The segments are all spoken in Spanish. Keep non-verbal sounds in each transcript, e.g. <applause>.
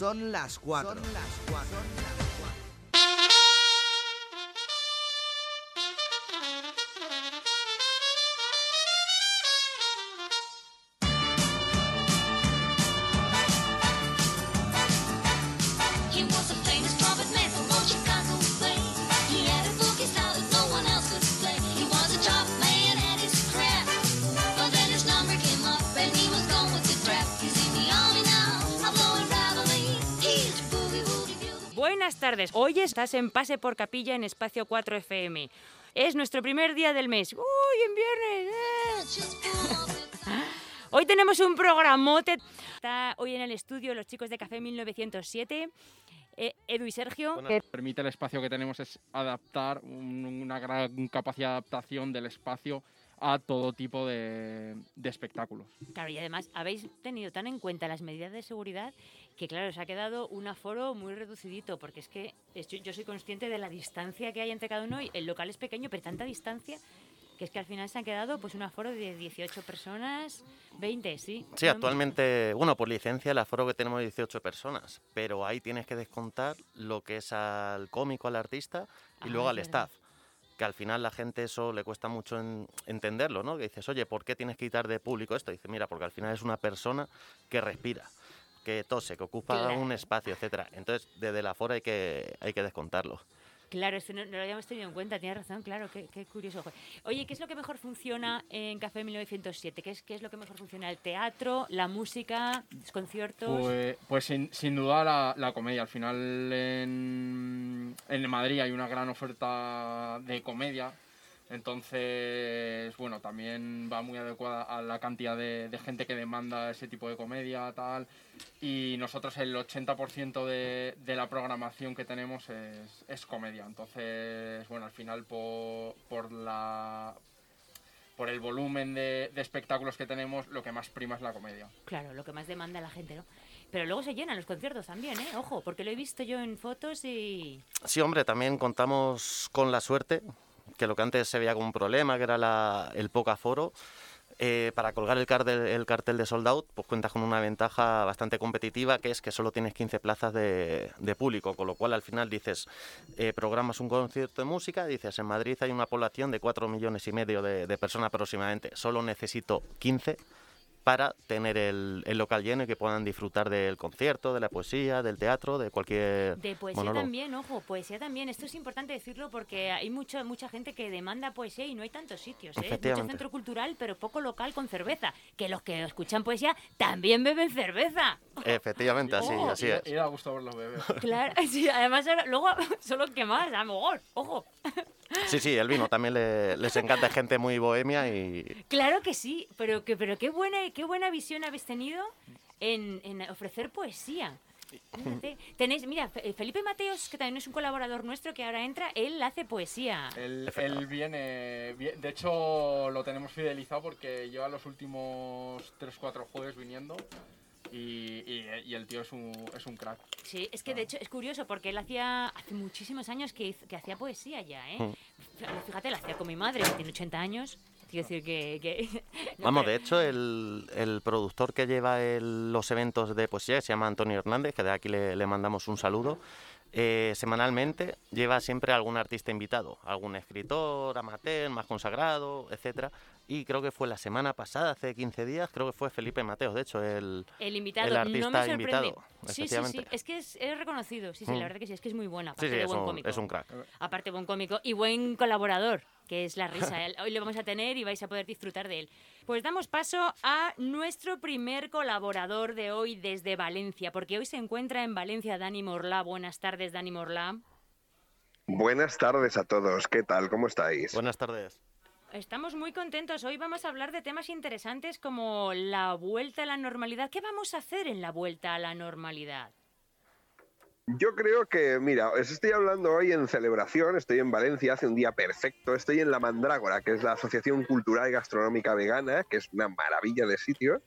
Son las 4. Son las 4. Tardes. Hoy estás en Pase por Capilla en Espacio 4 FM. Es nuestro primer día del mes. ¡Uy, en viernes! ¡eh! <laughs> Hoy tenemos un programote. Está hoy en el estudio los chicos de Café 1907, eh, Edu y Sergio. que permite el espacio que tenemos es adaptar un- una gran capacidad de adaptación del espacio a todo tipo de, de espectáculos. Claro, y además habéis tenido tan en cuenta las medidas de seguridad que, claro, os ha quedado un aforo muy reducidito, porque es que yo- soy consciente de la distancia que hay entre cada uno y el local es pequeño, pero tanta distancia que es que al final se han quedado pues un aforo de 18 personas, 20, sí. Sí, actualmente, bueno, por licencia el aforo que tenemos es 18 personas, pero ahí tienes que descontar lo que es al cómico, al artista y Ah, luego al staff. Que al final la gente eso le cuesta mucho en- entenderlo, ¿no? Que dices, oye, ¿por qué tienes que quitar de público esto? dice, mira, porque al final es una persona que respira, que tose, que ocupa Claro. un espacio, etcétera. Entonces, desde el aforo hay que, hay que descontarlo. Claro, esto no, no lo habíamos tenido en cuenta, tienes razón, claro, qué, qué curioso. Oye, ¿qué es lo que mejor funciona en Café 1907? ¿Qué es, ¿Qué es lo que mejor funciona? ¿El teatro, la música, los conciertos? Pues, pues sin, sin duda la, la comedia. Al final en, en Madrid hay una gran oferta de comedia. Entonces, bueno, también va muy adecuada a la cantidad de, de gente que demanda ese tipo de comedia, tal. Y nosotros el 80% de, de la programación que tenemos es, es comedia. Entonces, bueno, al final por, por la por el volumen de, de espectáculos que tenemos, lo que más prima es la comedia. Claro, lo que más demanda la gente, ¿no? Pero luego se llenan los conciertos también, ¿eh? Ojo, porque lo he visto yo en fotos y... Sí, hombre, también contamos con la suerte, que lo que antes se veía como un problema, que era el poco aforo. eh, para colgar el cartel, el cartel de sold out, pues cuentas con una ventaja bastante competitiva, que es que solo tienes 15 plazas de, público, con lo cual al final dices, eh, programas un concierto de música, dices, en Madrid hay una población de 4 millones y medio de personas aproximadamente, solo necesito 15 para tener el, el local lleno y que puedan disfrutar del concierto, de la poesía, del teatro, de cualquier De poesía monólogo. también, ojo, poesía también. Esto es importante decirlo porque hay mucha mucha gente que demanda poesía y no hay tantos sitios, ¿eh? Mucho centro cultural, pero poco local con cerveza. Que los que escuchan poesía también beben cerveza. Efectivamente, así, Oh, así es. Y da gusto verlos beber. Claro, <laughs> sí, además ahora- luego <laughs> solo que más, a lo mejor, ojo. Sí, sí, el vino también le- les encanta, gente muy bohemia y Claro que sí, pero que pero qué buena qué buena visión habéis tenido en, en ofrecer poesía. Fíjate, Tenéis, mira, Fe- Felipe Mateos, que también es un colaborador nuestro que ahora entra, él hace poesía. Él, él viene, vie- de hecho lo tenemos fidelizado porque lleva los últimos 3-4 jueves viniendo y, y- y el tío es un, es un crack. Sí, es que de hecho es curioso porque él hacía hace muchísimos años que, que hacía poesía ya, ¿eh? Mm. Fíjate, la hacía con mi madre, que tiene 80 años. Quiero decir que... <laughs> Vamos, de hecho, el, el productor que lleva el- los eventos de poesía, se llama Antonio Hernández, que de aquí le, le mandamos un saludo, eh, semanalmente lleva siempre algún artista invitado, algún escritor, amateur, más consagrado, etcétera. Y creo que fue la semana pasada, hace 15 días, creo que fue Felipe Mateos, de hecho, el, El invitado, el no artista me sorprende. invitado, sí, sí, sí, es que es, es reconocido, sí, sí, Mm. la verdad que sí, es que es muy buena, aparte sí, de buen un, cómico. es un crack. Aparte buen cómico y buen colaborador, que es la risa. <laughs> Hoy lo vamos a tener y vais a poder disfrutar de él. Pues damos paso a nuestro primer colaborador de hoy desde Valencia, porque hoy se encuentra en Valencia Dani Morlá. Buenas tardes, Dani Morlá. Buenas tardes a todos, ¿qué tal? ¿Cómo estáis? Buenas tardes. Estamos muy contentos. Hoy vamos a hablar de temas interesantes como la vuelta a la normalidad. ¿Qué vamos a hacer en la vuelta a la normalidad? Yo creo que, mira, os estoy hablando hoy en celebración, estoy en Valencia, hace un día perfecto, estoy en La Mandrágora, que es la Asociación Cultural y Gastronómica Vegana, que es una maravilla de sitio,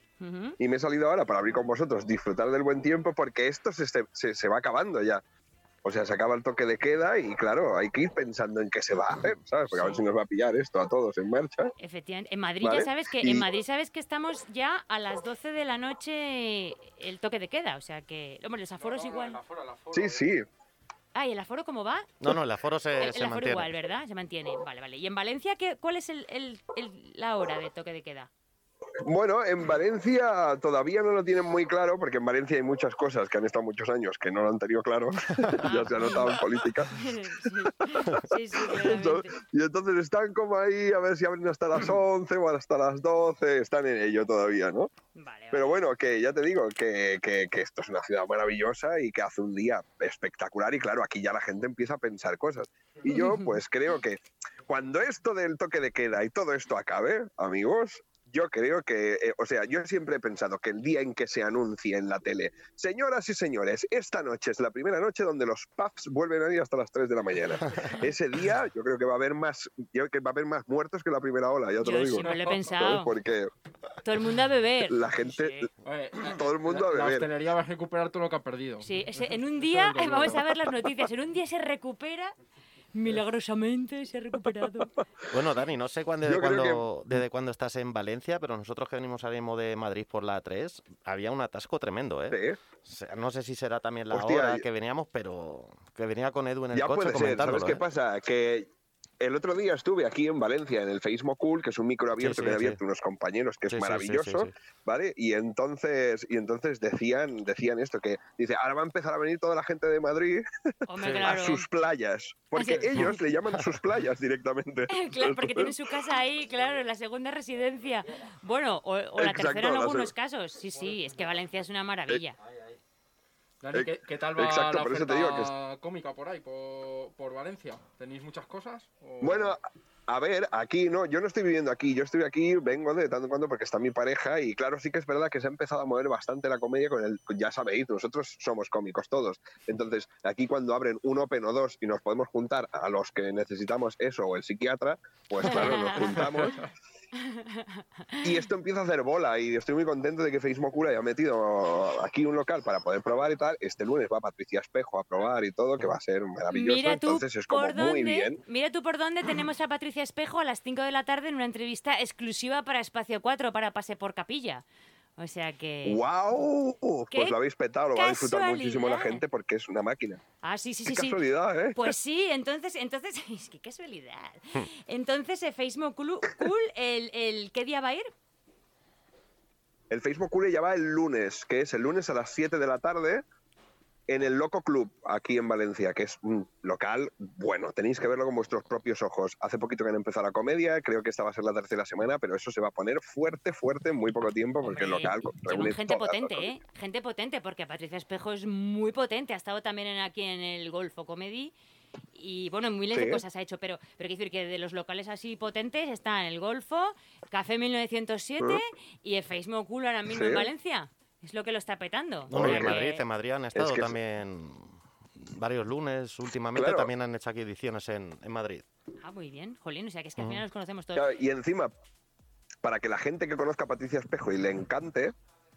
y me he salido ahora para abrir con vosotros, disfrutar del buen tiempo, porque esto se- se- se va acabando ya. O sea, se acaba el toque de queda y claro, hay que ir pensando en qué se va a hacer, ¿sabes? Porque a ver si nos va a pillar esto a todos en marcha. Efectivamente. En Madrid Vale, ya sabes que y- en Madrid sabes que estamos ya a las 12 de la noche el toque de queda, o sea que hombre, los aforos igual. Sí, sí. Ah, ¿y el aforo cómo va? No, no, el aforo se, El, el se aforo mantiene. igual, ¿verdad? Se mantiene. Vale, vale. ¿Y en Valencia qué, cuál es el, el- el- la hora de toque de queda? Bueno, en Valencia todavía no lo tienen muy claro, porque en Valencia hay muchas cosas que han estado muchos años que no lo han tenido claro. <laughs> ya se ha notado en política. <laughs> sí, sí, y entonces están como ahí a ver si abren hasta las 11 o hasta las 12. Están en ello todavía, ¿no? Vale, vale. Pero bueno, que ya te digo que, que- que esto es una ciudad maravillosa y que hace un día espectacular y claro, aquí ya la gente empieza a pensar cosas. Y yo <laughs> pues creo que cuando esto del toque de queda y todo esto acabe, amigos, yo creo que, eh, o sea, yo siempre he pensado que el día en que se anuncie en la tele, señoras y señores, esta noche es la primera noche donde los pubs vuelven a ir hasta las 3 de la mañana. <laughs> Ese día yo creo que va a haber más, yo creo que va a haber más muertos que la primera ola, ya te Yo lo digo. siempre lo he ¿sabes? pensado. Porque Todo el mundo a beber. la gente, Sí. Oye, todo el mundo a la, la beber. hostelería va a recuperar todo lo que ha perdido. Sí, ese- en un día, lo vamos a ver las noticias, en un día se recupera, milagrosamente se ha recuperado. <laughs> Bueno, Dani, no sé cuándo, desde, cuándo, desde cuándo estás en Valencia, pero nosotros que venimos ahora mismo de Madrid por la 3, había un atasco tremendo, ¿eh? Sí. No sé si será también la Hostia, hora que veníamos, pero que venía con Edu en el Ya coche puede ser. ¿Sabes qué ¿eh? pasa? Que el otro día estuve aquí en Valencia en el Facebook Cool, que es un micro abierto sí, que han sí. abierto unos compañeros, que Sí, es sí, sí, maravilloso, sí, sí. ¿vale? Y entonces, y entonces decían, decían esto, que dice, ahora va a empezar a venir toda la gente de Madrid <laughs> Hombre, Sí. claro. a sus playas, porque ellos le llaman sus playas directamente. <laughs> Claro, porque tiene su casa ahí, claro, en la segunda residencia. Bueno, o, o la Exacto, tercera en algunos casos. Sí, sí, es que Valencia es una maravilla. Dani, ¿qué, qué tal va Exacto, la por eso te digo que cómica por ahí, por, por Valencia? ¿Tenéis muchas cosas? o- Bueno, a ver, aquí no, yo no estoy viviendo aquí, yo estoy aquí, vengo de tanto en cuando porque está mi pareja y claro, sí que es verdad que se ha empezado a mover bastante la comedia con el, ya sabéis, nosotros somos cómicos todos, entonces aquí cuando abren un Open o dos y nos podemos juntar a los que necesitamos eso o el psiquiatra, pues claro, nos juntamos <laughs> y esto empieza a hacer bola y estoy muy contento de que Facebook Cura haya metido aquí un local para poder probar y tal, este lunes va Patricia Espejo a probar y todo, que va a ser maravilloso, Mira tú, entonces es como por muy dónde, bien. mira tú por dónde tenemos a Patricia Espejo a las 5 de la tarde en una entrevista exclusiva para Espacio 4 para Pase por Capilla. O sea que... ¡Wow! ¡Qué Pues lo habéis petado, lo va a disfrutar muchísimo la gente porque es una máquina. Ah, sí, sí, Qué sí, casualidad, ¿eh? Pues sí, entonces, entonces, <laughs> es que casualidad. Hmm. Entonces, eh, Facebook Cool, cool, el, el, ¿qué día va a ir? El Facebook Cool ya va el lunes, que es el lunes a las 7 de la tarde en el Loco Club, aquí en Valencia, que es un local bueno. Tenéis que verlo con vuestros propios ojos. Hace poquito que han empezado la comedia, creo que esta va a ser la tercera semana, pero eso se va a poner fuerte, fuerte en muy poco tiempo porque el local reúne gente potente, ¿eh? Gente potente, porque Patricia Espejo es muy potente. Ha estado también en- aquí en el Golfo Comedy. Y bueno, miles de Sí. cosas ha hecho, pero, pero quiero decir que de los locales así potentes están el Golfo, Café 1907 y el Facebook Cool ahora mismo en. Valencia. Es lo que lo está petando. Bueno, y en Madrid, en Madrid han estado que es- también varios lunes últimamente, Claro. también han hecho aquí ediciones en, en Madrid. Ah, muy bien. Jolín, o sea que es que al final nos conocemos todos. Claro, y encima, para que la gente que conozca a Patricia Espejo y le encante,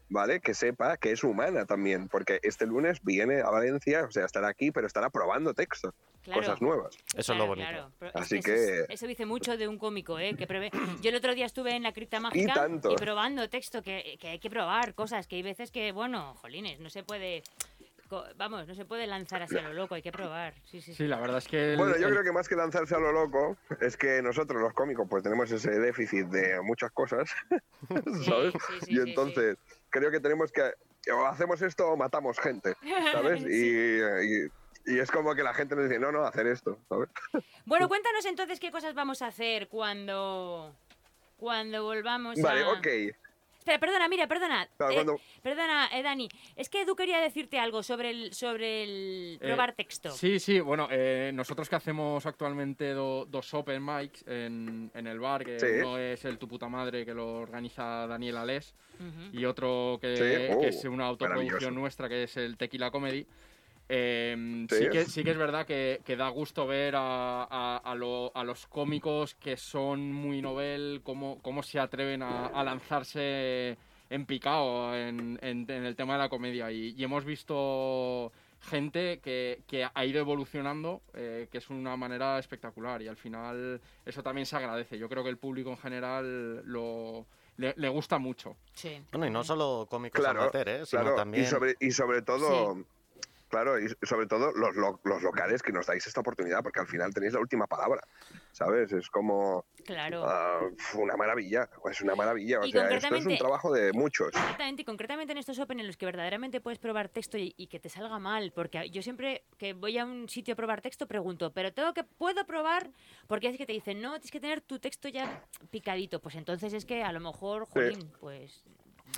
¿vale? Que sepa que es humana también, porque este lunes viene a Valencia, o sea, estará aquí, pero estará probando textos, Claro. cosas nuevas. Eso es lo Claro, bonito. claro. Así es- que- eso dice mucho de un cómico, ¿eh? Que prevé. <clears throat> Yo el otro día estuve en la cripta mágica tanto. probando texto, que, que hay que probar cosas, que hay veces que, bueno, jolines, no se puede. co- Vamos, no se puede lanzar así a lo loco, hay que probar. Sí, sí, sí. Sí, la verdad es que... el- Bueno, yo creo que más que lanzarse a lo loco, es que nosotros los cómicos pues tenemos ese déficit de muchas cosas, <laughs> ¿sabes? sí, sí, y sí, entonces creo que tenemos que, o hacemos esto o matamos gente, ¿sabes? <laughs> Y, y- y es como que la gente nos dice, no, no, hacer esto, ¿sabes? <laughs> Bueno, cuéntanos entonces qué cosas vamos a hacer cuando. Cuando volvamos Vale, a. ok. Espera, perdona, mira, perdona. Claro, Eh, cuando- Perdona, eh, Dani. Es que Edu quería decirte algo sobre el, sobre el Eh, probar texto. Sí, sí, bueno, eh, nosotros que hacemos actualmente do- dos open mics en, en el bar, que Sí. uno es el Tu Puta Madre, que lo organiza Daniel Alés, y otro que, Sí, que oh, es una autoproducción nuestra, que es el Tequila Comedy. Eh, Sí. sí. que, sí que es verdad que, que da gusto ver a, a- a lo- a los cómicos que son muy novel, cómo, cómo se atreven a, a lanzarse en picado en, en- en el tema de la comedia. Y, y hemos visto gente que, que ha ido evolucionando, eh, que es una manera espectacular y al final eso también se agradece. Yo creo que el público en general lo, le, le gusta mucho. Sí. Bueno, y no solo cómicos Claro, amateur, ¿eh? sino claro, también... y sobre, y sobre todo, claro, y sobre todo los, lo- los locales que nos dais esta oportunidad, porque al final tenéis la última palabra, ¿sabes? Es como Claro. ah, una maravilla, es una maravilla. O sea, esto es un trabajo de muchos. Exactamente, y concretamente en estos Open en los que verdaderamente puedes probar texto y, y que te salga mal, porque yo siempre que voy a un sitio a probar texto pregunto, pero tengo que puedo probar, porque es que te dicen, no, tienes que tener tu texto ya picadito, pues entonces es que a lo mejor, jolín, pues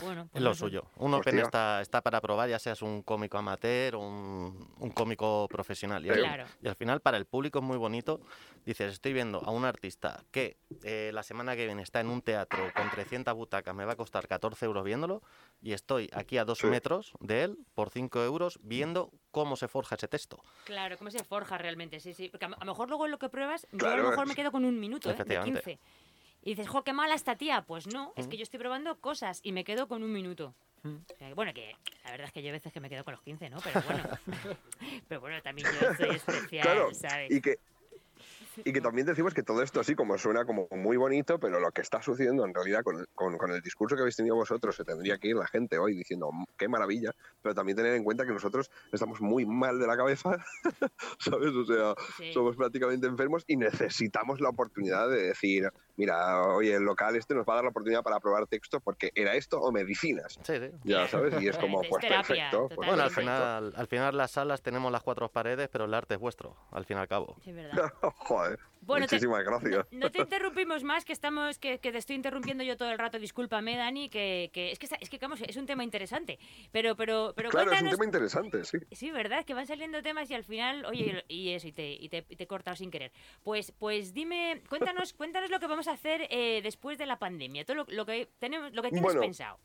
bueno, Es pues lo no sé. suyo. Un Open Hostia. está, está para probar, ya seas un cómico amateur o un, un cómico profesional. Y, al- Claro. y al final, para el público es muy bonito. Dices, estoy viendo a un artista que eh, la semana que viene está en un teatro con 300 butacas, me va a costar 14 euros viéndolo, y estoy aquí a dos Sí. metros de él por 5 euros viendo cómo se forja ese texto. Claro, cómo se forja realmente, sí, sí. Porque a, lo mejor luego en lo que pruebas, yo a Claro, lo mejor es- me quedo con un minuto, ¿eh? De Efectivamente. 15. Y dices, jo, qué mala esta tía. Pues no, es que yo estoy probando cosas y me quedo con un minuto. Que, bueno, que la verdad es que yo a veces que me quedo con los 15, ¿no? Pero bueno. <laughs> Pero bueno, también yo soy especial, Claro, ¿sabes? y que, y que también decimos que todo esto así como suena como muy bonito, pero lo que está sucediendo en realidad con, con- con el discurso que habéis tenido vosotros, se tendría que ir la gente hoy diciendo "Mm, qué maravilla, pero también tener en cuenta que nosotros estamos muy mal de la cabeza, <laughs> ¿sabes? O sea, Sí. somos prácticamente enfermos y necesitamos la oportunidad de decir, mira, oye, el local este nos va a dar la oportunidad para probar texto porque era esto o medicinas. Sí, sí. Ya sabes, y es <laughs> como, Es pues terapia, perfecto. pues Bueno, al final, al final las salas tenemos las cuatro paredes, pero el arte es vuestro, al fin y al cabo. Sí, es verdad. <laughs> Joder, Bueno, te- muchísimas gracias. No, no te interrumpimos más, que estamos, que, que te estoy interrumpiendo yo todo el rato. Discúlpame, Dani, que, que es que es que vamos, es un tema interesante. Pero, pero, pero Claro, es un tema interesante, sí. Sí, ¿verdad? Que van saliendo temas y al final, oye, y eso, y te, y te, y te he cortado sin querer. Pues, pues dime, cuéntanos, cuéntanos lo que vamos a hacer eh, después de la pandemia, todo lo, lo que tenemos, lo que tienes Bueno, pensado.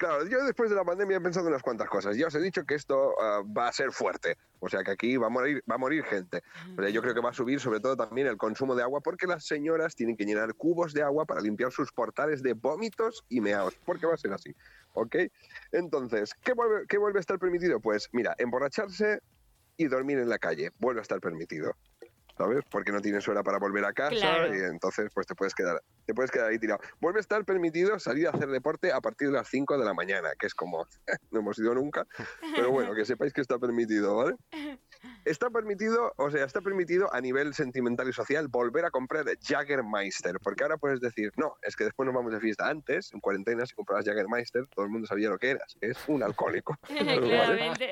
Claro, yo después de la pandemia he pensado unas cuantas cosas. Ya os he dicho que esto ah, va a ser fuerte. O sea que aquí va a morir, va a morir gente. O sea, yo creo que va a subir sobre todo también el consumo de agua porque las señoras tienen que llenar cubos de agua para limpiar sus portales de vómitos y meaos. Porque va a ser así. ¿Ok? Entonces, ¿qué vuelve, qué vuelve a estar permitido? Pues mira, emborracharse y dormir en la calle. Vuelve a estar permitido. ¿Sabes? Porque no tienes hora para volver a casa Claro. y entonces pues te puedes quedar te puedes quedar ahí tirado. Vuelve a estar permitido salir a hacer deporte a partir de las 5 de la mañana, que es como <laughs> no hemos ido nunca, pero bueno, que sepáis que está permitido, ¿vale? Está permitido, o sea, está permitido a nivel sentimental y social volver a comprar Jaggermeister, porque ahora puedes decir, no, es que después nos vamos de fiesta. Antes, en cuarentena, si comprabas Jaggermeister, todo el mundo sabía lo que eras, que es un alcohólico. <laughs> <laughs> Claramente.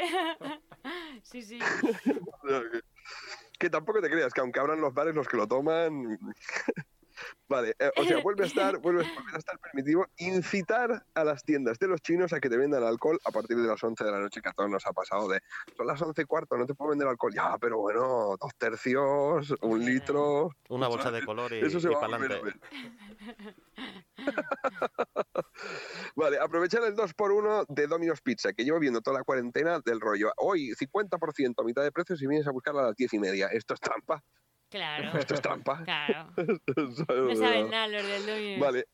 sí, sí. Que tampoco te creas que aunque abran los bares los que lo toman <laughs> vale eh, o sea vuelve a estar vuelve a estar permitido incitar a las tiendas de los chinos a que te vendan alcohol a partir de las 11 de la noche que a todos nos ha pasado de son las 11 y cuarto no te puedo vender alcohol. Ya pero bueno dos tercios un litro. Una bolsa de color y, eso se y va a volver. <laughs> Vale, aprovechar el 2x1 de Domino's Pizza, que llevo viendo toda la cuarentena del rollo. Hoy, 50% a mitad de precio si vienes a buscarla a las 10 y media. Esto es trampa. Claro. Esto es trampa. Claro. <laughs> No saben nada los del Domino's. Vale.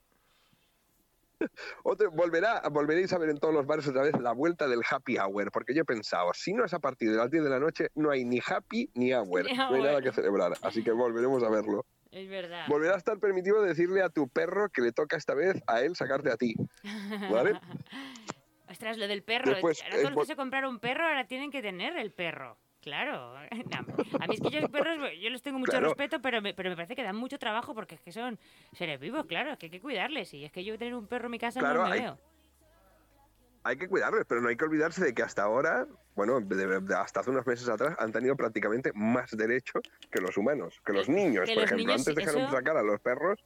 Otro- volverá, volveréis a ver en todos los bares otra vez la vuelta del happy hour, porque yo he pensado, si no es a partir de las 10 de la noche, no hay ni happy ni hour, Ni no hay hour. nada que celebrar, así que volveremos a verlo. Es verdad. Volverá a estar permitido decirle a tu perro que le toca esta vez a él sacarte a ti, ¿vale? <laughs> Ostras, lo del perro. Después, ahora todos los que se compraron un perro ahora tienen que tener el perro. Claro. <laughs> No, a mí es que yo los perros, yo les tengo mucho Claro. respeto, pero me, pero me parece que dan mucho trabajo porque es que son seres vivos, claro, es que hay que cuidarles. Y es que yo tener un perro en mi casa Claro, no me hay- veo. Hay que cuidarles, pero no hay que olvidarse de que hasta ahora, bueno, de- de- hasta hace unos meses atrás, han tenido prácticamente más derecho que los humanos, que los niños, que por los ejemplo. niños, antes dejaron eso- sacar a los perros,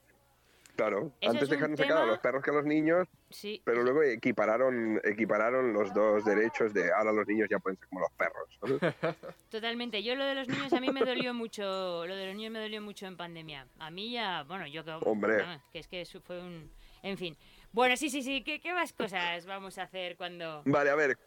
claro, Eso antes dejaron sacar a tema- los perros que a los niños, Sí. pero luego equipararon, equipararon los dos derechos de ahora los niños ya pueden ser como los perros. ¿sabes? <laughs> Totalmente. Yo lo de los niños a mí me dolió mucho, lo de los niños me dolió mucho en pandemia. A mí ya, bueno, yo que Hombre. que es que eso fue un en fin. Bueno, sí, sí, sí, ¿qué, qué más cosas vamos a hacer cuando Vale, a ver.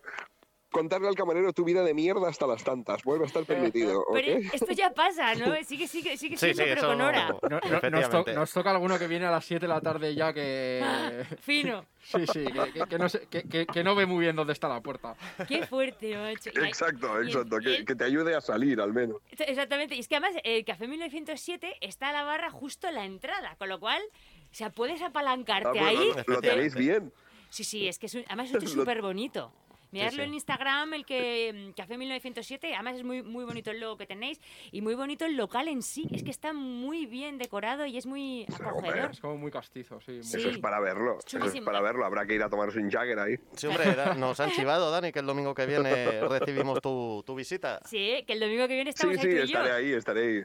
Contarle al camarero tu vida de mierda hasta las tantas. Vuelve a estar permitido. Pero esto ya pasa, ¿no? Sigue, sigue, sigue Sí, siendo, sí, pero eso- con hora. No- no- nos, to- nos toca alguno que viene a las 7 de la tarde ya que... <laughs> Fino. Sí, sí, que, que- que no, sé- que- que- que no ve muy bien dónde está la puerta. Qué fuerte, macho. Exacto, exacto. y- Que, que te ayude a salir, al menos. Exactamente. Y es que además el Café 1907 está a la barra justo en la entrada, con lo cual, o sea, puedes apalancarte Ah, pues, ahí. lo, tenéis bien. Sí, sí, es que es un- además es <laughs> súper bonito. Miradlo sí. en Instagram, el que mm, Café 1907, además es muy, muy bonito el logo que tenéis y muy bonito el local en sí, es que está muy bien decorado y es muy acogedor. Es como muy castizo, sí. muy- Sí. Eso es para verlo. Eso es para verlo. Habrá que ir a tomarse un Jagger ahí. Sí, hombre, nos han chivado, Dani, que el domingo que viene <laughs> recibimos tu, tu visita. Sí, que el domingo que viene Sí, estamos sí, yo. estaré ahí, estaré ahí.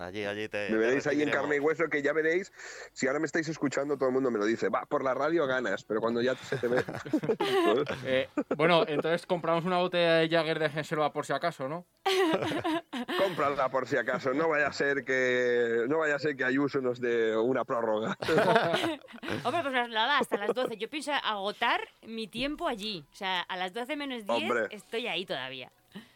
Allí, allí te. Me te veréis ahí en carne y hueso, que ya veréis. Si ahora me estáis escuchando, todo el mundo me lo dice. Va, por la radio ganas, pero cuando ya se te ve. <laughs> Eh, bueno, entonces compramos una botella de Jagger de Genselva por si acaso, ¿no? <laughs> Cómprala por si acaso. No vaya a ser que no vaya a ser que Ayuso nos dé una prórroga. <laughs> Hombre, pues nada, hasta las 12. Yo pienso agotar mi tiempo allí. O sea, a las 12 menos 10 Hombre. estoy ahí todavía.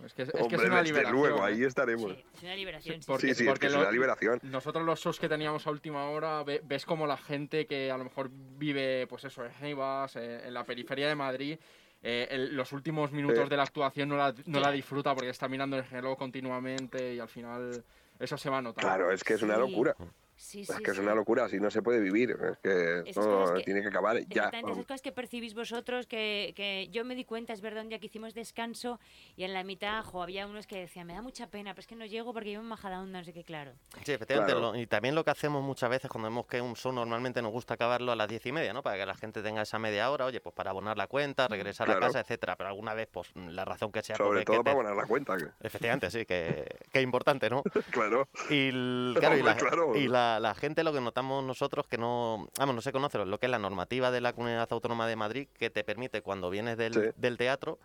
Es que es, es que Hombre, es una desde liberación. luego, ¿eh? ahí estaremos. Sí, es una liberación. sí. Porque- sí, sí, es porque que es una liberación. Nosotros los shows que teníamos a última hora, ve- ves como la gente que a lo mejor vive, pues eso, en Heibas, eh, en la periferia de Madrid, eh, el- los últimos minutos Sí. de la actuación no la, no la disfruta porque está mirando el reloj continuamente y al final eso se va a notar. Claro, es que es una Sí. locura. Sí, sí, Es que es sí. una locura, así no se puede vivir. Es que Esas tiene que acabar ya. Esas cosas que percibís vosotros, que, que yo me di cuenta, es verdad, un día que hicimos descanso y en la mitad, jo, había unos que decían, me da mucha pena, pero es que no llego porque yo en Majadahonda, no sé qué, claro. Sí, efectivamente. Claro. lo- y también lo que hacemos muchas veces cuando vemos que un show normalmente nos gusta acabarlo a las diez y media, ¿no? Para que la gente tenga esa media hora, oye, pues para abonar la cuenta, regresar a casa, etcétera. Pero alguna vez, pues la razón que sea. Sobre pues, todo que para te- poner la cuenta. que- Efectivamente, sí, que, que importante, ¿no? <laughs> claro. Y, el- claro, y, Hombre, la, claro. y la- la gente lo que notamos nosotros que no, vamos, no se conoce lo que es la normativa de la Comunidad Autónoma de Madrid que te permite cuando vienes del, Sí. del teatro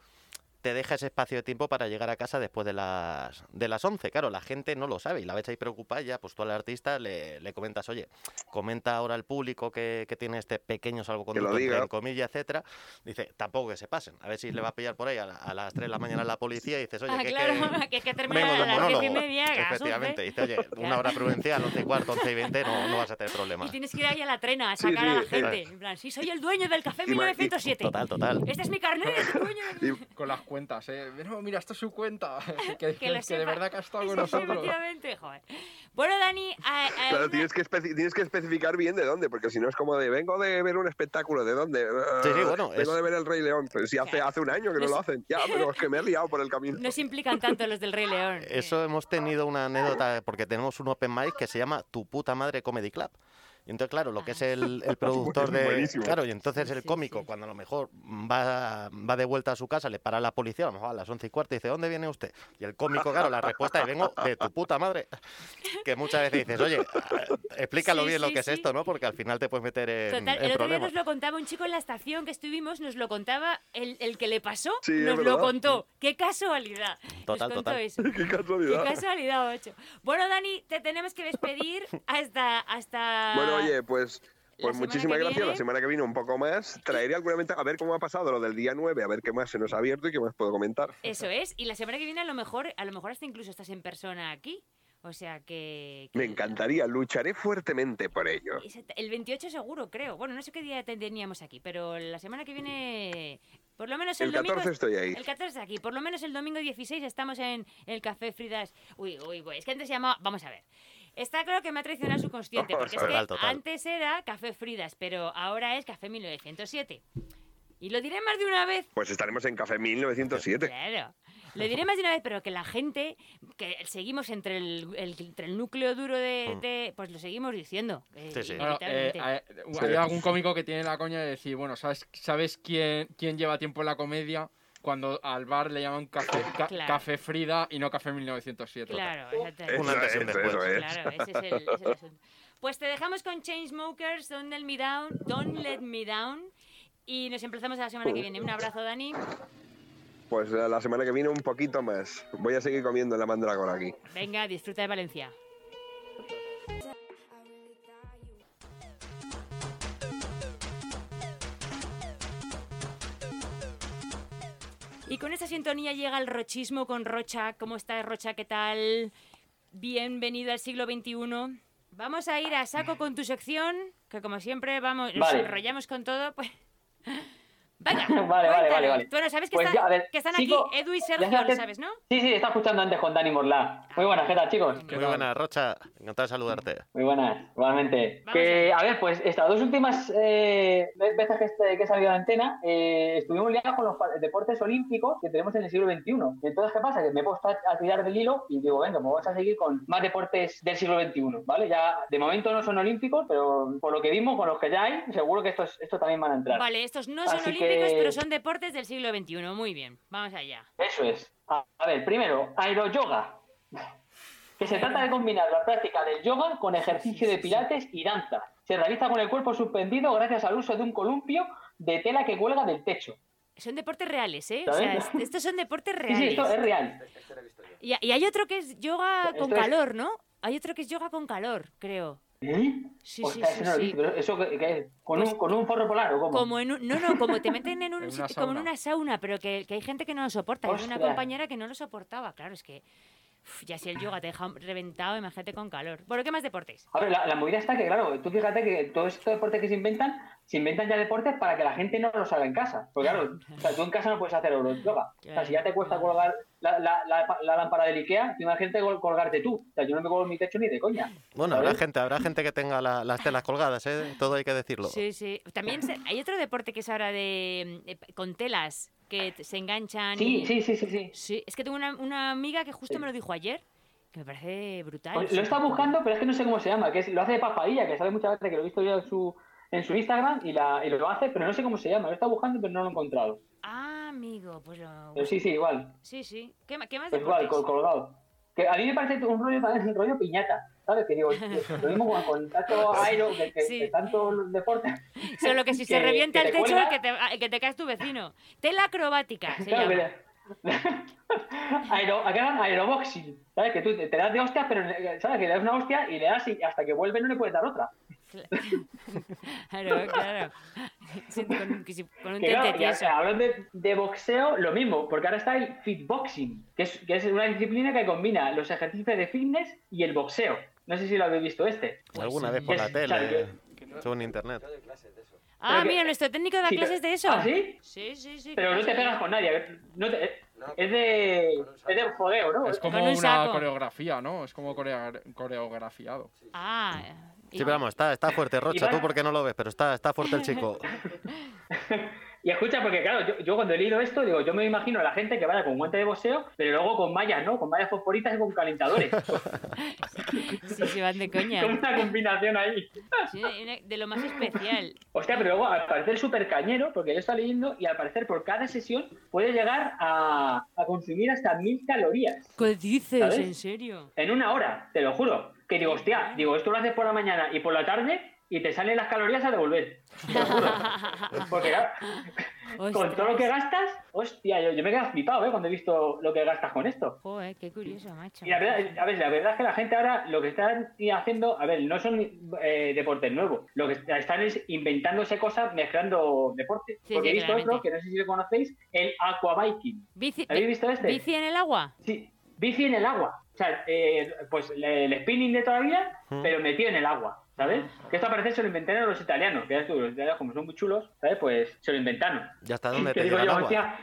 te deja ese espacio de tiempo para llegar a casa después de las de las 11. Claro, la gente no lo sabe y la ves ahí preocupada ya, pues tú al artista le, le comentas, oye, comenta ahora al público que, que tiene este pequeño salvoconducto, entre comillas, etcétera. Dice, tampoco que se pasen, a ver si le va a pillar por ahí a, la- a las 3 de la mañana la policía y dices, oye, ah, que, claro, que- <laughs> que, hay que de a las diez y monólogo. media, Efectivamente. 11. Dice, oye, <laughs> una Claro. hora prudencial, 11 y cuarto, 11 y 20, no, no vas a tener Y problemas. tienes que ir ahí a la trena a Sí, sacar a la sí, gente. En plan, sí, soy el dueño del café Y ma- y- 1907. Total, total. Este es mi carnet, dueño del... Y, Con las cuentas, ¿eh? No, mira, esto es su cuenta. <laughs> que, Que lo que de verdad que ha estado con Sí, sí, nosotros. efectivamente, joder. Bueno, Dani, a- a- claro, una- tienes que, tienes que especificar bien de dónde, porque si no es como de vengo de ver un espectáculo, ¿de dónde? Sí, sí, "Eh, bueno, Vengo es- de ver el Rey León. Pero si hace, Claro. hace un año que no No lo hacen. Ya, pero es que me he liado por el camino. no se implican tanto los del Rey León. Eso hemos tenido una anécdota porque tenemos un open mic que se llama Tu puta madre comedy club. Y entonces, claro, lo que es el, el <laughs> productor de... Buenísimo. Claro, y entonces el cómico, cuando a lo mejor va, va de vuelta a su casa, le para la policía, a lo mejor a las once y cuarto, y dice, ¿dónde viene usted? Y el cómico, claro, la respuesta es, vengo de tu puta madre. Que muchas veces dices, oye, explícalo Sí, bien lo sí, que es sí. esto, ¿no? Porque al final te puedes meter en, Total, en el otro día nos lo contaba un chico en la estación que estuvimos, nos lo contaba el, el que le pasó, nos lo contó. ¡Qué casualidad! Total, nos contó total. eso. Qué <laughs> ¡Qué casualidad. casualidad, ocho! Bueno, Dani, te tenemos que despedir hasta... hasta... Bueno, oye, pues, pues muchísimas gracias. viene- La semana que viene un poco más. <laughs> Traeré alguna ventaja, a ver cómo ha pasado lo del día 9, a ver qué más se nos ha abierto y qué más puedo comentar. Eso es, y la semana que viene a lo mejor, a lo mejor hasta incluso estás en persona aquí. O sea que... Me encantaría, lucharé fuertemente por ello. El 28 seguro, creo. Bueno, no sé qué día teníamos aquí, pero la semana que viene, por lo menos el, El domingo... 14 estoy ahí. El 14 aquí, por lo menos el domingo 16 estamos en el Café Fridas. Uy, uy, uy, es que antes se llamaba... Vamos a ver. Está claro que me ha traicionado el subconsciente, <laughs> porque es que antes era Café Fridas, pero ahora es Café 1907. Y lo diré más de una vez. Pues estaremos en Café 1907. Claro. Lo diré más de una vez, pero que la gente, que seguimos entre el, el- entre el núcleo duro de, de- Pues lo seguimos diciendo. eh, Sí, sí. Claro, eh, hay, hay algún cómico que tiene la coña de decir, bueno, ¿sabes, sabes quién, quién lleva tiempo en la comedia? Cuando al bar le llaman café, ca- Claro. café Frida y no café 1907. Claro, exactamente. Es, después. eso es. Claro, ese es el, ese es el asunto. Pues te dejamos con Chainsmokers, Don't Let Me Down, Don't Let Me Down. Y nos emplazamos a la semana que viene. Un abrazo, Dani. Pues eh, la semana que viene un poquito más. Voy a seguir comiendo la mandrágora aquí. Venga, disfruta de Valencia. Y con esta sintonía llega el rochismo con Rocha. ¿Cómo estás, Rocha? ¿Qué tal? Bienvenido al siglo XXI. Vamos a ir a saco con tu sección, que como siempre vamos, nos Vale. enrollamos con todo. Pues... Venga, <laughs> Vale, vale, vale, vale. Bueno, sabes que, Pues está- ya, a ver, que están aquí Edu y Sergio, sabes- lo sabes, ¿no? Sí, sí, estaba escuchando antes con Dani Morla. Muy buenas, ¿qué tal, chicos? Muy buenas, Rocha. Encantado de saludarte. Muy buenas, igualmente. Que, a ver, pues estas dos últimas eh, veces que, este- que he salido a la antena, eh, estuvimos liados con los deportes olímpicos que tenemos en el siglo XXI. Y entonces, ¿qué pasa? Que me he puesto a, tirar del hilo y digo, venga, pues vamos a seguir con más deportes del siglo XXI, ¿vale? Ya, de momento no son olímpicos, pero por lo que vimos, con los que ya hay, seguro que estos, estos también van a entrar. Vale, estos no son Así olímpicos, pero son deportes del siglo XXI. Muy bien, vamos allá. Eso es. A, a ver, primero, aeroyoga. Que se trata de combinar la práctica del yoga con ejercicio de pilates y danza. Se realiza con el cuerpo suspendido gracias al uso de un columpio de tela que cuelga del techo. Son deportes reales, ¿eh? O sea, estos son deportes reales. sí, esto es real. Y, y hay otro que es yoga con calor, ¿no? Hay otro que es yoga con calor, creo. ¿Eh? Sí, sí, Ostras, sí, sí. visto, pero ¿Eso qué, qué es? ¿Con, Pues- un, ¿Con un forro polar o cómo? Como en un, no, no, como te meten en <laughs> un En una sitio- como en una sauna, pero que, que hay gente que no lo soporta. Hay una compañera que no lo soportaba. Claro, es que uf, ya si el yoga te deja reventado, imagínate con calor. Bueno, ¿qué más deportes? A ver, la, la movida está que, claro, tú fíjate que todos estos deportes que se inventan, se inventan ya deportes para que la gente no los haga en casa. Porque, claro, o sea, tú en casa no puedes hacer yoga. O sea, si ya te cuesta colgar la, la, la, la lámpara del Ikea, imagínate col- colgarte tú. O sea, yo no me colgo en mi techo ni de coña. Bueno, habrá gente, habrá gente que tenga la- las telas colgadas, ¿eh? Todo hay que decirlo. Sí, sí. También se- hay otro deporte que es ahora de, de- con telas que se enganchan. Sí, y- sí, sí, sí, sí. Sí, es que tengo una, una amiga que justo Sí. me lo dijo ayer, que me parece brutal. Pues lo estado buscando, pero es que no sé cómo se llama, que es, lo hace de papadilla, que sabe muchas veces que lo he visto yo en su, en su Instagram y, la, y lo hace, pero no sé cómo se llama. Lo estado buscando, pero no lo he encontrado. Ah, amigo, pues lo... Pero sí, sí, igual. Sí, sí. ¿Qué, qué más Pues igual, deportes? col- colgado. Que a mí me parece un rollo, un rollo piñata, ¿sabes? Que digo, lo mismo con, tanto aero, que, que- Sí. que tanto deporte. Solo que si <laughs> se revienta el te techo, cuelga. el que, te, el que te caes tu vecino. Tela acrobática se Claro, llama. que- <laughs> Aero, acá llaman aeroboxing, ¿sabes? Que tú te, te das de hostias, pero ¿sabes? Que le das una hostia y le das y hasta que vuelve no le puedes dar otra. <laughs> Claro, claro. Sí, con, un claro, y tieso. hablando de, de boxeo, lo mismo, porque ahora está el fitboxing, que es, que es una disciplina que combina los ejercicios de fitness y el boxeo. No sé si lo habéis visto este. Alguna vez por la tele, claro, según internet. Ah, mira, nuestro técnico da clases de eso. ¿Ah, sí? Sí, sí, sí. Pero ¿qué no te pegas con nadie. no te- es de es de fogueo, ¿no? Es como un una coreografía, ¿no? Es como corea- coreografiado. Ah. Sí, pero vamos, está, está fuerte, Rocha. Tú porque no lo ves, pero está, está fuerte el chico. <laughs> Y escucha, porque claro, yo, yo cuando he leído esto, digo, yo me imagino a la gente que vaya con guante de boxeo, pero luego con mallas, ¿no? Con mallas fosforitas y con calentadores. <laughs> Sí, sí, van de coña. Con una combinación ahí. Sí, de lo más especial. Hostia, pero luego al parecer súper cañero, porque yo estaba leyendo, y al parecer por cada sesión puede llegar a, a consumir hasta mil calorías ¿Qué dices? ¿Sabes? ¿En serio? en una hora, te lo juro. Que digo, hostia, digo, esto lo haces por la mañana y por la tarde y te salen las calorías a devolver. Te lo juro. <laughs> Porque claro, con todo lo que gastas, hostia, yo, yo me he quedado flipado, ¿eh? Cuando he visto lo que gastas con esto. Joder, qué curioso, macho. Y la verdad, a ver, la verdad es que la gente ahora lo que están haciendo, a ver, no son eh, deportes nuevos, lo que están es inventándose cosas mezclando deportes. Sí, Porque sí, he visto otro, que no sé si lo conocéis, el aquabiking. Bici, ¿Habéis visto este? ¿Bici en el agua? Sí, bici en el agua. O sea, eh, pues el spinning de toda la vida, Mm. pero metido en el agua, ¿sabes? Que esto parece se lo inventaron los italianos, que ya tú, los italianos como son muy chulos, ¿sabes? Pues se lo inventaron. ¿Y hasta dónde Que te digo llega el yo, agua? hostia,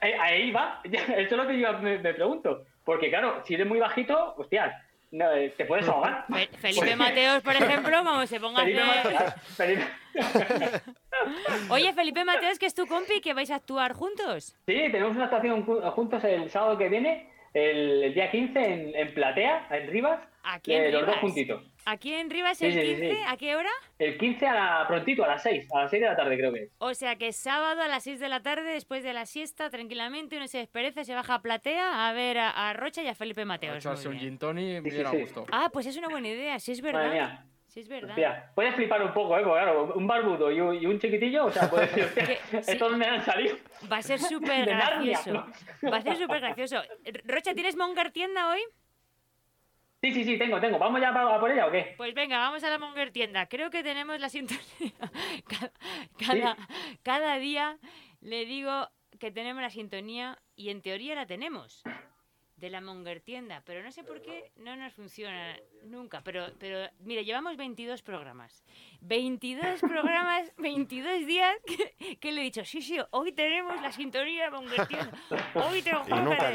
eh, ahí va, <laughs> esto es lo que yo me, me pregunto. Porque claro, si eres muy bajito, hostia, no, eh, te puedes ahogar. Fe- <laughs> Felipe Mateos, por ejemplo, vamos, se ponga a Felipe hacer... Mateos- Felipe- <laughs> Oye, Felipe Mateos, que es tu compi, que vais a actuar juntos. Sí, tenemos una actuación ju- juntos el sábado que viene, el, el día 15 en, en Platea, en Rivas, Aquí eh, en los dos Rivas. juntitos. Aquí en Rivas Sí, el sí, sí, 15, sí. ¿a qué hora? El 15 a la, prontito, a las 6, a las 6 de la tarde creo que es. O sea que sábado a las 6 de la tarde, después de la siesta, tranquilamente, uno se despereza, se baja a platea a ver a, a Rocha y a Felipe Mateos. echarse un gin tonic Sí, sí, bien a sí. gusto. Ah, pues es una buena idea, si es Madre verdad. Si es verdad. Hostia, puedes flipar un poco, ¿eh? Porque claro, un barbudo y un, y un chiquitillo, o sea, puedes decir, hostia, <laughs> <laughs> sí. ¿estos dónde han salido? Va a ser <laughs> súper Narnia, gracioso. Va a ser súper gracioso. Rocha, ¿tienes Monger tienda hoy? Sí, sí, sí, tengo, tengo. ¿Vamos ya a por ella o qué? Pues venga, vamos a la Monger tienda. Creo que tenemos la sintonía. Cada, cada, cada día le digo que tenemos la sintonía y en teoría la tenemos de la Monger tienda, pero no sé por qué no nos funciona nunca. Pero, pero mire, llevamos 22 programas. 22 <laughs> programas, 22 días que, que le he dicho, sí, sí, hoy tenemos la sintonía de la Monger tienda. Hoy te lo Y nunca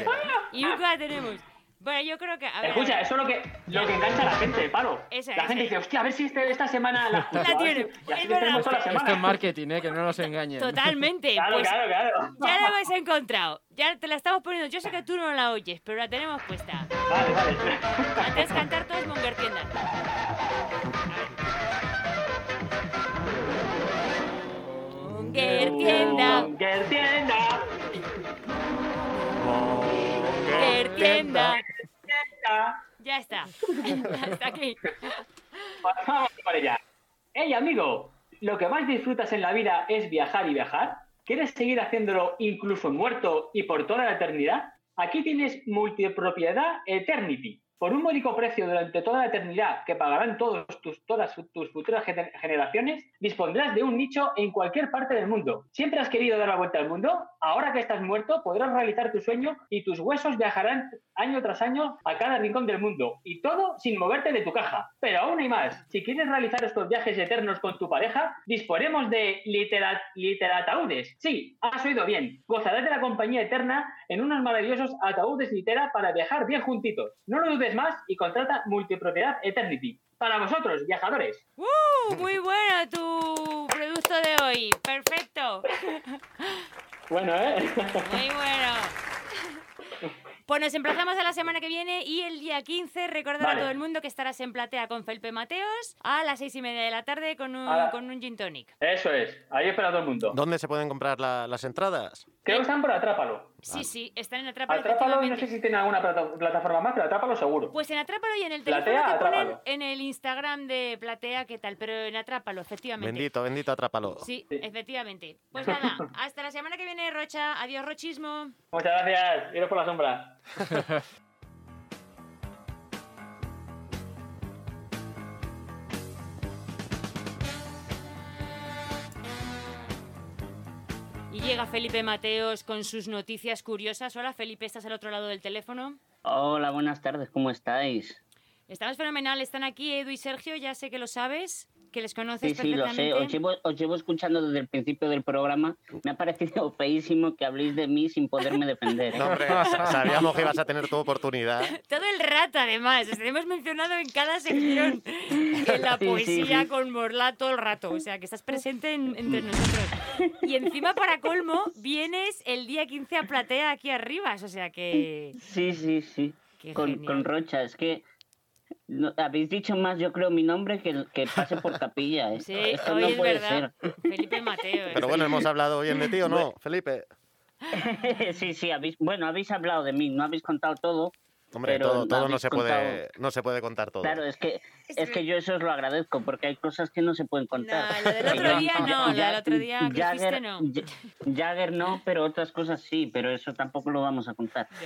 Y nunca la tenemos. Bueno, yo creo que... A ver, a Escucha, ver. eso es lo que, lo que engancha a la gente, paro. Esa, la esa. gente dice, hostia, a ver si este, esta semana la. <laughs> La tiene. si- Es verdad. toda la semana. Esto es marketing, ¿eh? que no nos engañen. Totalmente. Claro, pues claro, claro. ya la hemos encontrado. Ya te la estamos poniendo. Yo sé que tú no la oyes, pero la tenemos puesta. Vale, vale. Antes de cantar todos Monger tienda. Monger tienda. Monger tienda. Tienda. Ya está. <laughs> Hasta aquí. Vamos por ella. Hey, amigo, ¿lo que más disfrutas en la vida es viajar y viajar? ¿Quieres seguir haciéndolo incluso muerto y por toda la eternidad? Aquí tienes multipropiedad Eternity. Por un módico precio durante toda la eternidad que pagarán todos tus, todas tus futuras gener- generaciones, dispondrás de un nicho en cualquier parte del mundo. ¿Siempre has querido dar la vuelta al mundo? Ahora que estás muerto, podrás realizar tu sueño y tus huesos viajarán año tras año a cada rincón del mundo. Y todo sin moverte de tu caja. Pero aún hay más. Si quieres realizar estos viajes eternos con tu pareja, disponemos de litera- literataúdes. Sí, has oído bien. Gozarás de la compañía eterna en unos maravillosos ataúdes litera para viajar bien juntitos. No lo dudes más y contrata Multipropiedad Eternity. Para vosotros, viajadores. ¡Uh! Muy bueno tu producto de hoy. Perfecto. <laughs> Bueno, ¿eh? Muy bueno. Pues nos emplazamos a la semana que viene y el día 15 recordar Vale. a todo el mundo que estarás en platea con Felpe Mateos a las seis y media de la tarde con un, la- con un gin tonic. Eso es. Ahí espera todo el mundo. ¿Dónde se pueden comprar la- las entradas? Creo que están por Atrápalo. Sí, sí, están en Atrápalo. Atrápalo, no sé si tiene alguna plata- plataforma más, pero Atrápalo seguro. Pues en Atrápalo y en el Platea, teléfono que ponen Atrápalo. en el Instagram de Platea, ¿qué tal? Pero en Atrápalo, efectivamente. Bendito, bendito, atrápalo. Sí, efectivamente. Pues nada, <laughs> hasta la semana que viene, Rocha. Adiós, Rochismo. Muchas gracias. Iros por la sombra. <laughs> llega Felipe Mateos con sus noticias curiosas. Hola, Felipe, ¿estás al otro lado del teléfono? Hola, buenas tardes, ¿cómo estáis? Estamos fenomenal, están aquí Edu y Sergio, ya sé que lo sabes, que les conoces Sí, sí, lo sé. perfectamente. Os llevo, os llevo escuchando desde el principio del programa. Me ha parecido <laughs> feísimo que habléis de mí sin poderme defender. ¿eh? No, hombre, <laughs> sa- sabíamos que ibas a tener tu oportunidad. Todo el rato, además, os hemos mencionado en cada sección <laughs> en la Sí, sí, poesía sí. con Morla todo el rato, o sea, que estás presente en- entre nosotros. Y encima, para colmo, vienes el día 15 a Platea aquí arriba, o sea que... Sí, sí, sí. Con, con Rocha, es que no- habéis dicho más, yo creo, mi nombre que, que pase por capilla. <laughs> ¿eh? Sí, Esto hoy no es puede verdad. Felipe Mateo. Pero bueno, hemos hablado bien de ti o no, Felipe. ser. <laughs> sí, sí, habéis, bueno, habéis hablado de mí, no habéis contado todo. Hombre, Pero todo, todo no se puede, no se puede contar todo. Claro, es que, es que yo eso os lo agradezco, porque hay cosas que no se pueden contar. No, lo del otro día no, lo Ya- del otro día que dijiste no. Ja- Jagger no, pero otras cosas sí, pero eso tampoco lo vamos a contar. <laughs>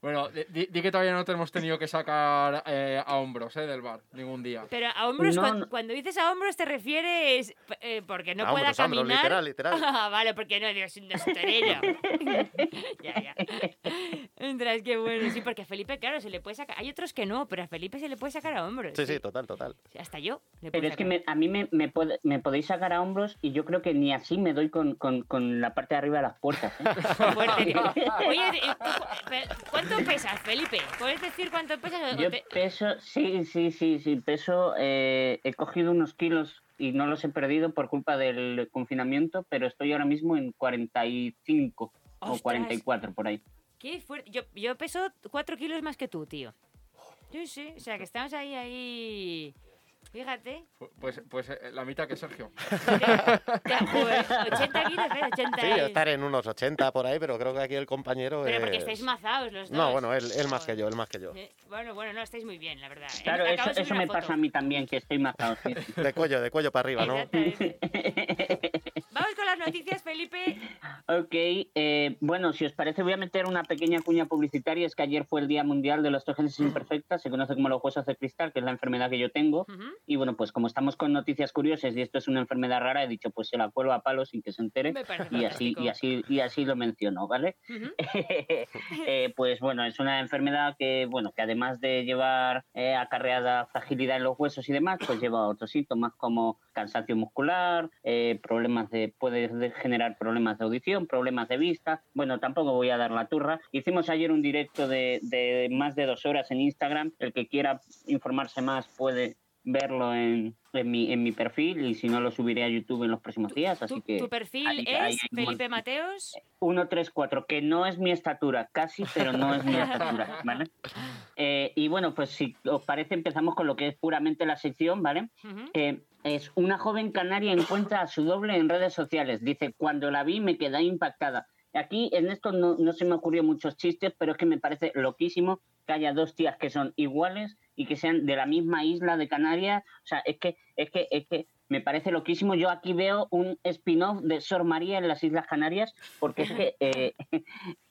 Bueno, di, di- que todavía no te hemos tenido que sacar eh, a hombros eh, del bar, ningún día. Pero a hombros, No, cuan- no. cuando, dices a hombros te refieres eh, porque no A pueda hombros, hombros, caminar. literal, literal. <laughs> Ah, vale, porque no, Dios, no es torero. <laughs> ya, ya. Entras, qué bueno. Sí, porque a Felipe, claro, se le puede sacar. Hay otros que no, pero a Felipe se le puede sacar a hombros. Sí, sí, total, total. Hasta yo. le puedo Pero es que sacar. me- a mí me, me, podéis sacar a hombros y yo creo que ni así me doy con, con- con la parte de arriba de las puertas. ¿eh? <laughs> Fuerte, tío. <laughs> Oye, eh, ¿tú- pe- ¿cuánto pesas, Felipe? ¿Puedes decir cuánto pesas? o Yo te- peso, sí, sí, sí, sí, peso, eh, he cogido unos kilos y no los he perdido por culpa del confinamiento, pero estoy ahora mismo en 45 o Ostras. 44 por ahí. Qué fuerte. Yo, yo peso 4 kilos más que tú, tío. Sí, sí. O sea, que estamos ahí, ahí. Fíjate. Pu- Pues, pues eh, la mitad que Sergio. <laughs> Ya, joder, 80 kilos, ¿eh? 80 Sí, es- estar en unos 80 por ahí, pero creo que aquí el compañero Pero es... porque estáis mazados los dos. No, bueno, él, él más que yo, él más que yo. Sí, Bueno, bueno, no, estáis muy bien, la verdad. ¿eh? Claro, Acabo eso, de subir eso una me foto. pasa a mí también, que estoy mazado. sí, sí. De cuello, de cuello para arriba, ¿no? Exactamente. <laughs> Vamos con las noticias, Felipe. Ok, eh, bueno, si os parece voy a meter una pequeña cuña publicitaria, es que ayer fue el Día Mundial de la Osteogénesis Imperfecta, se conoce como los huesos de cristal, que es la enfermedad que yo tengo, y bueno, pues como estamos con noticias curiosas y esto es una enfermedad rara, he dicho pues se la cuelo a palo sin que se entere, Me parece y así, y así, y así lo menciono, ¿vale? <laughs> Eh, pues bueno, es una enfermedad que, bueno, que además de llevar eh, acarreada fragilidad en los huesos y demás, pues lleva otros síntomas como cansancio muscular, problemas de, puede de- generar problemas de audición, problemas de vista. Bueno, tampoco voy a dar la turra. Hicimos ayer un directo de más de dos horas en Instagram. El que quiera informarse más puede verlo en, en mi, en mi perfil y si no lo subiré a YouTube en los próximos días. Así Tu, que tu perfil ahí- es ahí un Felipe montón. Mateos. 134, que no es mi estatura, casi, pero no es mi <laughs> estatura, ¿vale? Eh, y bueno, pues si os parece, empezamos con lo que es puramente la sección, ¿vale? Que es una joven canaria encuentra a su doble en redes sociales. Dice, cuando la vi me quedé impactada. Aquí en esto no, no se me ocurrió muchos chistes, pero es que me parece loquísimo que haya dos tías que son iguales y que sean de la misma isla de Canarias. O sea, es que, es que, es que me parece loquísimo. Yo aquí veo un spin-off de Sor María en las Islas Canarias, porque es que, <laughs> eh,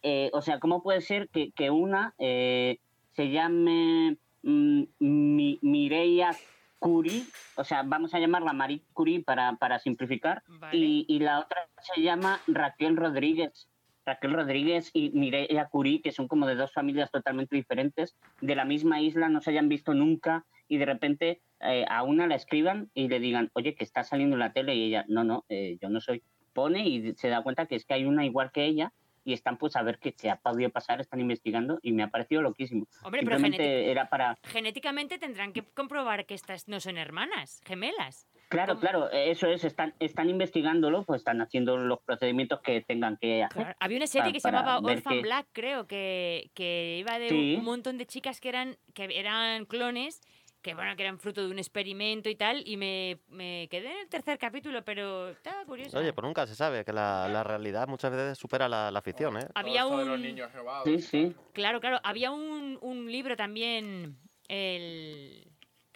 eh, o sea, ¿cómo puede ser que, que una eh, se llame mm, Mi- Mireia Curie? O sea, vamos a llamarla Marie Curie para, para simplificar, Vale. y, y la otra se llama Raquel Rodríguez. Raquel Rodríguez y Mireia Curie, que son como de dos familias totalmente diferentes, de la misma isla, no se hayan visto nunca, y de repente eh, a una la escriban y le digan, oye, que está saliendo en la tele, y ella, no, no, eh, yo no soy. Pone y se da cuenta que es que hay una igual que ella, y están pues a ver qué se ha podido pasar, están investigando, y me ha parecido loquísimo. Hombre, pero era para... genéticamente tendrán que comprobar que estas no son hermanas, gemelas. Claro, ¿Cómo? claro, eso es, están, están investigándolo, pues están haciendo los procedimientos que tengan que hacer. Claro. Había una serie que se llamaba Orphan que- Black, creo, que, que iba de Sí. un montón de chicas que eran, que eran clones, que bueno, que eran fruto de un experimento y tal, y me, me quedé en el tercer capítulo, pero estaba curioso. Oye, pues nunca se sabe, que la, la realidad muchas veces supera la, la ficción, ¿eh? había Todo los un... niños. Sí, sí. Claro, claro, había un, un libro también, el...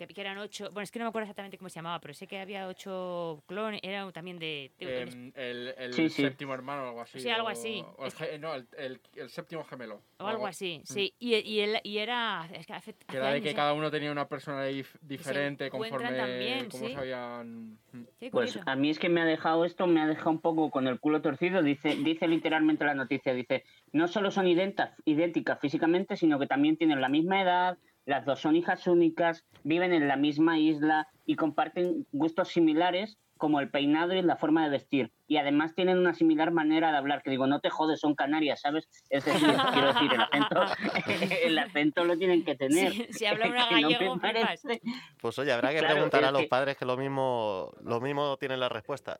Que, que eran ocho, bueno, es que no me acuerdo exactamente cómo se llamaba, pero sé que había ocho clones, era también de... de- Em, el el Sí, sí. séptimo hermano o algo así. Sí, algo o- así. o el Es ge- no, el, el- el séptimo gemelo. o algo así, sí. Y, y, él- y era... Es que hace, hace era de años, que ¿eh? cada uno tenía una personalidad dif- diferente conforme también, cómo sí. se habían... Mm. Sí, Pues a mí es que me ha dejado esto, me ha dejado un poco con el culo torcido. Dice, dice literalmente la noticia, dice, no solo son idénticas, idénticas físicamente, sino que también tienen la misma edad, las dos son hijas únicas, viven en la misma isla y comparten gustos similares como el peinado y la forma de vestir. Y además tienen una similar manera de hablar, que digo, no te jodes, son canarias, ¿sabes? Es decir, <laughs> quiero decir, el acento, <laughs> el acento lo tienen que tener. Si, si habla una <laughs> no gallego, flipas. parece- Pues oye, habrá que Claro, preguntar a los que- padres que lo mismo, lo mismo tienen la respuesta.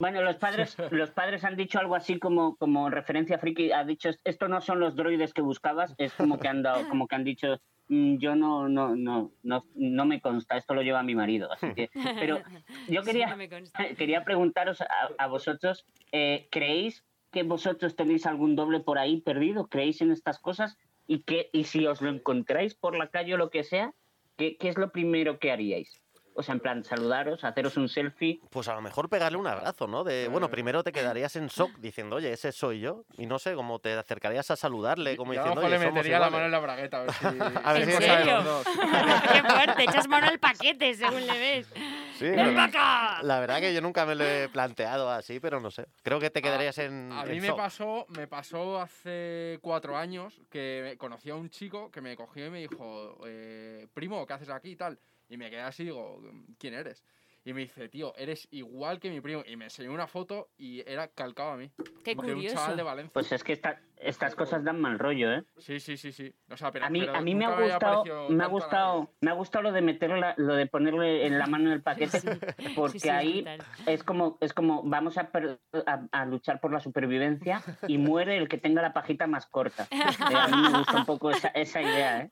Bueno, los padres, los padres han dicho algo así como, como referencia friki, ha dicho esto no son los droides que buscabas, es como que han dado, como que han dicho "Mm, yo no, no, no, no, no me consta, esto lo lleva mi marido, así que, pero <laughs> yo quería, <laughs> quería preguntaros a, a vosotros, eh, ¿creéis que vosotros tenéis algún doble por ahí perdido? ¿Creéis en estas cosas? Y que, y si os lo encontráis por la calle o lo que sea, ¿qué, qué es lo primero que haríais? O sea, en plan, saludaros, haceros un selfie. Pues a lo mejor pegarle un abrazo, ¿no? De, bueno, primero te quedarías en shock diciendo, oye, ese soy yo. Y no sé, como te acercarías a saludarle, como Yo a lo diciendo, mejor oye, le somos metería la mano en iguales". la bragueta a ver si... <laughs> A ver ¿En si serio? los dos. <laughs> Qué fuerte, echas mano al paquete según le ves. Sí, ¡Ven acá! la verdad que yo nunca me lo he planteado así, pero no sé. Creo que te quedarías en, A en mí me shock. pasó, me pasó hace cuatro años que conocí a un chico que me cogió y me dijo, eh, primo, ¿qué haces aquí y tal? Y me quedé así, digo, ¿quién eres? Y me dice, tío, eres igual que mi primo. Y me enseñó una foto y era calcado a mí. Qué de un curioso. chaval de Valencia. Pues es que esta- estas cosas dan mal rollo, ¿eh? Sí, sí, sí, sí. O sea, pero, A mí, pero a mí me ha gustado, me ha gustado, me ha gustado lo de meterla, lo de ponerle en la mano en el paquete, <laughs> porque Sí, sí, es ahí es como, es como vamos a, a- a luchar por la supervivencia y <laughs> muere el que tenga la pajita más corta. <laughs> Eh, a mí me gusta un poco esa, esa idea, ¿eh?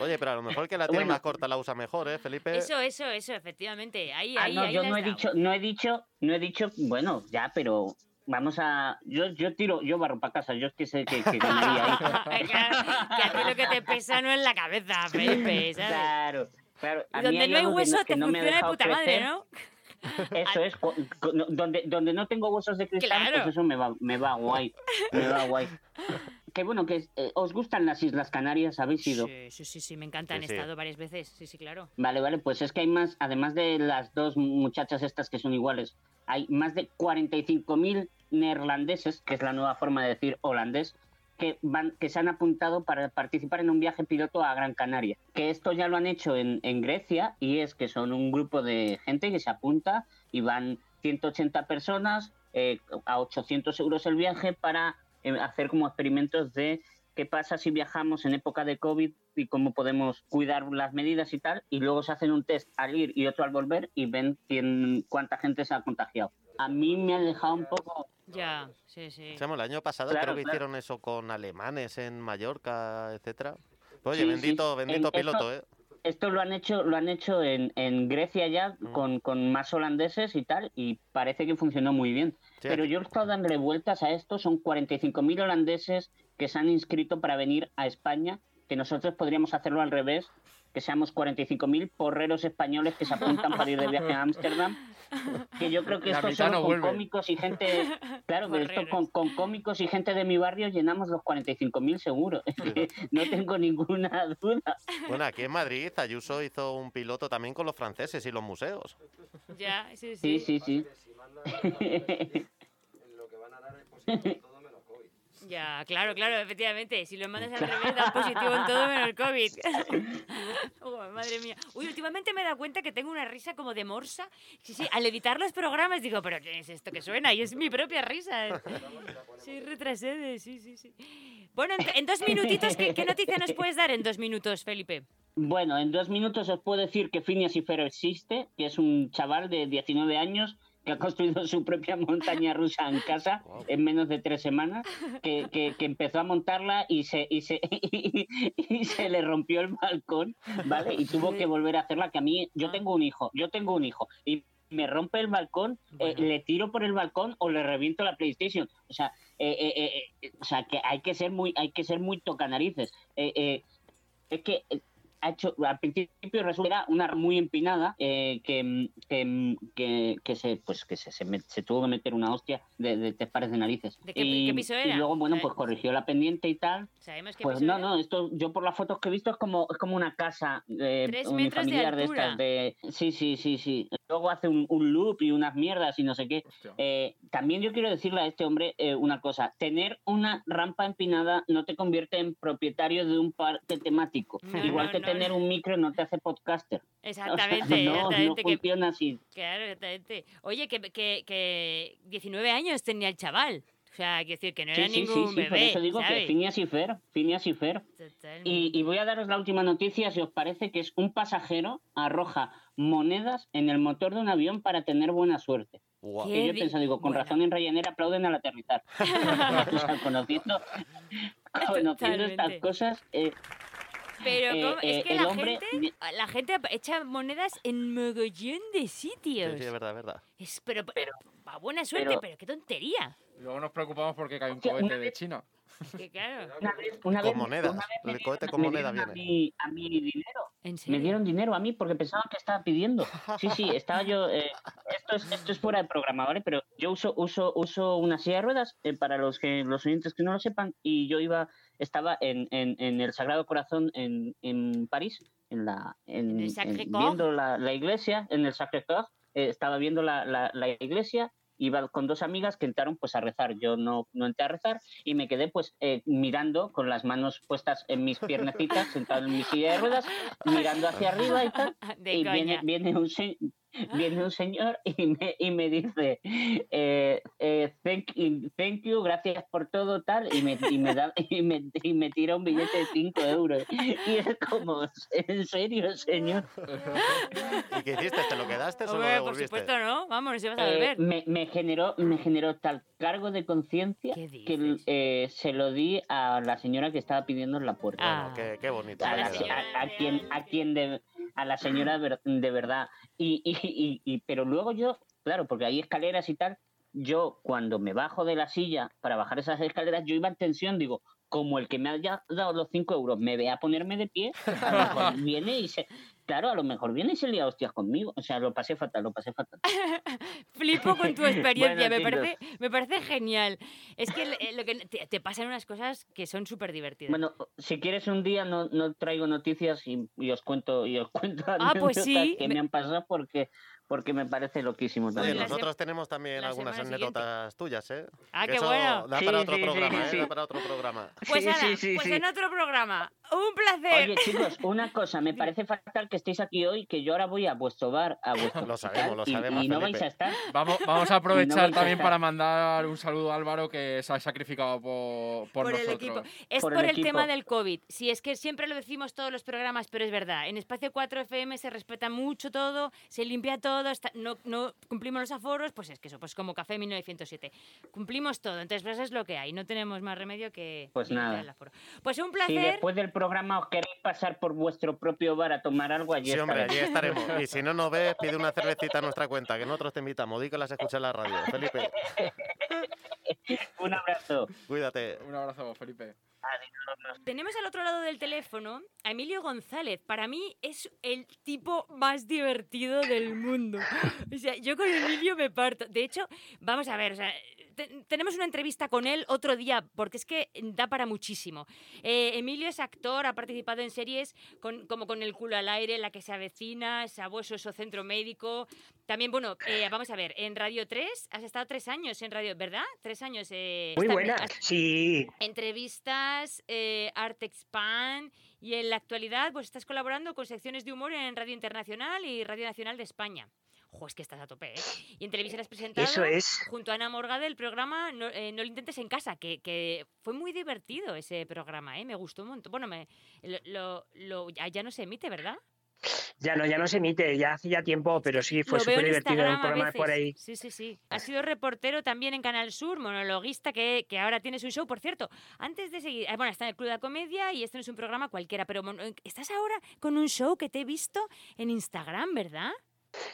Oye, pero a lo mejor que la tiene Bueno. más corta la usa mejor, ¿eh, Felipe? Eso, eso, eso, efectivamente. Ahí, Ah, ahí, no, ahí yo no has he dicho, no he dicho, no he dicho, bueno, ya, pero vamos a, yo, yo tiro, yo barro para casa, yo es que sé que, que ganaría ahí. <laughs> Que a ti lo que te pesa no es la cabeza, Felipe, ¿sabes? Claro, A donde hay no hay que hueso que te funciona de puta madre. ¿no? Eso es, donde, donde no tengo huesos de cristal, Claro. pues eso me va, me va guay. Me va guay. Que bueno, que eh, os gustan las Islas Canarias, habéis ido. Sí, sí, sí, sí, me encantan. Sí, He sí. estado varias veces. Sí, sí, claro. Vale, vale, pues es que hay más, además de las dos muchachas estas que son iguales, hay más de 45.000 neerlandeses, que es la nueva forma de decir holandés, que van, que se han apuntado para participar en un viaje piloto a Gran Canaria. Que esto ya lo han hecho en, Grecia y es que son un grupo de gente que se apunta y van 180 personas eh, a 800 euros el viaje para eh, hacer como experimentos de qué pasa si viajamos en época de COVID y cómo podemos cuidar las medidas y tal, y luego se hacen un test al ir y otro al volver y ven quién, cuánta gente se ha contagiado. A mí me ha dejado un poco... Ya, sí, sí. Chamo, el año pasado Claro, creo que claro. hicieron eso con alemanes en Mallorca, etcétera. Oye, Sí, sí, bendito, sí. bendito En- piloto, ¿eh? Esto lo han hecho, lo han hecho en, en Grecia ya Mm. con, con más holandeses y tal, y parece que funcionó muy bien. Sí, Pero yo he estado dándole vueltas a esto, son 45.000 holandeses que se han inscrito para venir a España, que nosotros podríamos hacerlo al revés, que seamos 45.000 porreros españoles que se apuntan para ir de viaje a Ámsterdam, que yo creo que La esto solo no con vuelve. cómicos y gente, claro, que esto con, con cómicos y gente de mi barrio llenamos los 45.000 seguro, <laughs> no tengo ninguna duda. Bueno, aquí en Madrid Ayuso hizo un piloto también con los franceses y los museos. Ya, sí, Sí, sí. sí, sí. Ya, claro, claro, efectivamente. Si lo mandas al revés, da positivo en todo menos el COVID. <laughs> Oh, <laughs> madre mía. Uy, últimamente me he dado cuenta que tengo una risa como de morsa. Sí, sí, al editar los programas digo, ¿pero qué es esto que suena? Y es mi propia risa. <laughs> Sí, retrasede, sí, sí, sí. Bueno, en, dos minutitos, ¿qué, qué noticia nos puedes dar en dos minutos, Felipe? Bueno, en dos minutos os puedo decir que Phineas y Ferb existe, que es un chaval de 19 años que ha construido su propia montaña rusa en casa en menos de tres semanas, que, que- que empezó a montarla y se, y, se, <laughs> y, se le rompió el balcón, ¿vale? Y tuvo que volver a hacerla, que a mí, yo tengo un hijo, yo tengo un hijo, y me rompe el balcón, eh, le tiro por el balcón o le reviento la PlayStation. O sea, eh, eh, o sea que hay que ser muy, hay que ser muy tocanarices. Eh, eh, es que ha hecho, al principio resulta una muy empinada eh, que, que, que, que se pues que se, se, met- se tuvo que meter una hostia de, de tres pares de narices. ¿De qué- y, qué piso y era? luego, bueno, pues corrigió la pendiente y tal. ¿Sabemos qué Pues piso no, era? no, esto yo por las fotos que he visto es como es como una casa eh, Tres metros de unifamiliar de, estas de sí, sí, sí, sí. Luego hace un, un loop y unas mierdas y no sé qué. Eh, también yo quiero decirle a este hombre eh, una cosa, tener una rampa empinada no te convierte en propietario de un parque temático. No, Igual no, que no, tener no. un micro no te hace podcaster. <laughs> O sea, Exactamente, no, no exactamente. que- funciona así. Claro, exactamente. Oye, que, que, que 19 años tenía el chaval. O sea, quiero decir que no Sí, era sí, sí, ningún sí, bebé. por eso digo que ¿sabes? Phineas y Fer, Phineas y Fer. Y, y voy a daros la última noticia, si os parece, que es un pasajero arroja monedas en el motor de un avión para tener buena suerte. Qué Que yo pienso, digo, con bueno. razón en Ryanair aplauden al aterrizar. <laughs> <laughs> o sea, conociendo, <laughs> conociendo estas cosas, eh, Pero eh, ¿cómo? eh, es que la hombre- gente, la gente echa monedas en mogollón de Sí, sitios. sí, es verdad, es verdad. Es- pero, pero, a buena suerte, pero- pero, qué tontería. Luego nos preocupamos porque cae un cohete de China. Que claro. una vez, una Con vez- monedas, una vez me el cohete dieron- con moneda dieron a viene. mí, a mí dinero. ¿En Me dieron dinero a mí porque pensaban que estaba pidiendo. Sí, sí, <laughs> estaba yo. eh, esto, es, esto es fuera de programa, ¿vale? Pero yo uso, uso, uso una silla de ruedas eh, para los que los oyentes que no lo sepan. Y yo iba, estaba en, en, en el Sagrado Corazón en, en París, en la, en, En el viendo la, la iglesia, en el Sacré-Cœur. eh, estaba viendo la, la, la iglesia. Iba con dos amigas que entraron pues a rezar. Yo no, no entré a rezar y me quedé pues eh, mirando con las manos puestas en mis piernecitas, <laughs> sentado en mi silla de ruedas, mirando hacia arriba y tal <laughs> De y viene, viene, un viene un señor <laughs> y me, y me dice eh, eh, thank, you, thank you, gracias por todo tal y me, y me, da, <laughs> y me, y me tira un billete de 5 euros y es como en serio señor <laughs> ¿Y qué hiciste? ¿Te lo quedaste o lo Hombre, por devolviste? supuesto, ¿no? Vamos, no vas a Eh, volver. me, me generó me generó tal cargo de conciencia ¿Qué que eh, se lo di a la señora que estaba pidiendo en la puerta Ah. Qué, qué bonito. a, la a- a quien a quien de, a la señora de verdad. Y, y, y- y- pero luego yo claro porque hay escaleras y tal yo cuando me bajo de la silla para bajar esas escaleras yo iba en tensión digo como el que me haya dado los cinco euros me ve a ponerme de pie a lo mejor viene y se Claro, a lo mejor viene y se lía hostias conmigo. O sea, lo pasé fatal, lo pasé fatal. <laughs> Flipo con tu <laughs> experiencia, Bueno, me, parece, me parece genial. Es que eh, lo que te, te pasan unas cosas que son súper divertidas. Bueno, si quieres un día no, no traigo noticias y, y os cuento y os <laughs> cuento Ah, pues sí, que me- me han pasado porque porque me parece loquísimo también. se- nosotros tenemos también la algunas anécdotas tuyas, ¿eh? Ah, Que qué eso bueno. Da Sí, para otro sí, sí, programa, sí, ¿eh? sí. Da para otro programa. Pues Sí, nada, sí, sí, pues sí. en otro programa. Un placer. Oye, chicos, una cosa, me <laughs> parece fatal que estéis aquí hoy, que yo ahora voy a vuestro bar, a <laughs> vuestro Lo hospital, sabemos, lo y- sabemos, y, no vais a estar. Vamos, vamos a aprovechar no vais a también para mandar un saludo a Álvaro que se ha sacrificado por, por por el equipo. Es Por por, el el, tema del COVID. Si es que siempre lo decimos todos los programas, pero es verdad. En Espacio 4 FM se respeta mucho todo, se limpia todo, está- no, no cumplimos los aforos, pues es que eso, pues como Café 1907. Cumplimos todo, entonces pues es lo que hay. No tenemos más remedio que Pues nada. el aforo. Pues un placer. después del programa os queréis pasar por vuestro propio bar a tomar algo, allí Sí, hombre, allí estaremos. <laughs> Y si no nos ves, pide una cervecita a nuestra cuenta, que nosotros te invitamos. Di que las escuchas en la radio. Felipe, <laughs> Un abrazo. cuídate. Un abrazo, Felipe. Adiós. Tenemos al otro lado del teléfono a Emilio González. Para mí es el tipo más divertido del mundo. O sea, yo con Emilio me parto. De hecho, vamos a ver, o sea, te- tenemos una entrevista con él otro día, porque es que da para muchísimo. Eh, Emilio es actor, ha participado en series con- como Con el culo al aire, La que se avecina, Sabueso o Centro Médico. También, bueno, eh, vamos a ver, en Radio 3 has estado tres años en Radio, ¿verdad? Tres años. eh, Muy has- Sí, entrevistas, Art Expand y en la actualidad pues estás colaborando con secciones de humor en Radio Internacional y Radio Nacional de España. Jo, es que estás a tope, ¿eh? Y en televisión has presentado eso es. junto a Ana Morgade el programa No, eh, No lo intentes en casa, que, que fue muy divertido ese programa, ¿eh? Me gustó un montón. Bueno, me, lo, lo- ya, no se emite, ¿verdad? Ya no, ya no se emite, ya hace ya tiempo, pero sí, fue súper divertido el programa por ahí. Sí, sí, sí. Ha sido reportero también en Canal Sur, monologuista, que, que ahora tiene su show. Por cierto, antes de seguir, ah, bueno, está en el Club de la Comedia y este no es un programa cualquiera, pero estás ahora con un show que te he visto en Instagram, ¿verdad?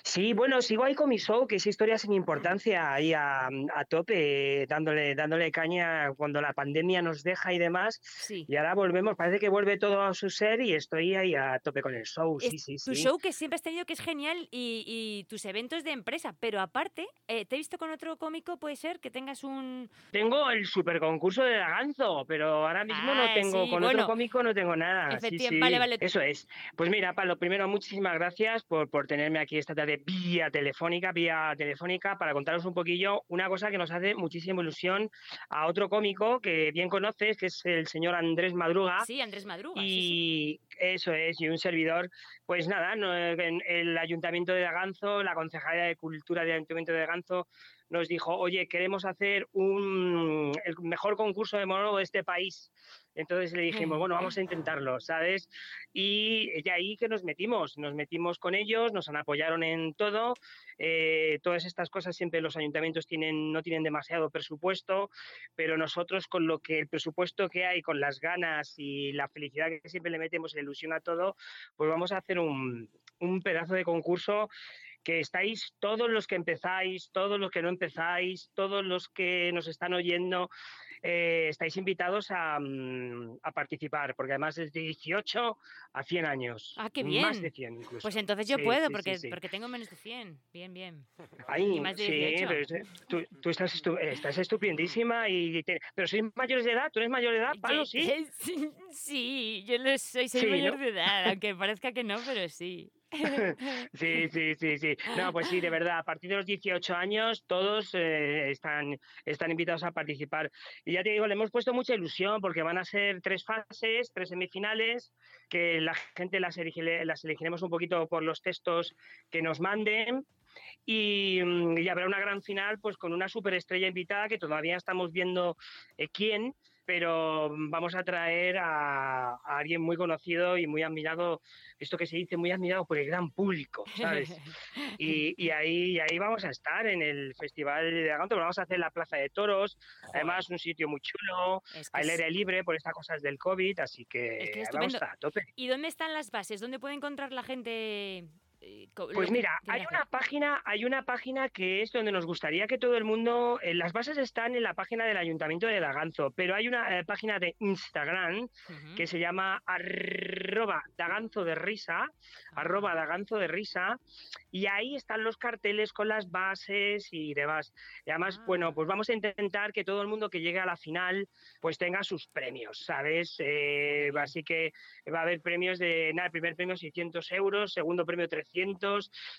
Sí, bueno, sigo ahí con mi show, que es historia sin importancia, ahí a, a tope, dándole, dándole caña cuando la pandemia nos deja y demás. Sí. Y ahora volvemos, parece que vuelve todo a su ser y estoy ahí a tope con el show, sí, sí, tu sí. show que siempre has tenido que es genial y, y tus eventos de empresa, pero aparte, eh, te he visto con otro cómico, puede ser que tengas un... Tengo el super concurso de Daganzo, pero ahora mismo no Ah, tengo, con bueno. otro cómico no tengo nada. Sí, Efectiva- sí, vale, vale. Eso es. Pues mira, Pablo, primero muchísimas gracias por, por tenerme aquí esta tarde vía telefónica, vía telefónica, para contaros un poquillo una cosa que nos hace muchísima ilusión a otro cómico que bien conoces, que es el señor Andrés Madruga. Sí, Andrés Madruga. sí, sí. Y eso es, y un servidor, pues nada, en el Ayuntamiento de Daganzo, la Concejalía de Cultura del Ayuntamiento de Daganzo nos dijo, oye, queremos hacer un, el mejor concurso de monólogo de este país. Entonces le dijimos, bueno, vamos a intentarlo, ¿sabes? Y de ahí que nos metimos, nos metimos con ellos, nos han apoyaron en todo. eh, todas estas cosas siempre los ayuntamientos tienen, no tienen demasiado presupuesto, pero nosotros con lo que el presupuesto que hay, con las ganas y la felicidad que siempre le metemos y la ilusión a todo, pues vamos a hacer un, un pedazo de concurso que estáis todos los que empezáis, todos los que no empezáis, todos los que nos están oyendo, eh, estáis invitados a, mm, a participar, porque además es de 18 a 100 años. Ah, qué Más bien. de 100 incluso. Pues entonces yo Sí, puedo, sí, porque, sí, porque tengo menos de 100. Bien, bien. Y más de sí, 18. pero es- tú, tú estás, estu- estás estupendísima y te- pero sois mayores de edad, tú eres mayor de edad, Pablo, sí. que <laughs> sí, yo lo soy, soy mayor ¿no? de edad, aunque parezca que no, pero sí. <laughs> Sí, sí, sí, sí. No, pues sí, de verdad, a partir de los 18 años todos eh, están, están invitados a participar. Y ya te digo, le hemos puesto mucha ilusión porque van a ser tres fases, tres semifinales, que la gente las, elegiremos un poquito por los textos que nos manden. Y, mm, y habrá una gran final pues con una superestrella invitada que todavía estamos viendo eh, quién, pero vamos a traer a, a alguien muy conocido y muy admirado, esto que se dice muy admirado por el gran público, ¿sabes? <laughs> Y, y ahí, y ahí vamos a estar en el Festival de Aganto, vamos a hacer la Plaza de Toros, además un sitio muy chulo, Es que al aire libre por estas cosas del COVID, así que, Es que vamos a tope. ¿Y dónde están las bases? ¿Dónde puede encontrar la gente Pues lo que mira, hay una página, hay una página que es donde nos gustaría que todo el mundo, eh, las bases están en la página del Ayuntamiento de Daganzo, pero hay una eh, página de Instagram que se llama arroba daganzo de risa, arroba daganzo de risa, y ahí están los carteles con las bases y demás. Y además, Ah. bueno, pues vamos a intentar que todo el mundo que llegue a la final pues tenga sus premios, ¿sabes? Eh, así que va a haber premios de, nada, el primer premio 600 euros, segundo premio 300,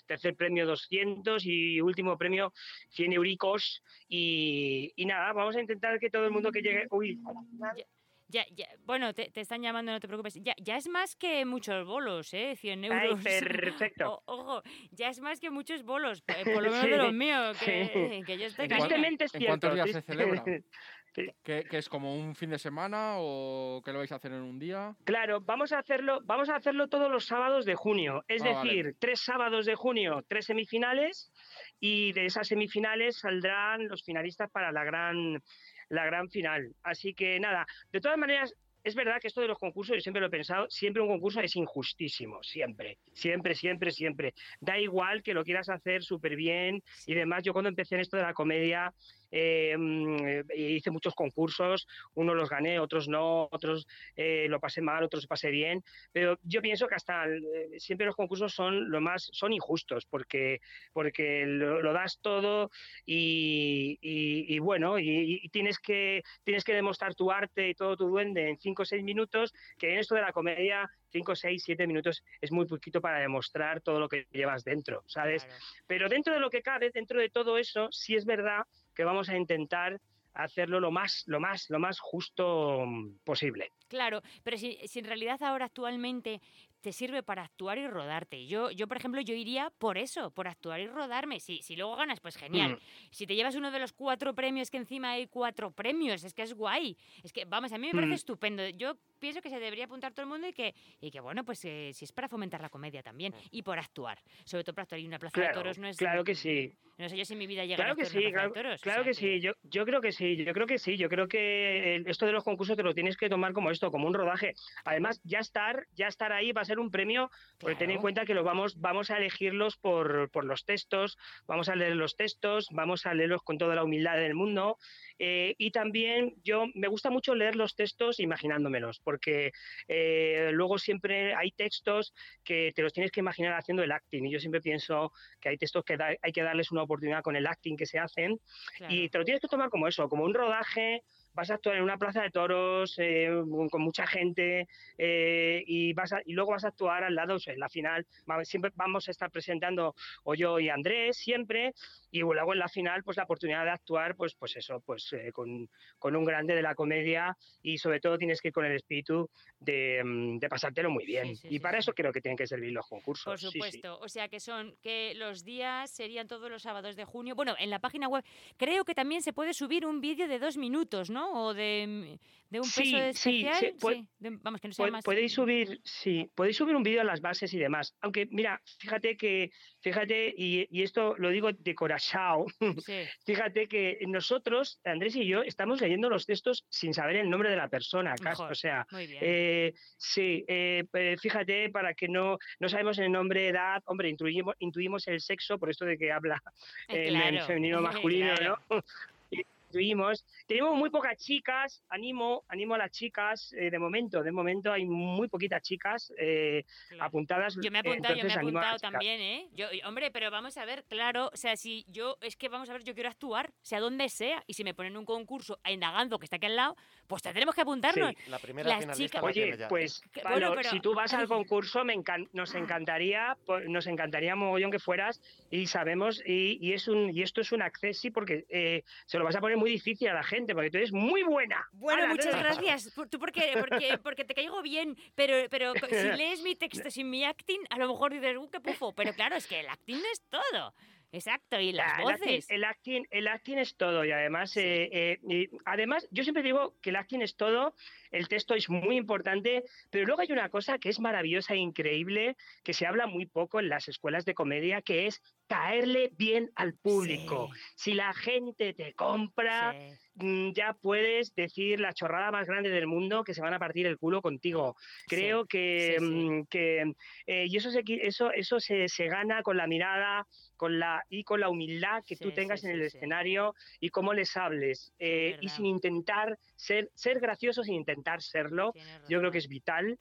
tercer premio 200 y último premio 100 euricos. Y, y nada, vamos a intentar que todo el mundo que llegue... Uy, Ya, ya, bueno, te, te están llamando, no te preocupes. Ya, ya es más que muchos bolos, ¿eh? 100 Ay, euros. <laughs> perfecto. O- ojo, ya es más que muchos bolos, eh, por lo <laughs> menos de los míos, que, sí. que yo estoy ¿En cuántos días se celebra? <laughs> Sí. ¿Que, que es como un fin de semana o que lo vais a hacer en un día? Claro, vamos a hacerlo, vamos a hacerlo todos los sábados de junio. Es Ah, vale. decir, tres sábados de junio, tres semifinales, y de esas semifinales saldrán los finalistas para la gran, la gran final. Así que nada, de todas maneras. Es verdad que esto de los concursos, yo siempre lo he pensado, siempre un concurso es injustísimo, siempre, siempre, siempre, siempre. Da igual que lo quieras hacer súper bien y demás. Yo cuando empecé en esto de la comedia eh, mm, hice muchos concursos, unos los gané, otros no, otros eh, lo pasé mal, otros lo pasé bien, pero yo pienso que hasta eh, siempre los concursos son lo más son injustos porque porque lo, lo das todo y, y- y bueno y, y tienes que tienes que demostrar tu arte y todo tu duende en cinco o seis minutos que en esto de la comedia cinco, seis, siete minutos es muy poquito para demostrar todo lo que llevas dentro, ¿sabes? Claro. Pero dentro de lo que cabe, dentro de todo eso, sí es verdad que vamos a intentar hacerlo lo más, lo más, lo más justo mm, posible. Claro, pero si, si en realidad ahora actualmente te sirve para actuar y rodarte. Yo, yo por ejemplo, yo iría por eso, por actuar y rodarme. Si, si luego ganas, pues genial. Mm. Si te llevas uno de los cuatro premios, que encima hay cuatro premios, es que es guay. Es que, vamos, a mí me parece Mm. estupendo. Yo pienso que se debería apuntar todo el mundo y que, y que bueno, pues eh, si es para fomentar la comedia también. Y por actuar. Sobre todo por actuar. Y una plaza de toros no es... claro que sí. No sé yo si en mi vida llega Claro a que sí, una plaza claro, de toros. o claro sea que sí, yo, yo creo que sí, yo creo que sí, yo creo que esto de los concursos te lo tienes que tomar como esto, como un rodaje. Además, ya estar, ya estar ahí va a ser un premio, porque ten en Claro. cuenta que lo vamos, vamos a elegirlos por, por los textos, vamos a leer los textos, vamos a leerlos con toda la humildad del mundo. eh, y también yo me gusta mucho leer los textos imaginándomelos, porque eh, luego siempre hay textos que te los tienes que imaginar haciendo el acting. Y yo siempre pienso que hay textos que da- hay que darles una oportunidad con el acting que se hacen Claro. y te lo tienes que tomar como eso, como un rodaje. Vas a actuar en una plaza de toros eh, con mucha gente eh, y, vas a- y luego vas a actuar al lado, o sea, en la final. Siempre vamos a estar presentando o yo y Andrés, siempre. Y luego en la final, pues la oportunidad de actuar, pues, pues eso, pues eh, con, con un grande de la comedia y sobre todo tienes que ir con el espíritu de, mm, de pasártelo muy bien. Sí, sí, y sí, para eso creo que tienen que servir los concursos. Por supuesto, o sea que son que los días serían todos los sábados de junio. Bueno, en la página web creo que también se puede subir un vídeo de dos minutos, ¿no? O de, de un Sí, peso de sí, especial. puede- sí, de- vamos, que no sea más. Podéis subir, sí, podéis subir un vídeo a las bases y demás. Aunque, mira, fíjate que, fíjate, y, y esto lo digo de corazón, <laughs> Sí, fíjate que nosotros, Andrés y yo, estamos leyendo los textos sin saber el nombre de la persona, cas- Mejor. o sea, muy bien. eh, sí, eh, fíjate, para que no, no sabemos el nombre, edad, hombre, intuimos, intuimos el sexo, por esto de que habla Eh, en claro, femenino <laughs> masculino, claro. <laughs> ¿no? Intuimos. Tenemos muy pocas chicas, animo, animo a las chicas, eh, de momento, de momento hay muy poquitas chicas eh, claro. apuntadas. Yo me he eh, apuntado, yo me he apuntado también, ¿eh? Yo, hombre, pero vamos a ver, claro, o sea, si yo, es que vamos a ver, yo quiero actuar, sea donde sea, y si me ponen un concurso a Indagando que está aquí al lado, pues tendremos que apuntarnos. La primera Las finalista chicas- la Oye, ya. pues bueno, pero- si tú vas al concurso, me encan- nos encantaría, po- nos encantaría mogollón que fueras y sabemos y, y es un y esto es un accesi porque eh, se lo vas a poner muy difícil a la gente porque tú eres muy buena. Bueno, muchas gracias. Tú porque, porque, porque te caigo bien, pero, pero si <laughs> lees mi texto sin mi acting, a lo mejor dices, ¡uh, qué pufo! Pero claro, es que el acting es todo. Exacto, y las Ah, el acting- voces. El acting, el acting es todo y además, eh, eh, y además yo siempre digo que el acting es todo, el texto es muy importante, pero luego hay una cosa que es maravillosa e increíble, que se habla muy poco en las escuelas de comedia, que es caerle bien al público. Si la gente te compra, mm, ya puedes decir la chorrada más grande del mundo que se van a partir el culo contigo. Creo que, sí, sí. mm, que eh, y eso se, eso, eso se, se gana con la mirada con la, y con la humildad que tú Sí, tengas sí, en sí, el sí. escenario y cómo les hables. eh, y sin intentar ser, ser gracioso, sin intentar serlo, yo creo que es vital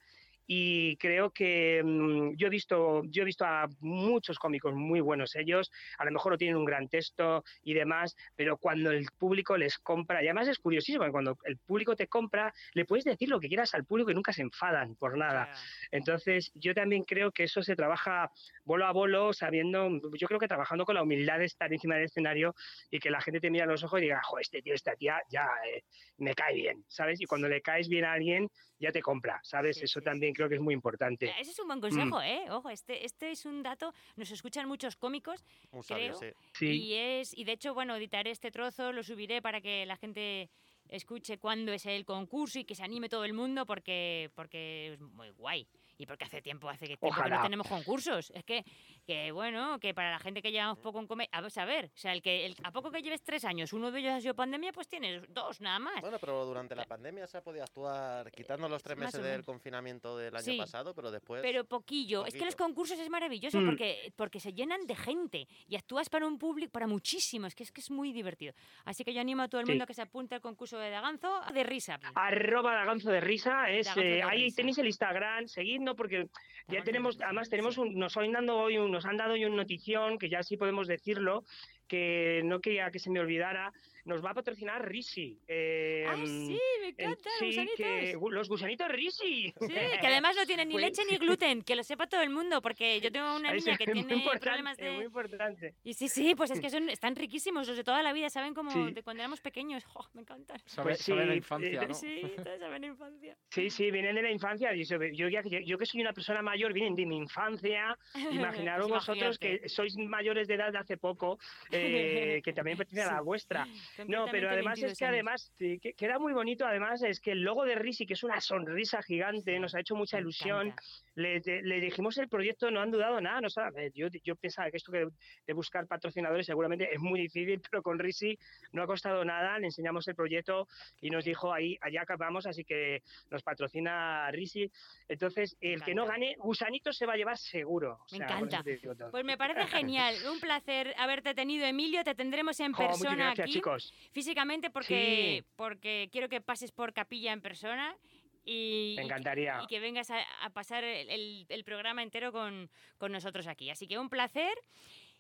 y creo que mm, yo he visto yo he visto a muchos cómicos muy buenos ellos a lo mejor no tienen un gran texto y demás pero cuando el público les compra y además es curiosísimo porque cuando el público te compra le puedes decir lo que quieras al público y nunca se enfadan por nada. Claro. entonces yo también creo que eso se trabaja bolo a bolo sabiendo yo creo que trabajando con la humildad de estar encima del escenario y que la gente te mira a los ojos y diga jo este tío esta tía ya eh, me cae bien sabes y cuando le caes bien a alguien ya te compra sabes Sí, eso sí, también creo que es muy importante Ese es un buen Mm. consejo, ¿eh? Ojo, este, este es un dato. Nos escuchan muchos cómicos Un sabio, creo. sí. sí y es y de hecho, bueno, editaré este trozo, lo subiré para que la gente escuche cuándo es el concurso y que se anime todo el mundo porque porque es muy guay y porque hace tiempo hace que, tiempo que no tenemos concursos es que que bueno que para la gente que llevamos poco en comer vamos a ver o sea el que el- a poco que lleves tres años uno de ellos ha sido pandemia pues tienes dos nada más Bueno, pero durante la pandemia se ha podido actuar quitando los tres meses del confinamiento del año Sí. pasado, pero después... Pero poquillo. Es que los concursos es maravilloso Mm. porque, porque se llenan de gente y actúas para un público, para muchísimos, que es que es muy divertido. Así que yo animo a todo el Sí. mundo a que se apunte al concurso de Daganzo de risa. arroba Daganzo de risa es Daganzo de eh, ahí risa. tenéis el Instagram porque ya Daganzo de tenemos además tenemos un, nos han dando hoy un- nos han dado hoy una notición que ya sí podemos decirlo que no quería que se me olvidara nos va a patrocinar Risi eh, ah, sí, me en- encanta, sí, gusanitos. que gu- los gusanitos Risi Sí, <laughs> que además no tienen ni Pues- leche ni gluten, que lo sepa todo el mundo, porque yo tengo una Es niña que <laughs> muy tiene problemas muy de... importante Y sí, sí, pues es que <laughs> son, están riquísimos, los de toda la vida, saben como Sí. de cuando éramos pequeños. Jo, me encantan. Pues sí, infancia, eh, ¿no? Sí, saben infancia. Sí, sí, vienen de la infancia. Yo, ya que- yo que soy una persona mayor, vienen de mi infancia. Imaginaros Pues vosotros que sois mayores de edad de hace poco, eh, que también pertenece a la vuestra. No, pero además es 22 que años. además que, que era muy bonito. Además es que el logo de Risi, que es una sonrisa gigante, nos ha hecho mucha ilusión. Le, de- le dijimos el proyecto, no han dudado nada. No yo, yo pensaba que esto que de buscar patrocinadores seguramente es muy difícil, pero con Risi no ha costado nada. Le enseñamos el proyecto y nos dijo ahí, allá acabamos, así que nos patrocina Risi. Entonces, el que no gane, Gusanito se va a llevar seguro. O Me sea, encanta. Pues me parece genial, un placer haberte tenido, Emilio. Te tendremos en muchas persona gracias, aquí, chicos. Físicamente, porque, Sí. porque quiero que pases por capilla en persona y, Me y- encantaría. y que vengas a, a pasar el, el- el programa entero con, con nosotros aquí. Así que un placer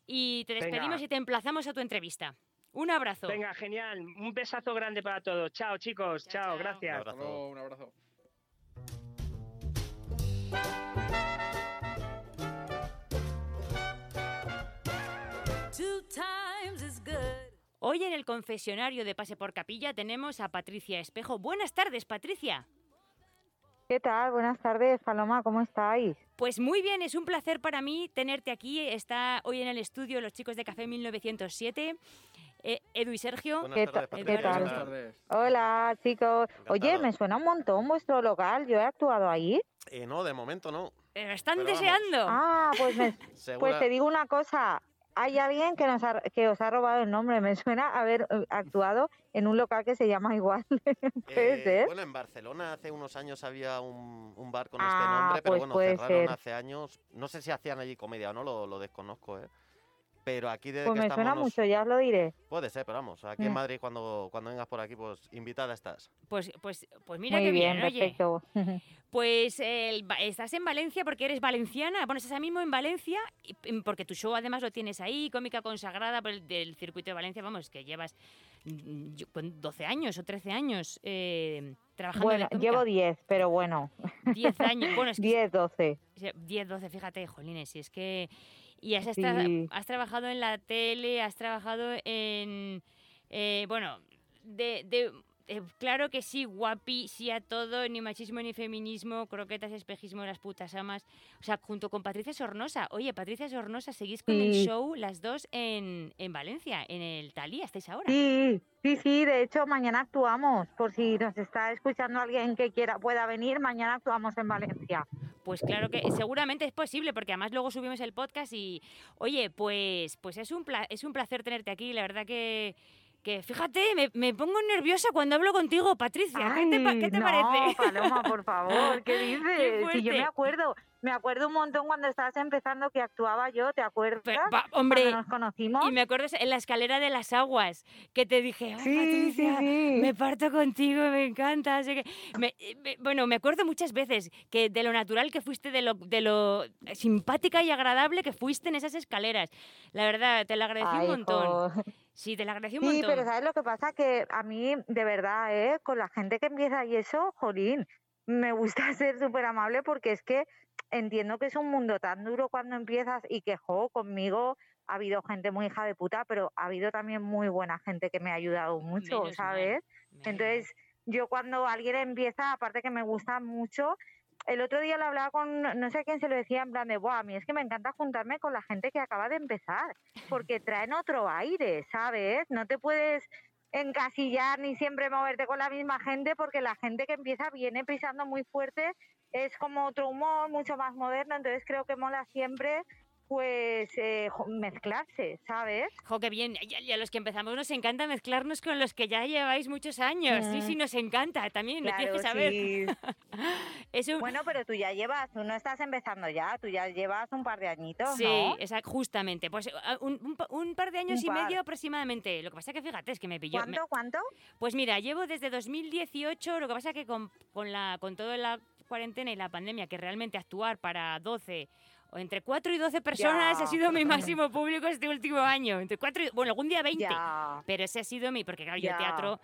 y te Venga. despedimos y te emplazamos a tu entrevista. Un abrazo. Venga, genial. Un besazo grande para todos. Chao, chicos. Chao, Chao, chao. gracias. Un luego, un abrazo. Hoy en el confesionario de Pase por Capilla tenemos a Patricia Espejo. Buenas tardes, Patricia. ¿Qué tal? Buenas tardes, Paloma, ¿cómo estáis? Pues muy bien, es un placer para mí tenerte aquí. Está hoy en el estudio los chicos de Café 1907, eh, Edu y Sergio. Buenas ¿Qué tardes, qué tal? Buenas tardes. Hola, chicos. Oye, me suena un montón vuestro local. Yo he actuado ahí. Eh, no, de momento no. Pero están Pero vamos. deseando. Ah, pues, me- <laughs> pues te digo una cosa. Hay alguien que, nos ha- que os ha robado el nombre. Me suena haber eh, actuado en un local que se llama igual. <laughs> ¿Puede Eh, ser? Bueno, en Barcelona hace unos años había un, un bar con Ah, este nombre, pero pues bueno, cerraron ser. hace años. No sé si hacían allí comedia o no, lo, lo desconozco, ¿eh? Pero aquí desde Pues que me estamos... suena mucho, ya os lo diré. Puede ser, pero vamos, aquí en Mm. Madrid cuando, cuando vengas por aquí, pues invitada estás. Pues, pues, pues mira Muy qué bien, bien, oye. perfecto. <laughs> Pues el va- estás en Valencia porque eres valenciana. Bueno, estás ahora mismo en Valencia porque tu show además lo tienes ahí, cómica consagrada por el, del circuito de Valencia. Vamos, que llevas mm, yo- con 12 años o 13 años eh, trabajando Bueno, en llevo 10, pero bueno, 10 años. Bueno, es que 10, 12. Sí, 10, 12, fíjate, jolines, si es que... Y has, Sí. has trabajado en la tele, has trabajado en... eh, bueno, de... de- eh, claro que sí, guapi, sí a todo, ni machismo ni feminismo, croquetas, espejismo, las putas amas. O sea, junto con Patricia Sornosa. Oye, Patricia Sornosa, seguís con el show las dos en, en Valencia, en el Talía, estáis ahora. Sí, sí, sí, de hecho mañana actuamos. Por si nos está escuchando alguien que quiera pueda venir, mañana actuamos en Valencia. Pues claro que seguramente es posible, porque además luego subimos el podcast y, oye, pues, pues es, un pla- es un placer tenerte aquí. La verdad que, que fíjate, me, me pongo nerviosa cuando hablo contigo, Patricia. ¿Qué te, qué no, parece? Paloma, por favor, ¿qué <laughs> dices? Si yo me acuerdo, me acuerdo un montón cuando estabas empezando que actuaba yo, ¿te acuerdas? Va, hombre, Cuando nos conocimos. y me acuerdo en la escalera de las aguas que te dije, "Ay, Sí, sí, Patricia, sí. me parto contigo, me encanta. así que me- eh, me- bueno, me acuerdo muchas veces que de lo natural que fuiste, de lo, de lo simpática y agradable que fuiste en esas escaleras. La verdad, te lo agradecí Ay, un montón. jo. Sí, te lo agradecí un Sí, montón. pero ¿sabes lo que pasa? Que a mí, de verdad, ¿eh? con la gente que empieza y eso, jolín, me gusta <laughs> ser súper amable porque es que entiendo que es un mundo tan duro cuando empiezas y que, jo, conmigo ha habido gente muy hija de puta, pero ha habido también muy buena gente que me ha ayudado mucho, Menos mal, ¿sabes? Entonces, yo cuando alguien empieza, aparte que me gusta mucho, el otro día lo hablaba con, no sé quién se lo decía, en plan de, Buah, a mí es que me encanta juntarme con la gente que acaba de empezar, porque traen otro aire, ¿sabes? No te puedes encasillar ni siempre moverte con la misma gente, porque la gente que empieza viene pisando muy fuerte, es como otro humor, mucho más moderno, entonces creo que mola siempre pues eh, mezclarse, ¿sabes? Jo, qué bien. Y a, y a los que empezamos nos encanta mezclarnos con los que ya lleváis muchos años. Sí, Mm. sí, nos encanta también. lo tienes que Claro, saber. sí. <laughs> Es un- Bueno, pero tú ya llevas, tú no estás empezando ya, tú ya llevas un par de añitos, Sí, ¿no? exacto, justamente. Pues un, un un par de años y par. medio aproximadamente. Lo que pasa que fíjate, es que me pilló. me- ¿Cuánto, cuánto? Pues mira, llevo desde 2018, lo que pasa que con, con, la, con toda la cuarentena y la pandemia, que realmente actuar para 12 o entre 4 y 12 personas Ya. ha sido mi máximo público este último año. Entre 4 y, bueno, algún día 20, Ya. pero ese ha sido mi, porque claro, yo Ya. teatro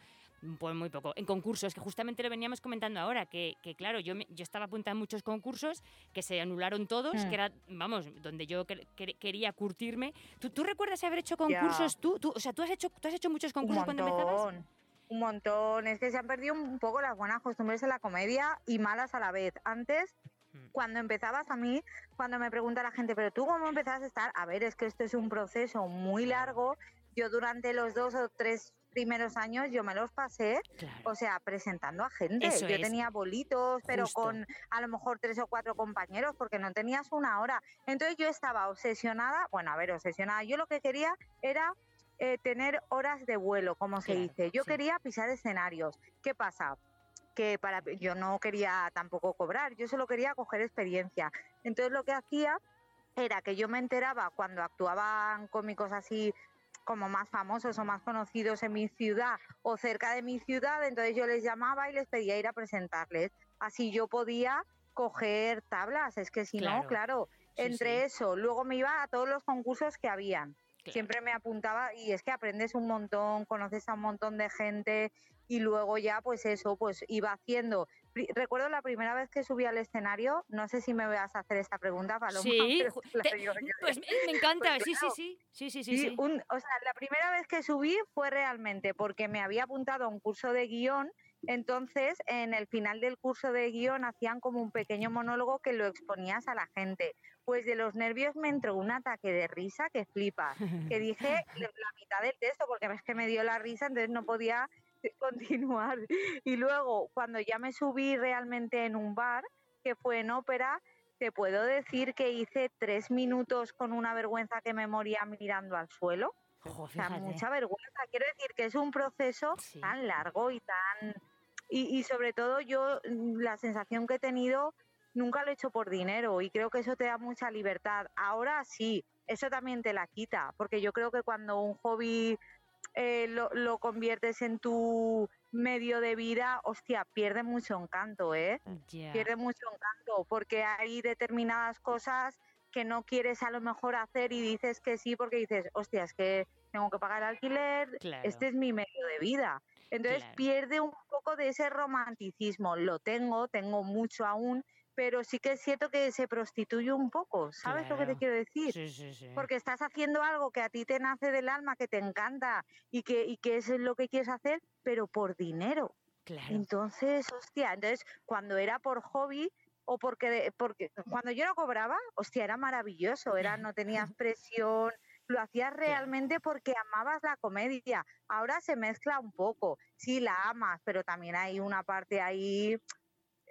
pues muy poco. En concursos, que justamente lo veníamos comentando ahora, que, que claro, yo, yo estaba apuntada en muchos concursos que se anularon todos, Mm. que era, vamos, donde yo quer- quer- quería curtirme. ¿Tú, ¿Tú recuerdas haber hecho concursos tú? tú? O sea, ¿tú has hecho, tú has hecho muchos concursos cuando empezabas? montón, un montón. Es que se han perdido un poco las buenas costumbres en la comedia y malas a la vez. Antes, Mm. Cuando empezabas a mí, cuando me pregunta la gente, pero tú cómo empezaste a estar, a ver, es que esto es un proceso muy largo. Yo durante los dos o tres primeros años yo me los pasé, o sea, presentando a gente. Eso yo es. tenía bolitos, pero Justo. con a lo mejor tres o cuatro compañeros, porque no tenías una hora. Entonces yo estaba obsesionada, bueno, a ver, obsesionada. Yo lo que quería era eh, tener horas de vuelo, como se dice. Yo sí. quería pisar escenarios. ¿Qué pasa? Que para yo no quería tampoco cobrar, yo solo quería coger experiencia. Entonces lo que hacía era que yo me enteraba cuando actuaban cómicos así como más famosos o más conocidos en mi ciudad o cerca de mi ciudad, entonces yo les llamaba y les pedía ir a presentarles. Así yo podía coger tablas, es que si Claro. no, claro, Sí, entre sí. eso, luego me iba a todos los concursos que habían. Claro. Siempre me apuntaba y es que aprendes un montón, conoces a un montón de gente y luego ya pues eso, pues iba haciendo. Recuerdo la primera vez que subí al escenario, no sé si me vas a hacer esta pregunta, Paloma. Sí, pero te- yo. pues me encanta, Pues sí, sí, claro. sí, sí, sí, sí, Sí, sí. un- o sea, la primera vez que subí fue realmente porque me había apuntado a un curso de guion, entonces en el final del curso de guion hacían como un pequeño monólogo que lo exponías a la gente. Pues de los nervios me entró un ataque de risa que flipa, que dije <laughs> la mitad del texto porque es que me dio la risa, entonces no podía <laughs> continuar. Y luego, cuando ya me subí realmente en un bar, que fue en ópera, te puedo decir que hice tres minutos con una vergüenza que me moría mirando al suelo. O sea, mucha vergüenza. Quiero decir que es un proceso Sí. tan largo y tan... Y, y sobre todo yo, mm, la sensación que he tenido, nunca lo he hecho por dinero y creo que eso te da mucha libertad. Ahora sí, eso también te la quita, porque yo creo que cuando un hobby eh, lo, lo conviertes en tu medio de vida, hostia, pierde mucho encanto, ¿eh? Pierde mucho encanto porque hay determinadas cosas que no quieres a lo mejor hacer y dices que sí porque dices, hostia, es que tengo que pagar alquiler, Claro. este es mi medio de vida. Entonces Claro. pierde un poco de ese romanticismo. Lo tengo, tengo mucho aún, pero sí que es cierto que se prostituye un poco. ¿Sabes lo que te quiero decir? Sí, sí, sí. Porque estás haciendo algo que a ti te nace del alma, que te encanta y que, y que es lo que quieres hacer, pero por dinero. Claro. Entonces, hostia, entonces cuando era por hobby o porque, porque cuando yo no cobraba, hostia, era maravilloso, era no tenías <laughs> presión, lo hacías realmente porque amabas la comedia. Ahora se mezcla un poco, sí la amas, pero también hay una parte ahí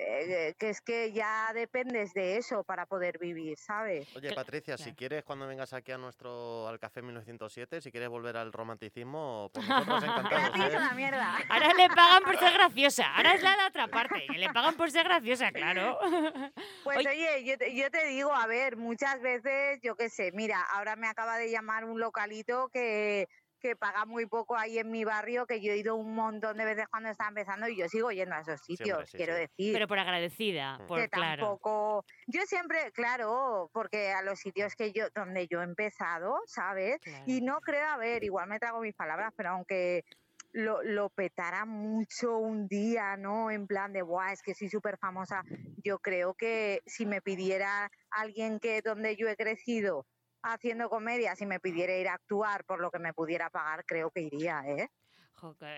eh, que es que ya dependes de eso para poder vivir, ¿sabes? Oye, Patricia, si quieres, cuando vengas aquí a nuestro al Café 1907, si quieres volver al romanticismo, por <laughs> nosotros encantados. ¿eh? la mierda. Ahora le pagan por ser graciosa. <laughs> Ahora es la, la otra parte. Que le pagan por ser graciosa, claro. <laughs> Pues Oye- oye, yo te, yo te digo, a ver, muchas veces, yo qué sé, mira, ahora me acaba de llamar un localito que, que paga muy poco ahí en mi barrio, que yo he ido un montón de veces cuando estaba empezando y yo sigo yendo a esos sitios, Siempre, sí, quiero sí. decir. Pero por agradecida. Que Por, que claro. tampoco yo siempre claro porque a los sitios que yo donde yo he empezado sabes Claro. y no creo a ver igual me trago mis palabras pero aunque lo, lo petara mucho un día, ¿no? En plan de, Buah, es que soy súper famosa. Yo creo que si me pidiera alguien que donde yo he crecido haciendo comedia, si me pidiera ir a actuar por lo que me pudiera pagar, creo que iría, ¿eh?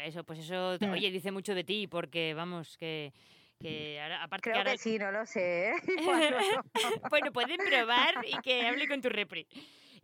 Eso, pues eso, Mm. oye, dice mucho de ti, porque vamos, que, que ahora, aparte Creo que ahora, que sí, no lo sé. ¿eh? <laughs> <laughs> Bueno, pueden probar y que hable con tu repri.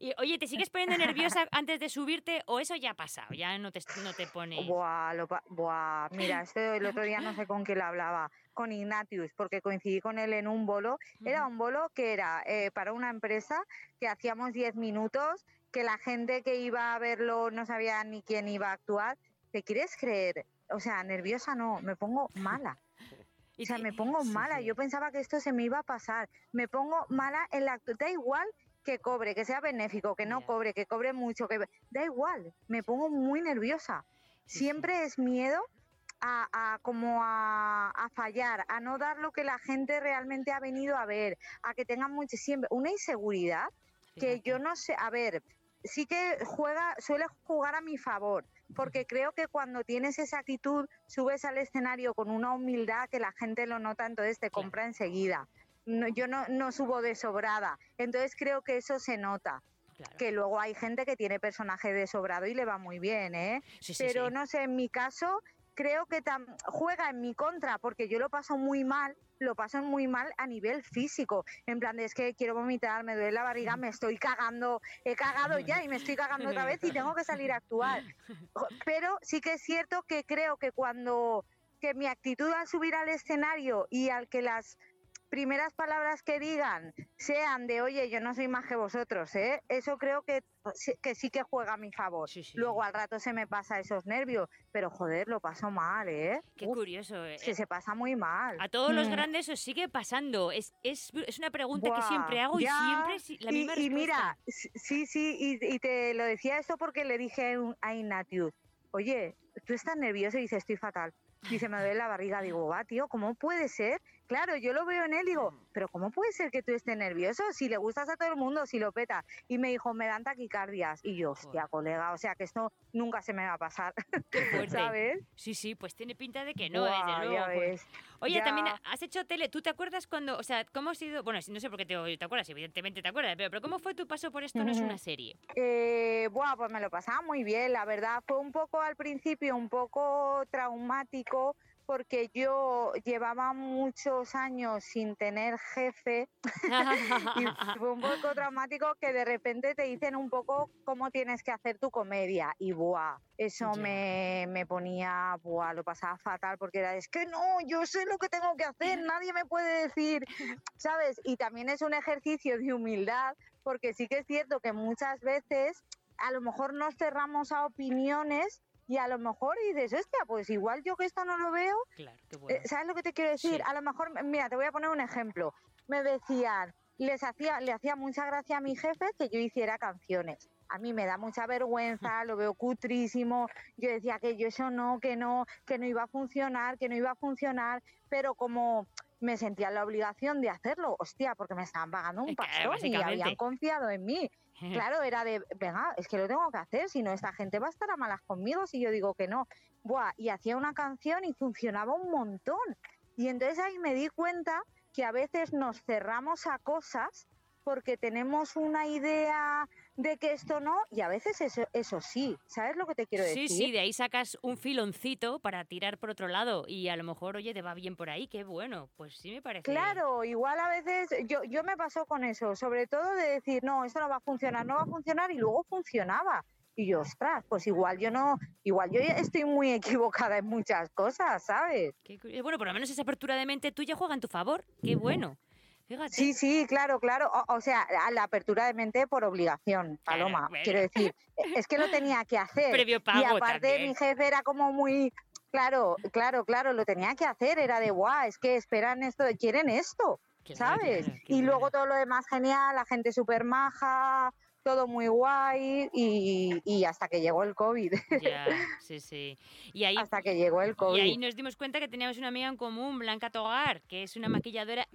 Y, oye, ¿te sigues poniendo nerviosa <laughs> antes de subirte o eso ya ha pasado? Ya no te, no te pones... Buah, lo pa- buah, mira, <laughs> esto el otro día no sé con quién lo hablaba, con Ignatius, porque coincidí con él en un bolo. Era un bolo que era eh, para una empresa que hacíamos 10 minutos, que la gente que iba a verlo no sabía ni quién iba a actuar. ¿Te quieres creer? O sea, nerviosa no, me pongo mala. <laughs> O sea, me pongo mala. Yo pensaba que esto se me iba a pasar. Me pongo mala en la Da igual que cobre, que sea benéfico, que no cobre, que cobre mucho, que da igual. Me pongo muy nerviosa. Siempre es miedo a, a como a, a fallar, a no dar lo que la gente realmente ha venido a ver, a que tengan mucho siempre una inseguridad que yo no sé, a ver, sí que juega, suele jugar a mi favor, porque creo que cuando tienes esa actitud, subes al escenario con una humildad que la gente lo nota, entonces te compra enseguida. No, yo no, no subo de sobrada, entonces creo que eso se nota. Claro. Que luego hay gente que tiene personaje de sobrado y le va muy bien, ¿eh? Sí, sí, Pero sí. no sé, en mi caso creo que juega en mi contra porque yo lo paso muy mal, lo paso muy mal a nivel físico. En plan de es que quiero vomitar, me duele la barriga, me estoy cagando, he cagado ya y me estoy cagando otra vez y tengo que salir a actuar. Pero sí que es cierto que creo que cuando que mi actitud al subir al escenario y al que las primeras palabras que digan sean de oye, yo no soy más que vosotros, ¿eh? eso creo que, sí- que sí que juega a mi favor. Sí, sí, Luego al rato se me pasa esos nervios, pero joder, lo paso mal, ¿eh? Qué Uf, curioso. eh, que se pasa muy mal. A todos los Mm. grandes os sigue pasando. Es, es, es una pregunta que siempre hago y siempre si- la y, misma y respuesta. mira, s- sí, sí, y, y te lo decía esto porque le dije a Ignatius, oye, tú estás nervioso y dice, estoy fatal. Dice, me duele la barriga. Digo, va, tío, ¿cómo puede ser? Claro, yo lo veo en él, digo, pero ¿cómo puede ser que tú estés nervioso? Si le gustas a todo el mundo, si lo peta. Y me dijo, me dan taquicardias. Y yo, hostia, Joder. colega, o sea que esto nunca se me va a pasar, <laughs> Qué fuerte. ¿sabes? Sí, sí, pues tiene pinta de que no, Buah, desde luego. ya pues. ves. Oye, Ya. también has hecho tele. ¿Tú te acuerdas cuando, o sea, cómo ha sido? Bueno, no sé por qué te, te acuerdas, evidentemente te acuerdas, pero, pero ¿cómo fue tu paso por esto? No es una serie. Eh, buah, pues me lo pasaba muy bien, la verdad. Fue un poco al principio, un poco traumático, porque yo llevaba muchos años sin tener jefe <laughs> y <laughs> fue un poco traumático que de repente te dicen un poco cómo tienes que hacer tu comedia. Y buah, eso me, me ponía, buah, lo pasaba fatal porque era, es que no, yo sé lo que tengo que hacer, <laughs> nadie me puede decir, ¿sabes? Y también es un ejercicio de humildad porque sí que es cierto que muchas veces a lo mejor nos cerramos a opiniones y a lo mejor dices, hostia, pues igual yo que esto no lo veo, Claro, qué bueno. eh, ¿Sabes lo que te quiero decir? Sí. A lo mejor, mira, te voy a poner un ejemplo. Me decían, les hacía, le hacía mucha gracia a mi jefe que yo hiciera canciones. A mí me da mucha vergüenza, <laughs> lo veo cutrísimo. Yo decía que yo eso no, que no, que no iba a funcionar, que no iba a funcionar, pero como me sentía en la obligación de hacerlo, hostia, porque me estaban pagando un pastón y habían confiado en mí. <laughs> Claro, era de, venga, es que lo tengo que hacer, si no esta gente va a estar a malas conmigo si yo digo que no. Buah, y hacía una canción y funcionaba un montón. Y entonces ahí me di cuenta que a veces nos cerramos a cosas porque tenemos una idea de que esto no, y a veces eso, eso sí, ¿sabes lo que te quiero Sí, decir? sí, de ahí sacas un filoncito para tirar por otro lado y a lo mejor, oye, te va bien por ahí, qué bueno, pues sí me parece. Claro, igual a veces yo, yo me pasó con eso, sobre todo de decir, no, esto no va a funcionar, no va a funcionar y luego funcionaba. Y yo, ostras, pues igual yo no, igual yo estoy muy <laughs> equivocada en muchas cosas, ¿sabes? Qué eh, bueno, por lo menos esa apertura de mente tuya juega en tu favor. Qué bueno. Fíjate. Sí, sí, claro, claro. O, o sea, a la apertura de mente por obligación, Claro, Paloma. bueno. Quiero decir, <laughs> es que lo tenía que hacer. Previo pago y aparte también. mi jefe era como muy, claro, claro, claro, lo tenía que hacer. Era de, guau, es que esperan esto, quieren esto, ¿sabes? y luego todo lo demás genial, la gente súper maja, todo muy guay y, y hasta que llegó el COVID. Ya, <laughs> sí, sí. Y ahí, hasta que llegó el COVID. y ahí nos dimos cuenta que teníamos una amiga en común, Blanca Togar, que es una maquilladora ¡Ostras,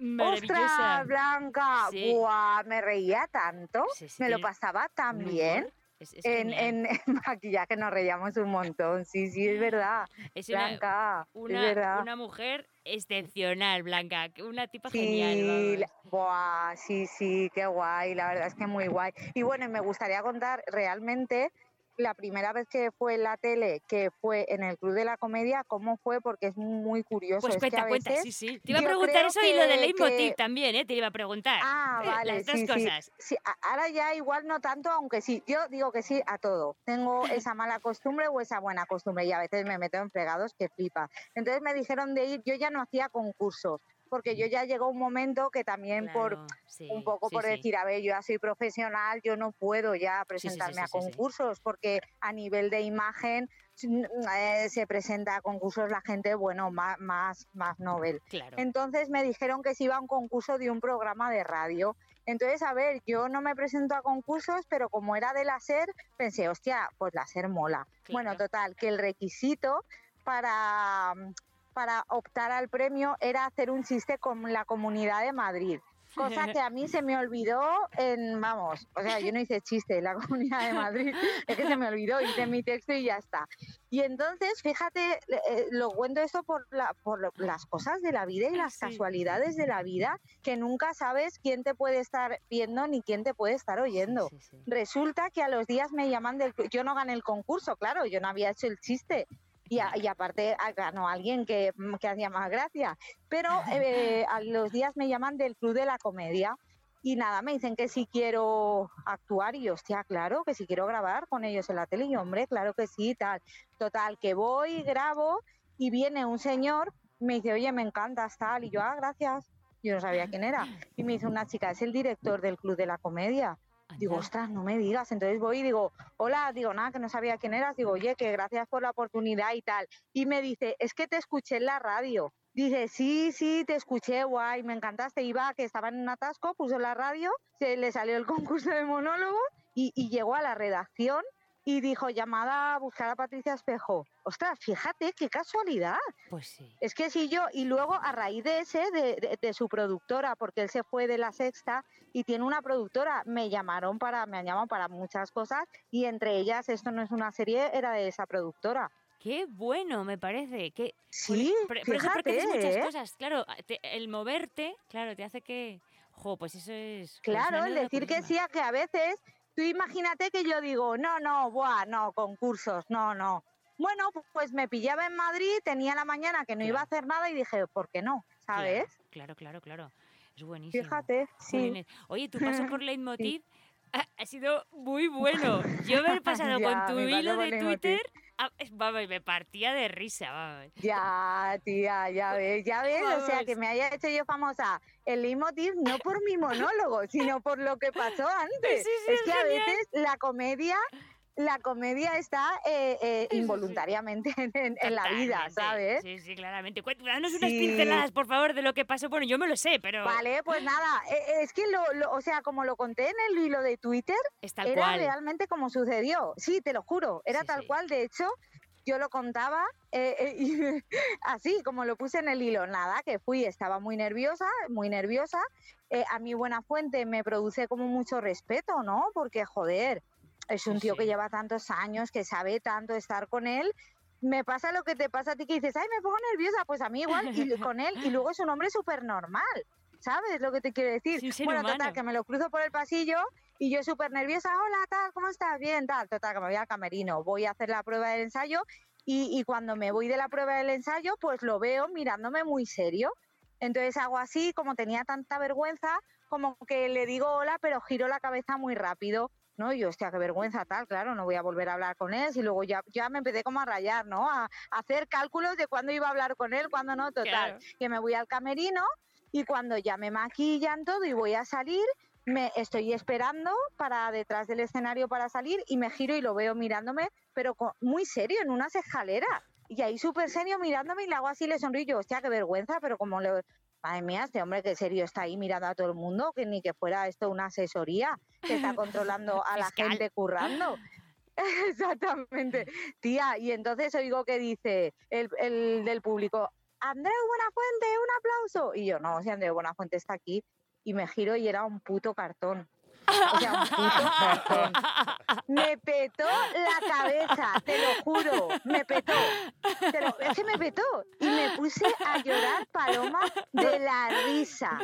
maravillosa. Blanca! Sí. ¡Buah! Me reía tanto, Sí, sí, me lo pasaba tan bien. humor. Es, es En, genial. en, en maquillaje nos reíamos un montón, sí, sí, es verdad. Es una, Blanca, es una, verdad. una mujer excepcional, Blanca. Una tipa Sí, genial. buah, sí, sí, qué guay, la verdad es que muy guay. Y bueno, me gustaría contar realmente la primera vez que fue en la tele, que fue en el Club de la Comedia, cómo fue, porque es muy curioso. Pues es que cuenta, a cuenta, sí, sí. Te iba a preguntar eso y lo de que- Leitmotiv que- también, ¿eh? Te iba a preguntar. Ah, Eh, vale, Las dos sí, cosas. Sí, ahora ya igual no tanto, aunque sí, yo digo que sí a todo. Tengo <laughs> esa mala costumbre o esa buena costumbre y a veces me meto en fregados que flipa. Entonces me dijeron de ir, yo ya no hacía concursos, porque yo ya llegó un momento que también por sí, un poco sí, por sí. decir, a ver, yo ya soy profesional, yo no puedo ya presentarme a concursos, porque a nivel de imagen mm, eh, se presenta a concursos la gente, bueno, más, más, más novel. Claro. Entonces me dijeron que se iba a un concurso de un programa de radio. Entonces, a ver, yo no me presento a concursos, pero como era de la SER, pensé, hostia, pues la SER mola. Bueno, total, que el requisito para, para optar al premio era hacer un chiste con la comunidad de Madrid. Cosa <laughs> que a mí se me olvidó en, vamos, o sea, yo no hice chiste en la comunidad de Madrid, <laughs> es que se me olvidó, hice mi texto y ya está. Y entonces, fíjate, eh, lo cuento esto por, la, por lo- las cosas de la vida y las Sí. casualidades de la vida, que nunca sabes quién te puede estar viendo ni quién te puede estar oyendo. Sí, sí. Resulta que a los días me llaman del... Yo no gané el concurso, claro, yo no había hecho el chiste. Y, a- y aparte ganó alguien que, mm, que hacía más gracia. Pero eh, a los días me llaman del Club de la Comedia y nada, me dicen que si quiero actuar y yo, hostia, claro, que si quiero grabar con ellos en la tele y yo, hombre, claro que sí, tal. Total, que voy, grabo y viene un señor, me dice, oye, me encantas, tal. Y yo, ah, gracias. Yo no sabía quién era. Y me dice una chica, es el director del Club de la Comedia. Digo, ostras, no me digas. Entonces voy y digo, hola, digo, nada, que no sabía quién eras. Digo, oye, que gracias por la oportunidad y tal. Y me dice, es que te escuché en la radio. Dice, sí, sí, te escuché, guay, me encantaste. Iba, que estaba en un atasco, puso la radio, se le salió el <laughs> concurso de monólogo y, y llegó a la redacción y dijo, llamada a buscar a Patricia Espejo. Ostras, fíjate, qué casualidad. Pues sí. Es que si yo, y luego a raíz de ese, de, de- de su productora, porque él se fue de la sexta y tiene una productora, me llamaron para, me han llamado para muchas cosas y entre ellas, esto no es una serie, era de esa productora. Qué bueno, me parece. Que, Sí, por, por eso porque haces fíjate, muchas ¿eh? cosas. Claro, te- el moverte, claro, te hace que. Jo, pues eso es. jo, es una Claro, el decir que sí a que a veces, tú imagínate que yo digo, no, no, buah, no, concursos, no, no. Bueno, pu- pues me pillaba en Madrid, tenía la mañana que no iba a hacer nada y dije, ¿por qué no? ¿Sabes? Claro, claro, claro. Es buenísimo. Fíjate, sí. Oye, tu paso por <laughs> Leitmotiv ha, ha sido muy bueno. Yo haber <laughs> pasado Ya, con tu hilo de. Twitter, vamos, me partía de risa, vamos. Ya, tía, ya <laughs> ves, ya ves, o sea, que me haya hecho yo famosa el leitmotiv no por mi monólogo, sino por lo que pasó <laughs> antes. Sí, sí, es es que a veces la comedia, la comedia está eh, eh, Sí, sí, sí. involuntariamente <laughs> en, en- la vida. ¿sabes? Sí, sí, claramente. Danos unas Sí. pinceladas, por favor, de lo que pasó. Bueno, yo me lo sé, pero Vale, pues nada, eh, es que lo, lo- o sea, como lo conté en el hilo de Twitter, es tal era cual. realmente como sucedió. Sí, te lo juro, era tal cual. De hecho, yo lo contaba eh, eh, <laughs> y así como lo puse en el hilo. Nada, que fui, estaba muy nerviosa, muy nerviosa. Eh, a mi buena fuente me produce como mucho respeto, ¿no? Porque, joder, es un Sí, tío que lleva tantos años, que sabe tanto estar con él. Me pasa lo que te pasa a ti que dices, ay, me pongo nerviosa, pues a mí igual, y <laughs> con él, y luego es un hombre súper normal, ¿sabes lo que te quiero decir? Sí, bueno, humano. total, que me lo cruzo por el pasillo y yo súper nerviosa, hola, tal, ¿cómo estás? Bien, tal, total, que me voy al camerino, voy a hacer la prueba del ensayo y, y cuando me voy de la prueba del ensayo, pues lo veo mirándome muy serio. Entonces hago así, como tenía tanta vergüenza, como que le digo hola, pero giro la cabeza muy rápido ¿no? Y yo, hostia, qué vergüenza tal, claro, no voy a volver a hablar con él. Y luego ya, ya me empecé como a rayar, ¿no? A, a hacer cálculos de cuándo iba a hablar con él, cuándo no, total. Claro. Que me voy al camerino y cuando ya me maquillan todo y voy a salir, me estoy esperando para detrás del escenario para salir y me giro y lo veo mirándome, pero co- muy serio, en unas escaleras. Y ahí súper serio mirándome y le hago así, le sonrío y yo, hostia, qué vergüenza, pero como le... Madre mía, este hombre que serio está ahí mirando a todo el mundo, que ni que fuera esto una asesoría, que está <laughs> controlando a la gente currando. <laughs> Exactamente, tía. Y entonces oigo que dice el, el del público, Andreu Buenafuente, un aplauso. Y yo, no, si Andreu Buenafuente está aquí. Y me giro y era un puto cartón. O sea, un puto <laughs> cartón. Me petó la cabeza, te lo juro. Me petó. Te lo- es que me petó. Y me puse a llorar, Paloma, de la risa.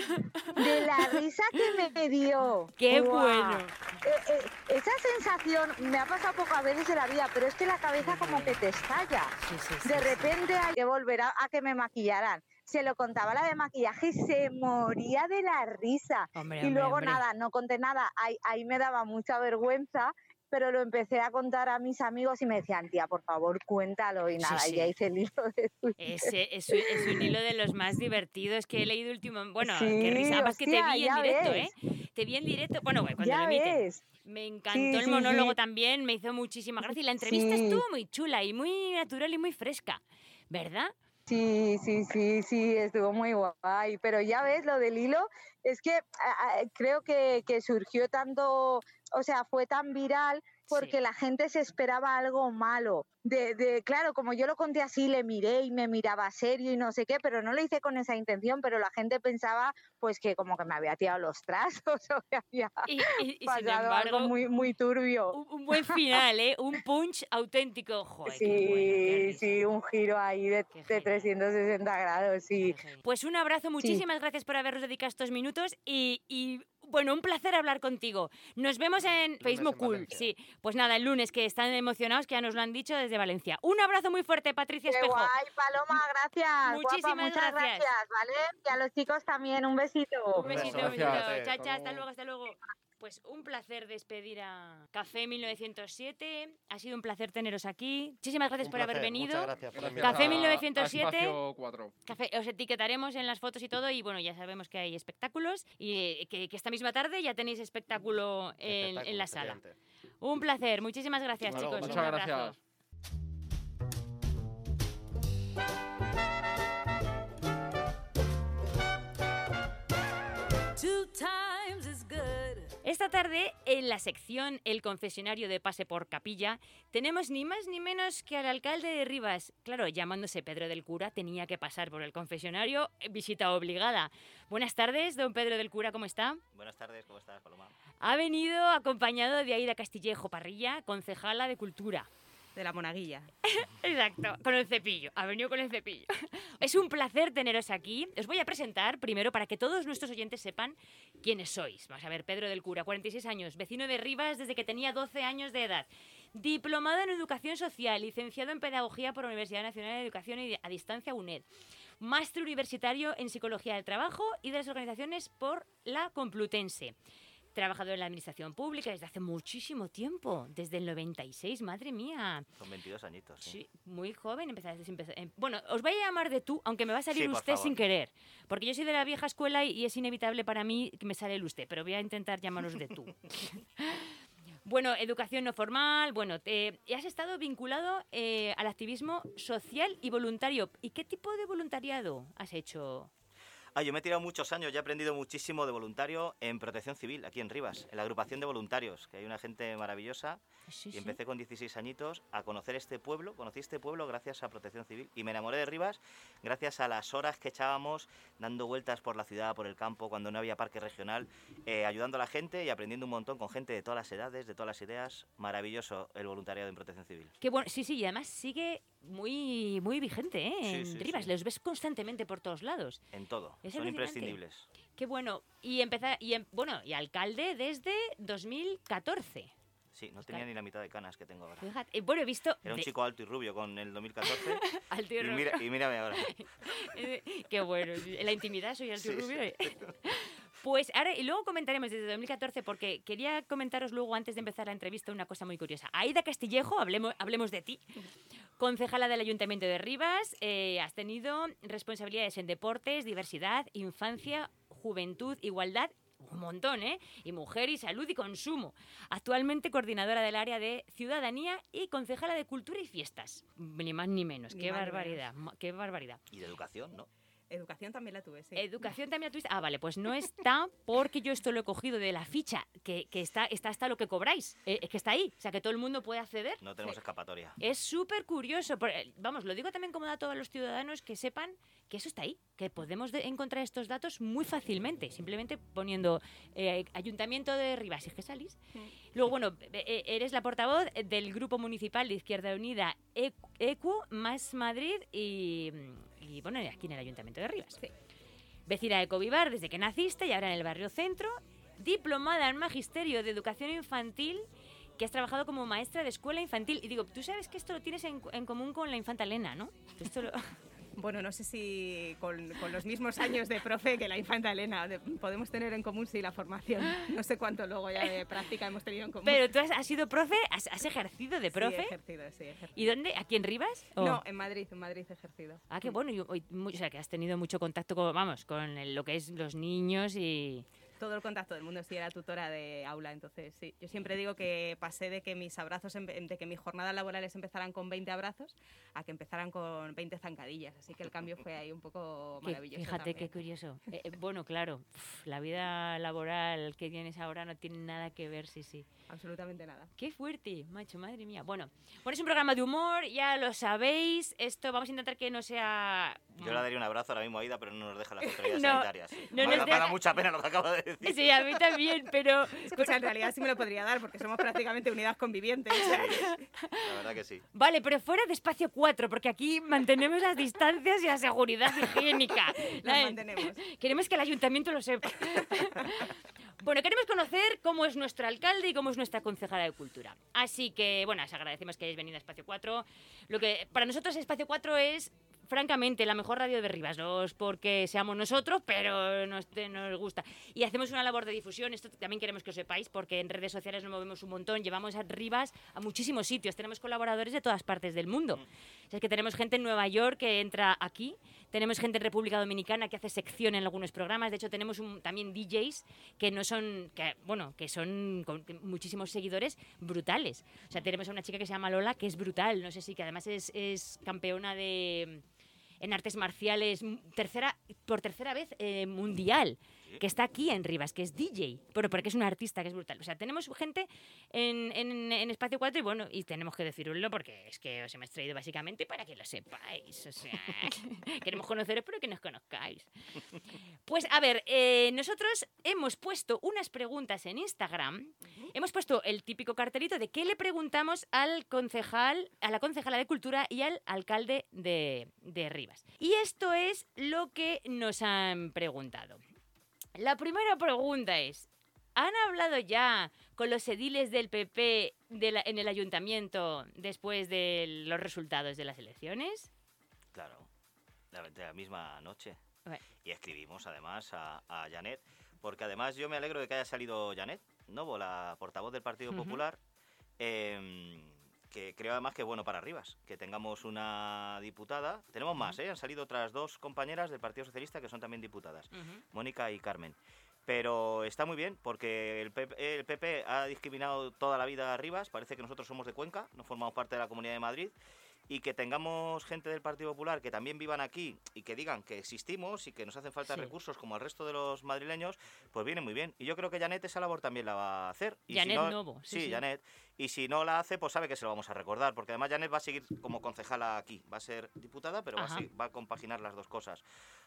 De la risa que me dio. ¡Qué bueno! Eh, eh, esa sensación me ha pasado pocas veces en la vida, pero es que la cabeza como que te estalla. Sí, sí, sí, De sí. repente hay que volver a, a que me maquillaran. Se lo contaba la de maquillaje y se moría de la risa. Hombre, y luego hombre. nada, no conté nada. Ahí, ahí me daba mucha vergüenza, pero lo empecé a contar a mis amigos y me decían, tía, por favor, cuéntalo. Y Sí, nada, y sí. ya hice el libro de Twitter. Ese es, un- es un hilo de los más divertidos que he leído último. Bueno, Sí, qué risa. Además que te hostia, vi en directo, ves. ¿eh? Te vi en directo. Bueno, bueno, cuando ya lo emiten. ves. Me encantó Sí, el sí, monólogo sí. también, me hizo muchísima gracia. Y la entrevista Sí. estuvo muy chula y muy natural y muy fresca, ¿verdad? Sí, sí, sí, sí, estuvo muy guay. Pero ya ves, lo del hilo, es que a- a- creo que, que surgió tanto, o sea, fue tan viral porque Sí. la gente se esperaba algo malo. De, de, claro, como yo lo conté así, le miré y me miraba serio y no sé qué, pero no lo hice con esa intención, pero la gente pensaba pues que como que me había tirado los <laughs> trazos o que había Y, y- y sin pasado algo embargo, muy, muy turbio. un, un buen final, ¿eh? Un punch auténtico. Joder, Sí, bueno, sí, un giro ahí de, de genial. 360 grados, sí. Pues un abrazo, muchísimas gracias por habernos dedicado estos minutos y, y, bueno, un placer hablar contigo. Nos vemos en Facebook Cool. Sí, pues nada, el lunes que están emocionados, que ya nos lo han dicho desde Valencia. Un abrazo muy fuerte, Patricia Qué Espejo. guay, Paloma, gracias. Guapa, Muchísimas muchas gracias. gracias. ¿vale? Y a los chicos también, un besito. Un besito, un besito. gracias. Chao, Hasta chao, hasta luego. hasta luego. Pues un placer despedir a Café 1907. Ha sido un placer teneros aquí. Muchísimas gracias Un por haber venido. Gracias Gracias Café invitación. a- a 1907. Espacio 4. Café, os etiquetaremos en las fotos y todo y bueno, ya sabemos que hay espectáculos y eh, que, que esta misma tarde ya tenéis espectáculo en, en la sala. Un placer, muchísimas gracias chicos. Muchas un abrazo. gracias. Esta tarde, en la sección El confesionario de Pase por Capilla, tenemos ni más ni menos que al alcalde de Rivas. Claro, llamándose Pedro del Cura, tenía que pasar por el confesionario, eh, visita obligada. Buenas tardes, don Pedro del Cura, ¿cómo está? Buenas tardes, ¿cómo estás, Paloma? Ha venido acompañado de Aida Castillejo Parrilla, concejala de Cultura. De la monaguilla. <laughs> Exacto, con el cepillo. Ha venido con el cepillo. <laughs> Es un placer teneros aquí. Os voy a presentar primero para que todos nuestros oyentes sepan quiénes sois. Vamos a ver, Pedro del Cura, 46 años, vecino de Rivas desde que tenía 12 años de edad. Diplomado en Educación Social, licenciado en Pedagogía por Universidad Nacional de Educación y a Distancia UNED. Máster universitario en Psicología del Trabajo y de las Organizaciones por la Complutense. Trabajador en la administración pública desde hace muchísimo tiempo, desde el 96, madre mía. Son 22 añitos. Sí. Sí, muy joven empezaste. empeza- em- Bueno, os voy a llamar de tú, aunque me va a salir Sí, usted sin querer. Porque yo soy de la vieja escuela y, y es inevitable para mí que me sale el usted, pero voy a intentar llamaros de tú. <laughs> bueno, educación no formal, bueno, te- has estado vinculado eh, al activismo social y voluntario. ¿Y qué tipo de voluntariado has hecho? Ah, yo me he tirado muchos años, ya he aprendido muchísimo de voluntario en protección civil, aquí en Rivas, en la agrupación de voluntarios, que hay una gente maravillosa. Sí, Y sí. empecé con 16 añitos a conocer este pueblo, conocí este pueblo gracias a Protección Civil y me enamoré de Rivas gracias a las horas que echábamos dando vueltas por la ciudad, por el campo, cuando no había parque regional, eh, ayudando a la gente y aprendiendo un montón con gente de todas las edades, de todas las ideas. Maravilloso el voluntariado en Protección Civil. Qué bueno, sí, sí, y además sigue muy, muy vigente, ¿eh? Sí, en sí, Rivas, sí. los ves constantemente por todos lados. En todo, Es son imprescindibles. Qué bueno. Y empezar, y em- bueno, y alcalde desde 2014. Sí, no tenía ni la mitad de canas que tengo ahora. Fíjate, eh, bueno, he visto... Era un de- chico alto y rubio con el 2014 <laughs> alto y y, rubio. mira, y mírame ahora. <laughs> Eh, Qué bueno. En la intimidad soy alto y Sí, rubio. Pues ahora, y luego comentaremos desde 2014, porque quería comentaros luego, antes de empezar la entrevista, una cosa muy curiosa. Aida Castillejo, hablemos, hablemos de ti. Concejala del Ayuntamiento de Rivas, eh, has tenido responsabilidades en deportes, diversidad, infancia, juventud, igualdad un montón, ¿eh? Y mujer y salud y consumo. Actualmente coordinadora del área de ciudadanía y concejala de cultura y fiestas. Ni más ni menos. Ni qué barbaridad, qué barbaridad. Y de educación, ¿no? Educación también la tuve, sí. Educación también la tuviste. Ah, vale, pues no está porque yo esto lo he cogido de la ficha, que, que está, está hasta lo que cobráis. Eh, es que está ahí. O sea, que todo el mundo puede acceder. No tenemos escapatoria. Es súper curioso. eh, Vamos, lo digo también como dato a los ciudadanos que sepan que eso está ahí, que podemos de- encontrar estos datos muy fácilmente, simplemente poniendo eh, Ayuntamiento de Rivas y que salís. Luego, bueno, eh, eres la portavoz del Grupo Municipal de Izquierda Unida E- ECU, Más Madrid y, y, bueno, aquí en el Ayuntamiento de Rivas. Vecina de Covivar desde que naciste y ahora en el barrio centro, diplomada en Magisterio de Educación Infantil que has trabajado como maestra de escuela infantil. Y digo, tú sabes que esto lo tienes en, en común con la infanta Elena, ¿no? Esto lo- Bueno, no sé si con, con los mismos años de profe que la infanta Elena de- podemos tener en común sí la formación. No sé cuánto luego ya de práctica hemos tenido en común. Pero tú has, has sido profe, has, has ejercido de Sí, profe. he ejercido, sí, ejercido. ¿Y dónde? ¿Aquí en Rivas? ¿O? No, en Madrid, en Madrid he ejercido. Ah, qué bueno. y- y mu- o sea, que has tenido mucho contacto con, vamos, con el- lo que es los niños y... Todo el contacto del mundo, sí, era tutora de aula, entonces sí. Yo siempre digo que pasé de que mis abrazos, de que mis jornadas laborales empezaran con 20 abrazos a que empezaran con 20 zancadillas, así que el cambio fue ahí un poco maravilloso. fíjate también. qué curioso. Eh, eh, bueno, claro, la vida laboral que tienes ahora no tiene nada que ver, sí, sí. Absolutamente nada. Qué fuerte, macho, madre mía. Bueno, bueno, es un programa de humor, ya lo sabéis. Esto vamos a intentar que no sea... Yo le daría un abrazo ahora mismo a Ida, pero no nos deja las <laughs> autoridades No, sanitarias. no me, nos da, me da deja- mucha pena lo que acaba de decir. Sí, a mí también, pero... <laughs> Escucha, en realidad sí me lo podría dar porque somos prácticamente unidades convivientes. <laughs> La verdad que sí. Vale, pero fuera de espacio 4, porque aquí mantenemos las distancias y la seguridad higiénica. <laughs> Las mantenemos. Queremos que el ayuntamiento lo sepa. Bueno, queremos conocer cómo es nuestro alcalde y cómo es nuestra concejala de cultura. Así que, bueno, os agradecemos que hayáis venido a Espacio 4. Lo que para nosotros Espacio 4 es, francamente, la mejor radio de Rivas. No es porque seamos nosotros, pero nos, nos gusta. Y hacemos una labor de difusión. Esto también queremos que lo sepáis, porque en redes sociales nos movemos un montón. Llevamos a Rivas a muchísimos sitios. Tenemos colaboradores de todas partes del mundo. O sea, es que tenemos gente en Nueva York que entra aquí. Tenemos gente en República Dominicana que hace sección en algunos programas. De hecho, tenemos un- también DJs que no son, que, bueno, que son con muchísimos seguidores brutales. O sea, tenemos a una chica que se llama Lola que es brutal. No sé si que además es, es campeona de en artes marciales tercera por tercera vez eh, mundial que está aquí en Rivas que es DJ pero porque es una artista que es brutal o sea tenemos gente en, en- en Espacio 4 y bueno y tenemos que decirlo porque es que os hemos traído básicamente para que lo sepáis o sea <laughs> queremos conoceros pero que nos conozcáis pues a ver, eh, nosotros hemos puesto unas preguntas en Instagram. Hemos puesto el típico cartelito de qué le preguntamos al concejal, a la concejala de Cultura y al alcalde de, de Rivas. Y esto es lo que nos han preguntado. La primera pregunta es, ¿han hablado ya con los ediles del PP de la- en el ayuntamiento después de los resultados de las elecciones? Claro, la, de la misma noche. Bueno. Y escribimos además a, a Janet, porque además yo me alegro de que haya salido Janet Novo, la portavoz del Partido. Popular, em, que creo además que es bueno para Rivas, que tengamos una diputada. Tenemos más, ¿eh? han salido otras dos compañeras del Partido Socialista que son también diputadas, Mónica y Carmen. Pero está muy bien porque el PP, el PP ha discriminado toda la vida a Rivas. Parece que nosotros somos de Cuenca, no formamos parte de la Comunidad de Madrid. Y que tengamos gente del Partido Popular que también vivan aquí y que digan que existimos y que nos hacen falta Sí. recursos como al resto de los madrileños, pues viene muy bien. Y yo creo que Janet esa labor también la va a hacer. Y si Janet no- Novo, sí, Sí, sí. Janet. Y si no la hace, pues sabe que se lo vamos a recordar. Porque además Janet va a seguir como concejala aquí. Va a ser diputada, pero va a, va a compaginar las dos cosas.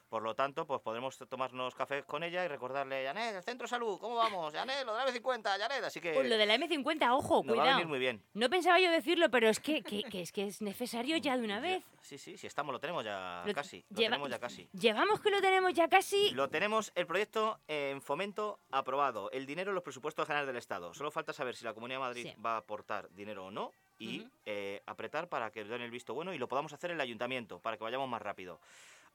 Por lo tanto, pues podremos tomarnos cafés con ella y recordarle, Janet, el centro de salud, ¿cómo vamos? Janet, lo de la M50, Janet. Así que Pues lo de la M50, ojo, nos va a cuidado. venir muy bien. No pensaba yo decirlo, pero es que, que- que es que es necesario ya de una vez. Sí, sí, sí, estamos, lo tenemos ya Lo- casi. Lo lleva- tenemos ya casi. Llevamos que lo tenemos ya casi. Lo tenemos, el proyecto en fomento aprobado. El dinero en los presupuestos generales del Estado. Solo falta saber si la Comunidad de Madrid Sí. va a aportar dinero o no y eh, apretar para que den el visto bueno y lo podamos hacer en el ayuntamiento para que vayamos más rápido.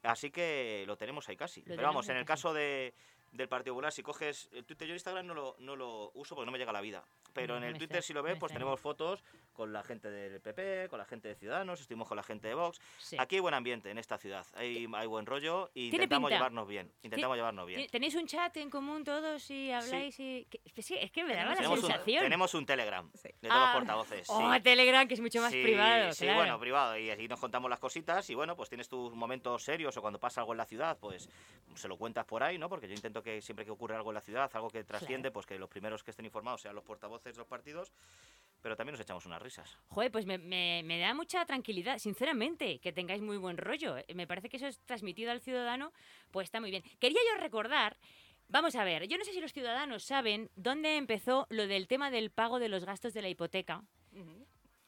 Así que lo tenemos ahí casi. Pero vamos, en el caso de, del Partido Popular, si coges el Twitter, yo Instagram no lo, no lo uso porque no me llega la vida. Pero No, en el Twitter, si lo ves, pues tenemos fotos con la gente del PP, con la gente de Ciudadanos, estuvimos con la gente de Vox. Sí. Aquí hay buen ambiente en esta ciudad, hay, hay buen rollo y intentamos pinta. llevarnos bien. Intentamos llevarnos bien. ¿Tenéis un chat en común todos y habláis y...? que- que sí, es que me daba la Tenemos un, sensación. tenemos un Telegram de todos Ah, los portavoces. sí. Oh, Telegram, que es mucho más Sí, privado, Sí, claro. bueno, privado. Y así nos contamos las cositas y bueno, pues tienes tus momentos serios o cuando pasa algo en la ciudad, pues se lo cuentas por ahí, ¿no? Porque yo intento que siempre que ocurre algo en la ciudad, algo que trasciende, pues que los primeros que estén informados sean los portavoces de los partidos, pero también nos echamos unas risas. Joder, pues me, me- me da mucha tranquilidad, sinceramente, que tengáis muy buen rollo. Eh, Me parece que eso es transmitido al ciudadano, pues está muy bien. Quería yo recordar, vamos a ver, yo no sé si los ciudadanos saben dónde empezó lo del tema del pago de los gastos de la hipoteca.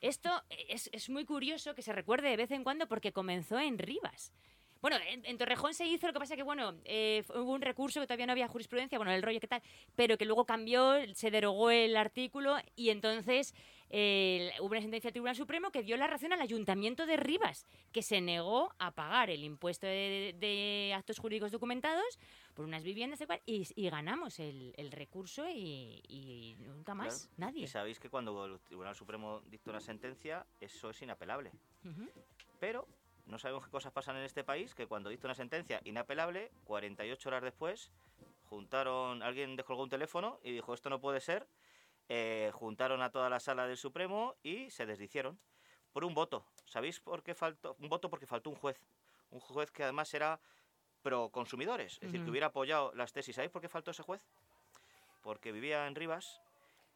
Esto es, es muy curioso que se recuerde de vez en cuando porque comenzó en Rivas. Bueno, en, en Torrejón se hizo, lo que pasa que, bueno, eh, hubo un recurso que todavía no había jurisprudencia, bueno, el rollo que tal, pero que luego cambió, se derogó el artículo y entonces eh, hubo una sentencia del Tribunal Supremo que dio la razón al Ayuntamiento de Rivas, que se negó a pagar el impuesto de, de actos jurídicos documentados por unas viviendas y, ganamos el, el recurso y, y nunca más, Claro. nadie. Y sabéis que cuando el Tribunal Supremo dicta una sentencia, eso es inapelable. Pero no sabemos qué cosas pasan en este país, que cuando dicta una sentencia inapelable, 48 horas después, juntaron, alguien descolgó un teléfono y dijo, esto no puede ser, eh, juntaron a toda la sala del Supremo y se desdicieron por un voto. ¿Sabéis por qué faltó? Un voto porque faltó un juez. Un juez que además era pro consumidores, es decir, que hubiera apoyado las tesis. ¿Sabéis por qué faltó ese juez? Porque vivía en Rivas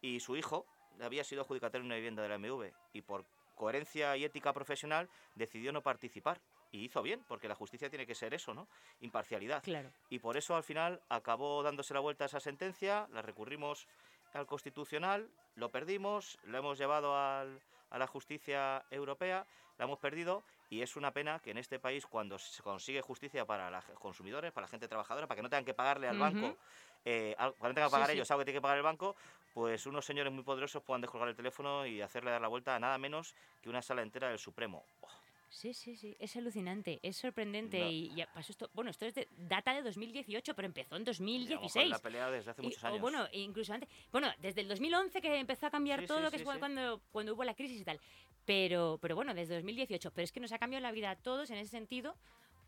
y su hijo había sido adjudicatario en una vivienda de la MV y por coherencia y ética profesional decidió no participar. Y hizo bien, porque la justicia tiene que ser eso, ¿no? Imparcialidad. Claro. Y por eso al final acabó dándose la vuelta a esa sentencia, la recurrimos al Constitucional, lo perdimos, lo hemos llevado al- a la justicia europea, la hemos perdido y es una pena que en este país cuando se consigue justicia para los consumidores, para la gente trabajadora, para que no tengan que pagarle al banco, eh, al- cuando tengan que pagar sí. ellos algo que tiene que pagar el banco, pues unos señores muy poderosos puedan descolgar el teléfono y hacerle dar la vuelta a nada menos que una sala entera del Supremo. Oh, Sí, sí, sí, es alucinante, es sorprendente No. y ya pasó esto, bueno, esto es de data de 2018, pero empezó en llevamos con 2016. la pelea desde hace Y- muchos o años. bueno, incluso antes, bueno, desde el 2011 que empezó a cambiar Sí, sí, todo, que sí, es cuando, cuando hubo la crisis y tal. Pero, pero bueno, desde 2018, pero es que nos ha cambiado la vida a todos en ese sentido,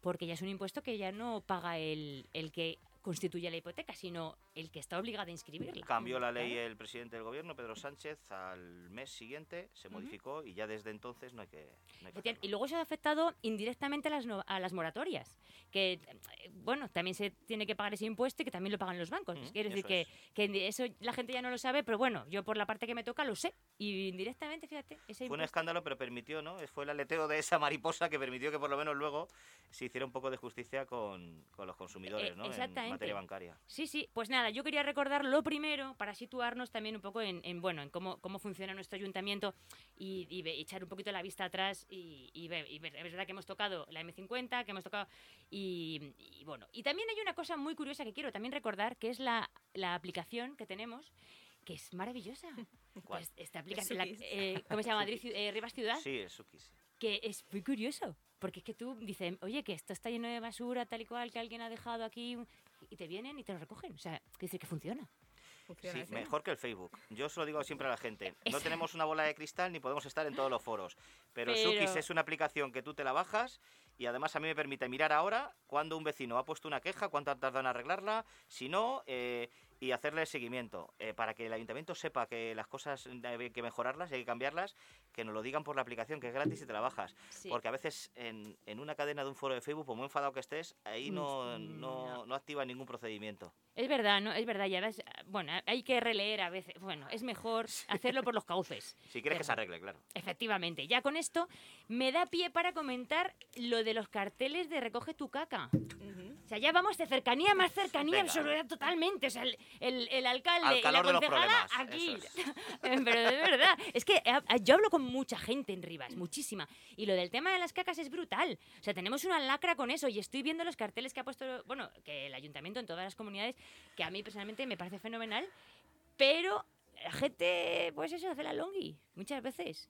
porque ya es un impuesto que ya no paga el, el que constituye la hipoteca, sino el que está obligado a inscribirla. Cambió la ley el presidente del gobierno, Pedro Sánchez, al mes siguiente se modificó y ya desde entonces no hay que... no hay que Efectivamente, Y luego eso ha afectado indirectamente a las, no- a las moratorias, que, eh, bueno, también se tiene que pagar ese impuesto y que también lo pagan los bancos. Quiero decir que, es. que eso la gente ya no lo sabe, pero bueno, yo por la parte que me toca lo sé. Y indirectamente, fíjate, ese Fue un escándalo, pero permitió, ¿no? Fue el aleteo de esa mariposa que permitió que por lo menos luego se hiciera un poco de justicia con, con los consumidores, Eh, ¿no? En exactamente. Materia bancaria. Sí, sí, pues nada, yo quería recordar lo primero para situarnos también un poco en, en, bueno, en cómo, cómo funciona nuestro ayuntamiento y, echar un poquito la vista atrás y, y ver, y ver. Es verdad que hemos tocado la M50, que hemos tocado... Y, y bueno, y también hay una cosa muy curiosa que quiero también recordar, que es la, la aplicación que tenemos, que es maravillosa. <laughs> ¿Cuál? Pues esta aplicación, la- Sukis. eh, ¿cómo se llama? Madrid, eh, Rivas Ciudad Sí, es Sukis. que es muy curioso, porque es que tú dices, oye, que esto está lleno de basura, tal y cual, que alguien ha dejado aquí, y te vienen y te lo recogen. O sea, que decir que funciona. Sí, mejor que el Facebook. Yo se lo digo siempre a la gente. No tenemos una bola de cristal ni podemos estar en todos los foros. Pero, Pero- Sukis es una aplicación que tú te la bajas y además a mí me permite mirar ahora cuando un vecino ha puesto una queja, cuánto ha tardado en arreglarla, si no, eh, y hacerle seguimiento. eh, para que el ayuntamiento sepa que las cosas hay que mejorarlas, hay que cambiarlas, que nos lo digan por la aplicación, que es gratis y te la bajas. Sí. Porque a veces en, en una cadena de un foro de Facebook, por muy enfadado que estés, ahí no, Mm, no, no activa ningún procedimiento. Es verdad, ¿no? Es verdad, ya ves, bueno, hay que releer a veces. Bueno, es mejor <laughs> hacerlo por los cauces. Si quieres que se arregle, claro. Efectivamente, ya con esto me da pie para comentar lo de los carteles de recoge tu caca. <laughs> O sea, ya vamos de cercanía más cercanía Venga. al soledad totalmente. O sea, el, el- el alcalde Al y la calor de los concejala problemas, aquí. <laughs> Pero de verdad, es que eh, yo hablo con mucha gente en Rivas, muchísima. Y lo del tema de las cacas es brutal. O sea, tenemos una lacra con eso y estoy viendo los carteles que ha puesto, bueno, que el ayuntamiento en todas las comunidades, que a mí personalmente me parece fenomenal, pero la gente, pues eso, hace la longi, muchas veces.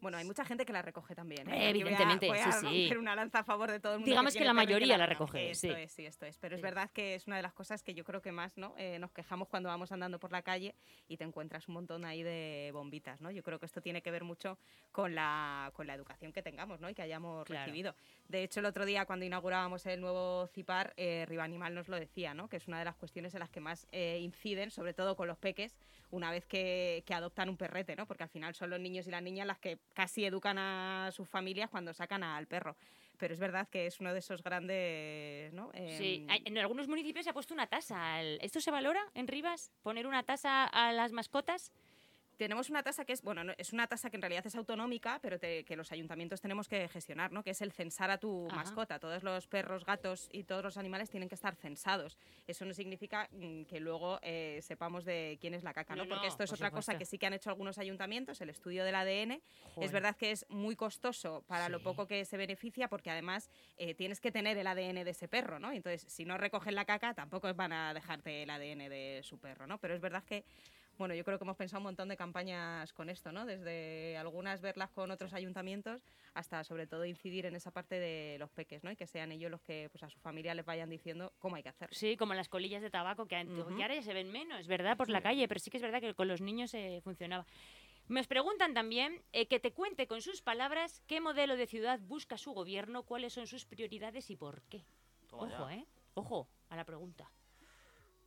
Bueno, hay mucha gente que la recoge también. Eh, voy a- evidentemente, voy a, sí, sí. una lanza a favor de todo el mundo. Digamos que la mayoría la recoge. Esto sí. es, sí, esto es. Pero es verdad que es una de las cosas que yo creo que más ¿no? Eh, nos quejamos cuando vamos andando por la calle y te encuentras un montón ahí de bombitas. ¿no? Yo creo que esto tiene que ver mucho con la, con la educación que tengamos ¿no? y que hayamos Claro. recibido. De hecho, el otro día cuando inaugurábamos el nuevo CIPAR, eh, Riva Animal nos lo decía, ¿no? que es una de las cuestiones en las que más eh, inciden, sobre todo con los peques, una vez que, que adoptan un perrete, ¿no? porque al final son los niños y las niñas las que casi educan a sus familias cuando sacan al perro. Pero es verdad que es uno de esos grandes... ¿no? Sí, Em, en algunos municipios se ha puesto una tasa. ¿Esto se valora en Rivas? ¿Poner una tasa a las mascotas? Tenemos una tasa que es, bueno, no- es una tasa que en realidad es autonómica, pero te- que los ayuntamientos tenemos que gestionar, ¿no? Que es el censar a tu Ajá. mascota. Todos los perros, gatos y todos los animales tienen que estar censados. Eso no significa mm, que luego eh, sepamos de quién es la caca, ¿no? No, Porque esto es por otra cosa que sí que han hecho algunos ayuntamientos, el estudio del ADN. Joder. Es verdad que es muy costoso para lo Sí. poco que se beneficia, porque además eh, tienes que tener el ADN de ese perro, ¿no? Entonces, si no recogen la caca, tampoco van a dejarte el ADN de su perro, ¿no? Pero es verdad que bueno, yo creo que hemos pensado un montón de campañas con esto, ¿no? Desde algunas verlas con otros ayuntamientos hasta sobre todo incidir en esa parte de los peques, ¿no? Y que sean ellos los que pues a su familia les vayan diciendo cómo hay que hacer. Sí, como las colillas de tabaco que, an- Ujú. que ahora ya se ven menos, ¿verdad? Por la calle, pero sí que es verdad que con los niños eh, funcionaba. Me os preguntan también eh, que te cuente con sus palabras qué modelo de ciudad busca su gobierno, cuáles son sus prioridades y por qué. Toma Ojo, ya. ¿eh? Ojo a la pregunta.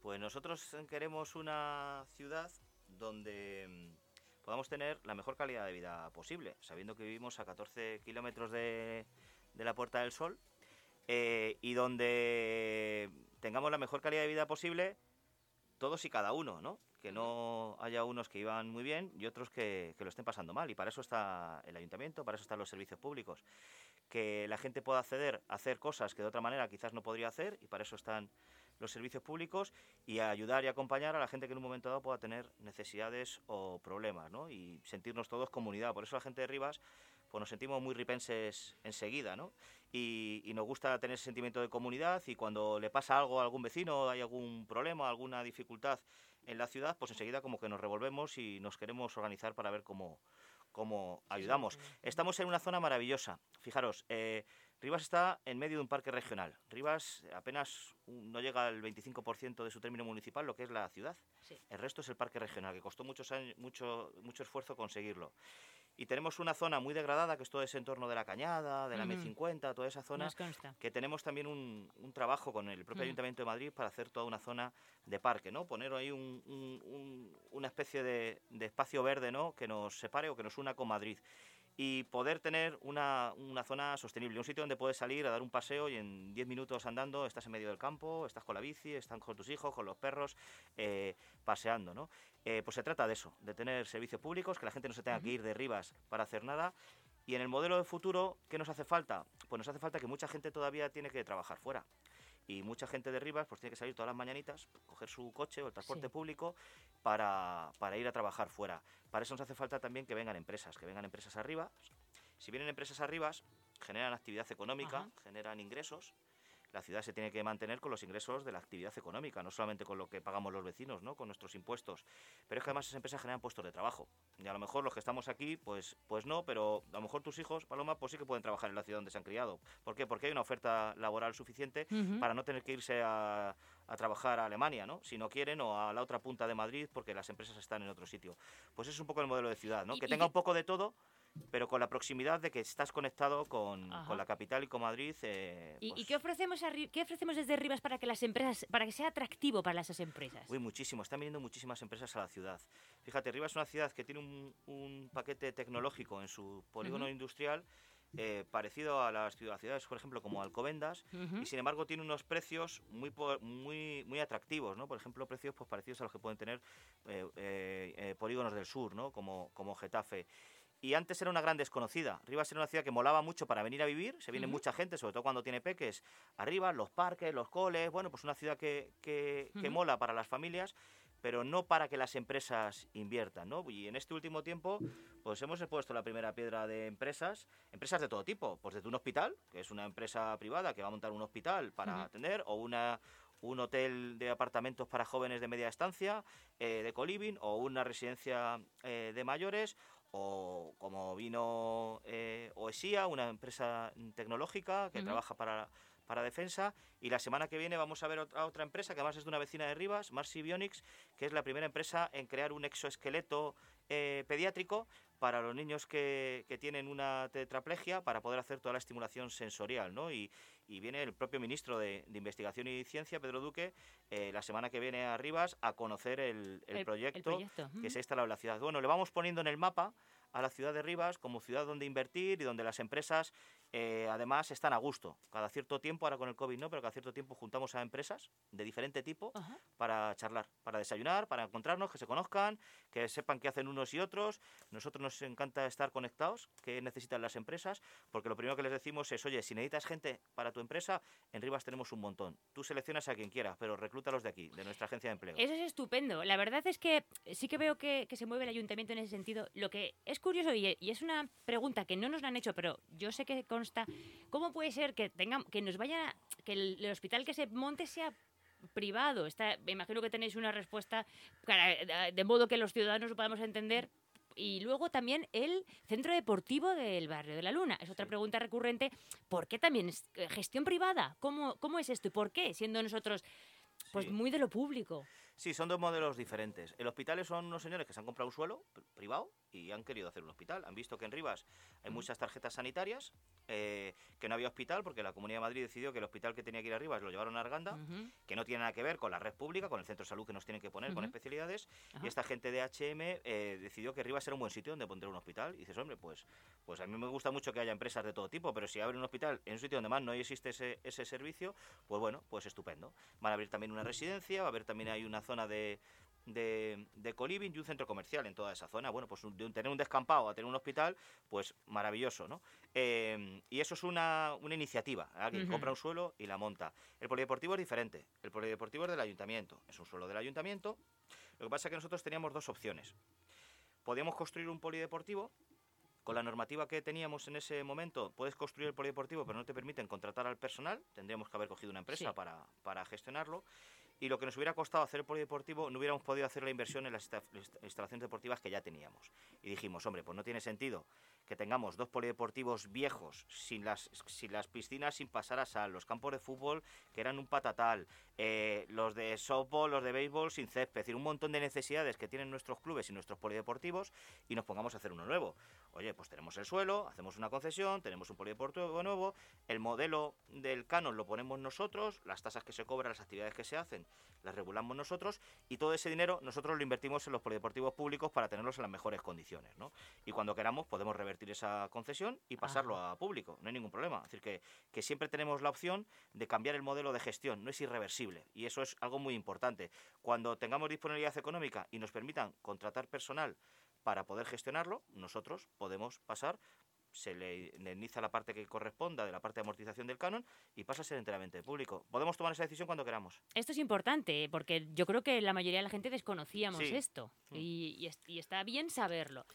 Pues nosotros queremos una ciudad donde mm, podamos tener la mejor calidad de vida posible, sabiendo que vivimos a 14 kilómetros de, de la Puerta del Sol eh, y donde tengamos la mejor calidad de vida posible todos y cada uno, ¿no? Que no haya unos que iban muy bien y otros que, que lo estén pasando mal. Y para eso está el ayuntamiento, para eso están los servicios públicos. Que la gente pueda acceder a hacer cosas que de otra manera quizás no podría hacer y para eso están los servicios públicos y ayudar y acompañar a la gente que en un momento dado pueda tener necesidades o problemas, ¿no? Y sentirnos todos comunidad. Por eso la gente de Rivas pues nos sentimos muy ripenses enseguida, ¿no? Y, y nos gusta tener ese sentimiento de comunidad y cuando le pasa algo a algún vecino, hay algún problema, alguna dificultad en la ciudad, pues enseguida como que nos revolvemos y nos queremos organizar para ver cómo, cómo ayudamos. Estamos en una zona maravillosa. Fijaros, eh, Rivas está en medio de un parque regional. Rivas apenas no llega al 25% de su término municipal, lo que es la ciudad. Sí. El resto es el parque regional, que costó muchos años, mucho, mucho esfuerzo conseguirlo. Y tenemos una zona muy degradada, que es todo ese entorno de la Cañada, de la Ujú. M50, toda esa zona, que tenemos también un, un trabajo con el propio Mm. Ayuntamiento de Madrid para hacer toda una zona de parque, ¿no? Poner ahí un- un- un- una especie de, de espacio verde, ¿no? Que nos separe o que nos una con Madrid. Y poder tener una, una zona sostenible, un sitio donde puedes salir a dar un paseo y en 10 minutos andando estás en medio del campo, estás con la bici, están con tus hijos, con los perros, eh, paseando, ¿no? Eh, pues se trata de eso, de tener servicios públicos, que la gente no se tenga que ir de Rivas para hacer nada. Y en el modelo de futuro, ¿qué nos hace falta? Pues nos hace falta que mucha gente todavía tiene que trabajar fuera. Y mucha gente de Rivas pues tiene que salir todas las mañanitas, coger su coche o el transporte Sí. público para, para ir a trabajar fuera. Para eso nos hace falta también que vengan empresas, que vengan empresas arriba. Si vienen empresas arriba, generan actividad económica, Ajá. generan ingresos. La ciudad se tiene que mantener con los ingresos de la actividad económica, no solamente con lo que pagamos los vecinos, ¿no? con nuestros impuestos. Pero es que además esas empresas generan puestos de trabajo. Y a lo mejor los que estamos aquí, pues, pues no, pero a lo mejor tus hijos, Paloma, pues sí que pueden trabajar en la ciudad donde se han criado. ¿Por qué? Porque hay una oferta laboral suficiente para no tener que irse a, a trabajar a Alemania, ¿no? Si no quieren, o a la otra punta de Madrid, porque las empresas están en otro sitio. Pues es un poco el modelo de ciudad, ¿no? Y- Que y tenga que- un poco de todo, pero con la proximidad de que estás conectado con, con la capital y con Madrid. eh, ¿Y, pues, y qué, ofrecemos qué ofrecemos desde Rivas para que las empresas, para que sea atractivo para esas empresas? Uy, muchísimo. Están viniendo muchísimas empresas a la ciudad. Fíjate, Rivas es una ciudad que tiene un, un paquete tecnológico en su polígono Ujú. industrial eh, parecido a las ciudad- ciudades, por ejemplo, como Alcobendas, Ujú. y sin embargo tiene unos precios muy muy muy atractivos, ¿no? Por ejemplo, precios pues parecidos a los que pueden tener eh, eh, eh, polígonos del sur, ¿no? Como, como Getafe. Y antes era una gran desconocida. Rivas era una ciudad que molaba mucho para venir a vivir. Se viene mucha gente, sobre todo cuando tiene peques. Arriba, los parques, los coles. Bueno, pues una ciudad que, que, mola para las familias, pero no para que las empresas inviertan, ¿no? Y en este último tiempo, pues hemos puesto la primera piedra de empresas, empresas de todo tipo. Pues desde un hospital, que es una empresa privada que va a montar un hospital para atender, o una un hotel de apartamentos para jóvenes de media estancia, eh, de coliving, o una residencia eh, de mayores, o como vino eh, Oesía, una empresa tecnológica que trabaja para, para defensa. Y la semana que viene vamos a ver otra, otra empresa que además es de una vecina de Rivas, Marcy Bionics, que es la primera empresa en crear un exoesqueleto eh, pediátrico para los niños que, que tienen una tetraplegia para poder hacer toda la estimulación sensorial, ¿no? Y, y viene el propio ministro de, de Investigación y Ciencia, Pedro Duque, eh, la semana que viene a Rivas a conocer el, el El- el proyecto, que se ha instalado en la ciudad. Bueno, le vamos poniendo en el mapa a la ciudad de Rivas como ciudad donde invertir y donde las empresas eh, además están a gusto. Cada cierto tiempo, ahora con el COVID no, pero cada cierto tiempo juntamos a empresas de diferente tipo para charlar, para desayunar, para encontrarnos, que se conozcan, que sepan qué hacen unos y otros. Nosotros nos encanta estar conectados, qué necesitan las empresas, porque lo primero que les decimos es, oye, si necesitas gente para tu empresa, en Rivas tenemos un montón. Tú seleccionas a quien quieras, pero reclútalos de aquí, de nuestra agencia de empleo. Eso es estupendo. La verdad es que sí que veo que, se mueve el ayuntamiento en ese sentido. Lo que es curioso, y, y es una pregunta que no nos la han hecho, pero yo sé que consta, ¿cómo puede ser que tengan, que nos vayan a- que el, el hospital que se monte sea privado? Está, me imagino que tenéis una respuesta para- de modo que los ciudadanos lo podamos entender. Y luego también el centro deportivo del barrio de la Luna. Es otra pregunta recurrente. ¿Por qué también es eh, gestión privada? ¿Cómo, cómo es esto y por qué? Siendo nosotros pues Sí. muy de lo público. Sí, son dos modelos diferentes. El hospital son unos señores que se han comprado un suelo pr- privado y han querido hacer un hospital. Han visto que en Rivas hay muchas tarjetas sanitarias, eh, que no había hospital porque la Comunidad de Madrid decidió que el hospital que tenía que ir a Rivas lo llevaron a Arganda, que no tiene nada que ver con la red pública, con el centro de salud que nos tienen que poner, con Ujú. especialidades. Ajá. Y esta gente de HM eh, decidió que Rivas era un buen sitio donde poner un hospital. Y dices, hombre, pues, pues a mí me gusta mucho que haya empresas de todo tipo, pero si abren un hospital en un sitio donde más no existe ese, ese servicio, pues bueno, pues estupendo. Van a abrir también una residencia, va a haber también hay una zona de, de, de coliving y un centro comercial en toda esa zona. Bueno, pues de un- tener un descampado a tener un hospital, pues maravilloso, ¿no? Eh, y eso es una, una iniciativa. Alguien Ujú. compra un suelo y la monta. El polideportivo es diferente. El polideportivo es del ayuntamiento. Es un suelo del ayuntamiento. Lo que pasa es que nosotros teníamos dos opciones. Podíamos construir un polideportivo con la normativa que teníamos en ese momento, puedes construir el polideportivo, pero no te permiten contratar al personal. Tendríamos que haber cogido una empresa Sí. para, para gestionarlo. Y lo que nos hubiera costado hacer el polideportivo, no hubiéramos podido hacer la inversión en las insta- inst- instalaciones deportivas que ya teníamos. Y dijimos, hombre, pues no tiene sentido que tengamos dos polideportivos viejos, sin las, sin las piscinas sin pasar a sal, los campos de fútbol que eran un patatal, eh, los de softball, los de béisbol sin césped, es decir, un montón de necesidades que tienen nuestros clubes y nuestros polideportivos y nos pongamos a hacer uno nuevo. Oye, pues tenemos el suelo, hacemos una concesión, tenemos un polideportivo nuevo, el modelo del canon lo ponemos nosotros, las tasas que se cobran, las actividades que se hacen, las regulamos nosotros y todo ese dinero nosotros lo invertimos en los polideportivos públicos para tenerlos en las mejores condiciones, ¿no? Y cuando queramos podemos revertir esa concesión y pasarlo a público, no hay ningún problema. Es decir, que, que siempre tenemos la opción de cambiar el modelo de gestión, no es irreversible y eso es algo muy importante. Cuando tengamos disponibilidad económica y nos permitan contratar personal para poder gestionarlo, nosotros podemos pasar, se le indemniza la parte que corresponda de la parte de amortización del canon y pasa a ser enteramente público. Podemos tomar esa decisión cuando queramos. Esto es importante, porque yo creo que la mayoría de la gente desconocíamos Sí. esto Mm. y, y y está bien saberlo.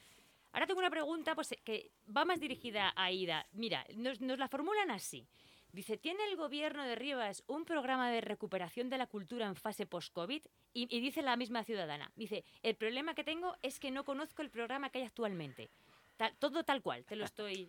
Ahora tengo una pregunta pues, eh, que va más dirigida a Ida. Mira, nos, la formulan así. Dice, ¿tiene el gobierno de Rivas un programa de recuperación de la cultura en fase post-COVID? Y, dice la misma ciudadana, dice, el problema que tengo es que no conozco el programa que hay actualmente. Todo tal cual, te lo estoy...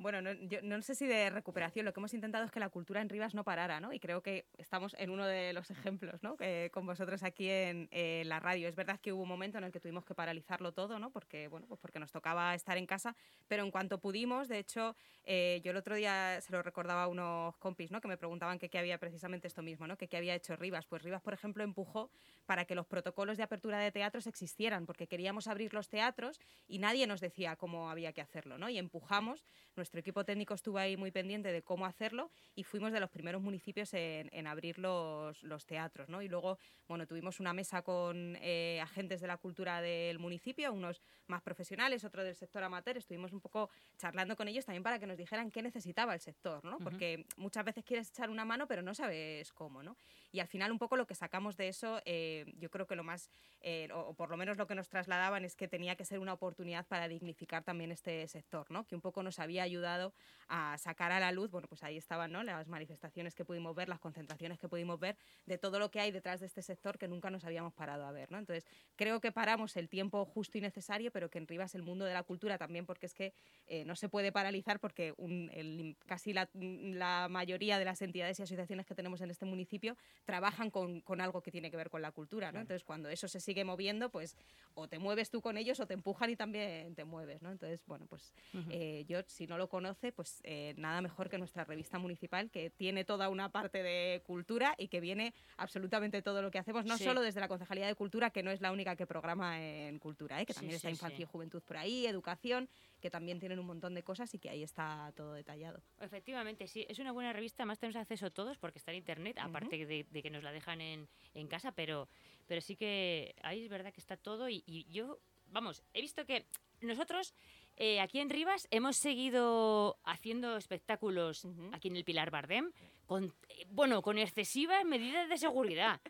Bueno, no, yo no sé si de recuperación, lo que hemos intentado es que la cultura en Rivas no parara, ¿no? Y creo que estamos en uno de los ejemplos, ¿no? Con vosotros aquí en la radio. Es verdad que hubo un momento en el que tuvimos que paralizarlo todo, ¿no? Porque, bueno, pues porque nos tocaba estar en casa, pero en cuanto pudimos, de hecho, eh, yo el otro día se lo recordaba a unos compis, ¿no? Que me preguntaban qué había precisamente esto mismo, ¿no? Que qué había hecho Rivas. Pues Rivas, por ejemplo, empujó para que los protocolos de apertura de teatros existieran, porque queríamos abrir los teatros y nadie nos decía cómo había que hacerlo, ¿no? Y empujamos, nuestro equipo técnico estuvo ahí muy pendiente de cómo hacerlo y fuimos de los primeros municipios en, en abrir los, los teatros, ¿no? Y luego, bueno, tuvimos una mesa con eh, agentes de la cultura del municipio, unos más profesionales, otro del sector amateur, estuvimos un poco charlando con ellos también para que nos dijeran qué necesitaba el sector, ¿no? Porque muchas veces quieres echar una mano pero no sabes cómo, ¿no? Y al final un poco lo que sacamos de eso, eh, yo creo que lo más, eh, o, por lo menos lo que nos trasladaban es que tenía que ser una oportunidad para dignificar también este sector, ¿no? Que un poco nos había ayudado a sacar a la luz, bueno, pues ahí estaban ¿no? las manifestaciones que pudimos ver, las concentraciones que pudimos ver, de todo lo que hay detrás de este sector que nunca nos habíamos parado a ver. ¿no? Entonces, creo que paramos el tiempo justo y necesario, pero que en Rivas el mundo de la cultura también, porque es que eh, no se puede paralizar porque un- el- casi la mayoría de las entidades y asociaciones que tenemos en este municipio trabajan con, con algo que tiene que ver con la cultura. ¿no? Claro. Entonces, cuando eso se sigue moviendo, pues o te mueves tú con ellos o te empujan y también te mueves. ¿no? Entonces, bueno, pues eh, yo, si no lo conoce, pues eh, nada mejor que nuestra revista municipal, que tiene toda una parte de cultura y que viene absolutamente todo lo que hacemos, no Sí. solo desde la Concejalía de Cultura, que no es la única que programa en cultura, ¿eh? que Sí, también está sí, infancia y juventud por ahí, educación, que también tienen un montón de cosas y que ahí está todo detallado. Efectivamente, sí, es una buena revista, más tenemos acceso todos porque está en internet, aparte de, de que nos la dejan en, en casa, pero, pero sí que ahí es verdad que está todo y, y yo, vamos, he visto que nosotros eh, aquí en Rivas hemos seguido haciendo espectáculos aquí en el Pilar Bardem, con, eh, bueno, con excesivas medidas de seguridad,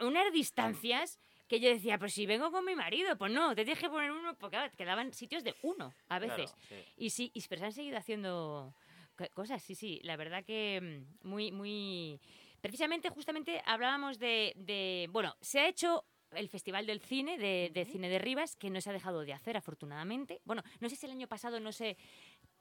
unas distancias que yo decía, pues si vengo con mi marido, pues no, te tienes que poner uno, porque claro, quedaban sitios de uno a Claro, veces. sí. Y sí, y, pero se han seguido haciendo co- cosas, sí, sí, la verdad que mm, muy, muy... Precisamente, justamente hablábamos de, de- bueno, se ha hecho el Festival del Cine, de, de Cine de Rivas, que no se ha dejado de hacer, afortunadamente. Bueno, no sé si el año pasado no se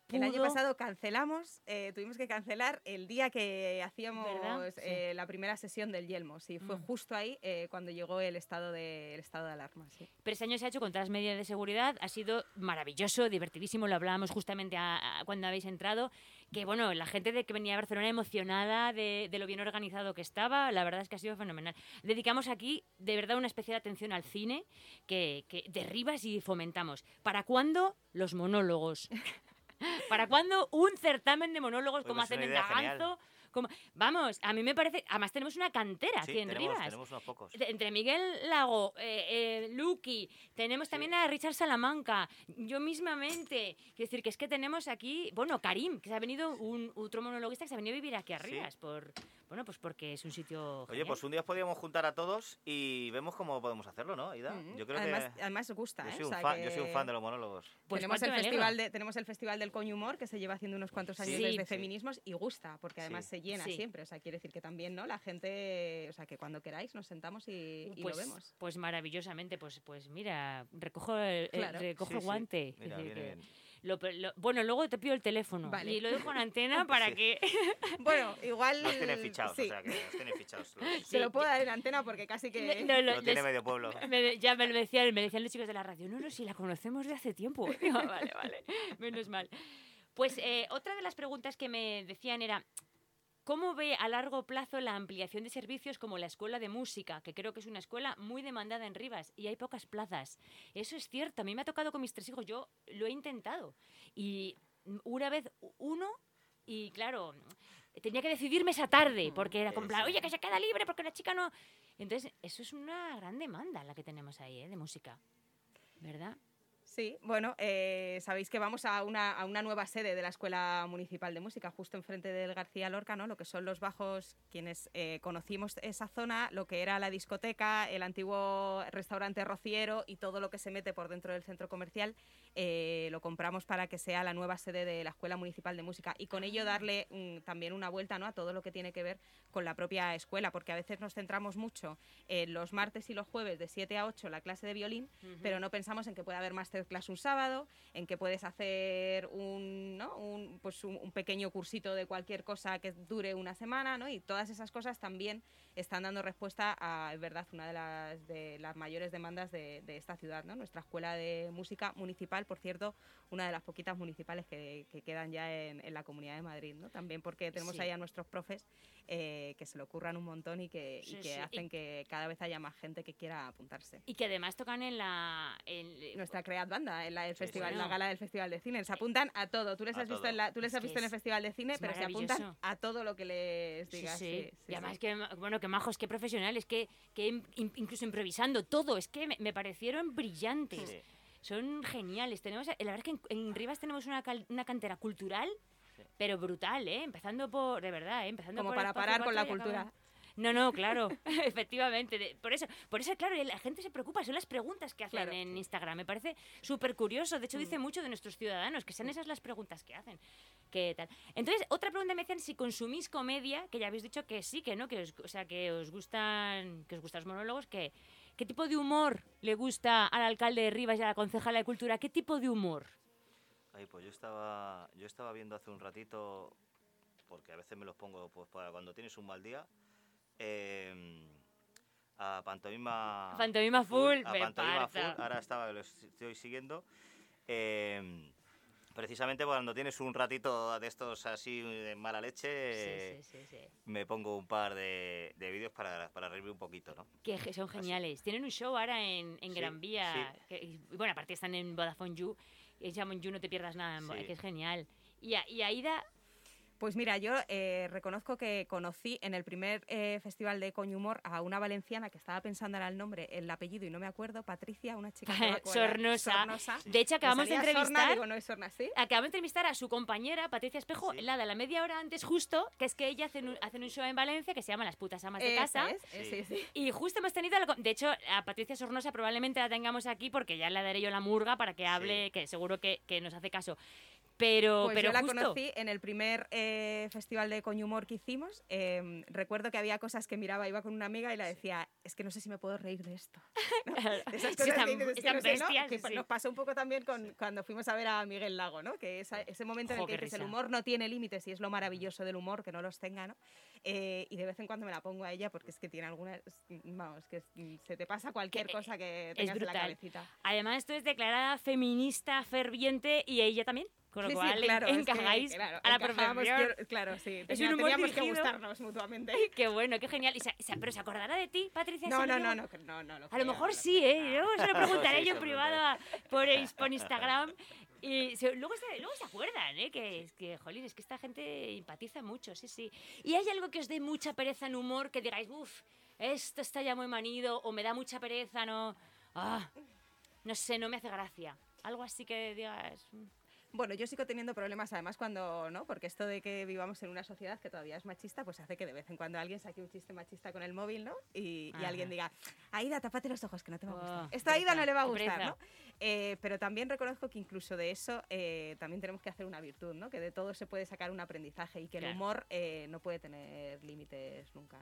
El año pudo. pasado cancelamos, eh, tuvimos que cancelar el día que hacíamos ¿Verdad? Sí. eh, la primera sesión del Yelmo. Sí, fue Mm. justo ahí eh, cuando llegó el estado de, el estado de alarma. Sí. Pero este año se ha hecho con todas las medidas de seguridad, ha sido maravilloso, divertidísimo, lo hablábamos justamente a- a cuando habéis entrado, que bueno, la gente de que venía a Barcelona emocionada de, de lo bien organizado que estaba, la verdad es que ha sido fenomenal. Dedicamos aquí de verdad una especial atención al cine, que, que derribas y fomentamos. ¿Para cuándo los monólogos? ¿Para cuándo un certamen de monólogos Uy, como pues es hacen en. Daganzo? Como- Vamos, a mí me parece, además tenemos una cantera Sí, aquí en tenemos, Rivas. tenemos unos pocos. De- Entre Miguel Lago, eh, eh, Lucky, tenemos también a Richard Salamanca, yo mismamente. Quiero decir que es que tenemos aquí, bueno, Karim, que se ha venido, un otro monologuista que se ha venido a vivir aquí arriba, por, bueno, pues porque es un sitio. Oye, genial. pues un día podríamos juntar a todos y vemos cómo podemos hacerlo, ¿no, Aida? Mm, Yo creo además, que... además gusta, Yo ¿eh? soy, O un sea fan, yo soy un que- fan de los monólogos. Pues tenemos, el festival de, tenemos el Festival del Coño Humor, que se lleva haciendo unos cuantos años Sí. desde Sí. Feminismos y gusta, porque además Sí. se llena Sí. siempre. O sea, quiere decir que también, ¿no? La gente, o sea, que cuando queráis nos sentamos y, y pues, lo vemos. Pues maravillosamente, pues, pues mira, recojo el, recojo Sí, el sí. guante. es Mira, decir, viene que bien. lo pe- lo- bueno, luego te pido el teléfono Vale. y lo dejo en antena <laughs> para Sí. que... <laughs> Bueno, igual... Nos tienen fichados, sí. o sea que nos tienen fichados. Los- <laughs> Se lo puedo dar en antena porque casi que... No, lo- Lo tiene les- medio pueblo. Me- ya me lo decían, me decían los chicos de la radio, no, no, si la conocemos de hace tiempo. Digo, vale, vale, menos mal. Pues eh, otra de las preguntas que me decían era, ¿cómo ve a largo plazo la ampliación de servicios como la escuela de música, que creo que es una escuela muy demandada en Rivas y hay pocas plazas? Eso es cierto, a mí me ha tocado con mis tres hijos, yo lo he intentado. Y una vez uno, y claro, tenía que decidirme esa tarde, porque era como, oye, que se queda libre porque la chica no... Entonces, eso es una gran demanda la que tenemos ahí, ¿eh? de música. ¿Verdad? Sí, bueno, eh, sabéis que vamos a una, a una nueva sede de la Escuela Municipal de Música, justo enfrente del García Lorca, ¿no? Lo que son los bajos, quienes eh, conocimos esa zona, lo que era la discoteca, el antiguo restaurante rociero y todo lo que se mete por dentro del centro comercial, eh, lo compramos para que sea la nueva sede de la Escuela Municipal de Música y con ello darle mm, también una vuelta ¿no? a todo lo que tiene que ver con la propia escuela, porque a veces nos centramos mucho en los martes y los jueves de 7 a 8 la clase de violín, pero no pensamos en que puede haber masterclass un sábado, en que puedes hacer un, ¿no? un, pues un, un pequeño cursito de cualquier cosa que dure una semana, ¿no? y todas esas cosas también están dando respuesta a, es verdad, una de las, de las mayores demandas de, de esta ciudad, ¿no? nuestra escuela de música municipal, por cierto, una de las poquitas municipales que, que quedan ya en, en la Comunidad de Madrid, ¿no? también porque tenemos Sí. ahí a nuestros profes eh, que se lo curran un montón y que, y Sí, que sí. hacen Y- que cada vez haya más gente que quiera apuntarse. Y que además tocan en la... en- Nuestra Creat Banda, en la, el Sí, festival, sí. la gala del Festival de Cine. Se apuntan a todo. Tú les A has visto, en la, tú les Es has visto en el es- Festival de Cine, pero se apuntan a todo lo que les digas. sí. sí, sí, y además que, bueno, que majos, que profesionales, que, que incluso improvisando todo, es que me, me parecieron brillantes. Son geniales. Tenemos, la verdad es que en, en Rivas tenemos una, cal- una cantera cultural, pero brutal, ¿eh? Empezando por, de verdad, ¿eh? Empezando Como por para parar con la cultura. No, no, claro, <laughs> efectivamente. de- por eso, por eso, claro, la gente se preocupa, son las preguntas que hacen Claro. en Instagram. Me parece súper curioso. De hecho, Mm. dice mucho de nuestros ciudadanos, que sean esas las preguntas que hacen. ¿Qué tal? Entonces, otra pregunta me decían si consumís comedia, que ya habéis dicho que sí, que no, que os, o sea, que os gustan, que os gustan los monólogos, que ¿qué tipo de humor le gusta al alcalde de Rivas y a la concejala de Cultura? ¿Qué tipo de humor? Ay, pues yo estaba, yo estaba viendo hace un ratito, porque a veces me los pongo pues para cuando tienes un mal día, eh, a Pantomima... Pantomima Full, a me Pantomima. Full, ahora estaba, lo estoy siguiendo. eh, precisamente cuando tienes un ratito de estos así de mala leche, Sí, sí, sí, me pongo un par de, de vídeos para, para reírme un poquito, ¿no? Que son geniales. Tienen un show ahora en, en Gran Vía. que- bueno, aparte están en Vodafone You. Llaman You No Te Pierdas Nada, que es genial. Y, a- y Aida, Pues mira, yo eh, reconozco que conocí en el primer eh, festival de Coño Humor a una valenciana que estaba pensando ahora el nombre, el apellido y no me acuerdo, Patricia, una chica <laughs> Sornosa. Sornosa. De hecho, acabamos de Sorna, entrevistar. digo, no es Sorna, ¿sí? Acabamos de entrevistar a su compañera, Patricia Espejo, la de la media hora antes, justo, que es que ella hacen un, hacen un show en Valencia que se llama Las putas amas de casa. es, sí, sí. Y justo hemos tenido, la co- de hecho, a Patricia Sornosa probablemente la tengamos aquí porque ya le daré yo la murga para que hable, que seguro que, que nos hace caso. Pero, Pues pero yo la justo, conocí en el primer eh, festival de coño humor que hicimos. Eh, recuerdo que había cosas que miraba, iba con una amiga y la decía, es que no sé si me puedo reír de esto. <laughs> ¿no? De esas Sí, cosas tan- que dices, es que Que sí. Nos pasó un poco también con, cuando fuimos a ver a Miguel Lago, ¿no? Que esa- ese momento en Jo, el que dices, el humor no tiene límites y es lo maravilloso del humor, que no los tenga, ¿no? Eh, y de vez en cuando me la pongo a ella porque es que tiene algunas, vamos, que es- se te pasa cualquier cosa que tengas en la cabecita. Además, esto es declarada feminista, ferviente y ella también. Con lo Sí, sí, cual, claro, es que, encajáis claro, a la perfección. yo- claro, sí, Es un humor teníamos que dirigido. gustarnos mutuamente. <laughs> Qué bueno, qué genial. Y se- se- ¿Pero se acordará de ti, Patricia? No, no, no, no, que- no, no lo A creo, lo mejor no sí, ¿eh? Luego se lo <laughs> preguntaré Sí, yo en privado por, por Instagram. Y se- luego, se, luego se acuerdan, ¿eh? Que, es que, jolín, es que esta gente empatiza mucho, sí, sí. ¿Y hay algo que os dé mucha pereza en humor que digáis, uff, esto está ya muy manido, o me da mucha pereza, no... Ah, no sé, no me hace gracia. Algo así que digas... Bueno, yo sigo teniendo problemas además cuando, ¿no? Porque esto de que vivamos en una sociedad que todavía es machista, pues hace que de vez en cuando alguien saque un chiste machista con el móvil, ¿no? Y, y alguien diga, Aida, tápate los ojos, que no te va a gustar. Oh, Esto a Aida no le va a gustar. ¿no? Eh, pero también reconozco que incluso de eso eh, también tenemos que hacer una virtud, ¿no? Que de todo se puede sacar un aprendizaje y que Claro. el humor eh, no puede tener límites nunca.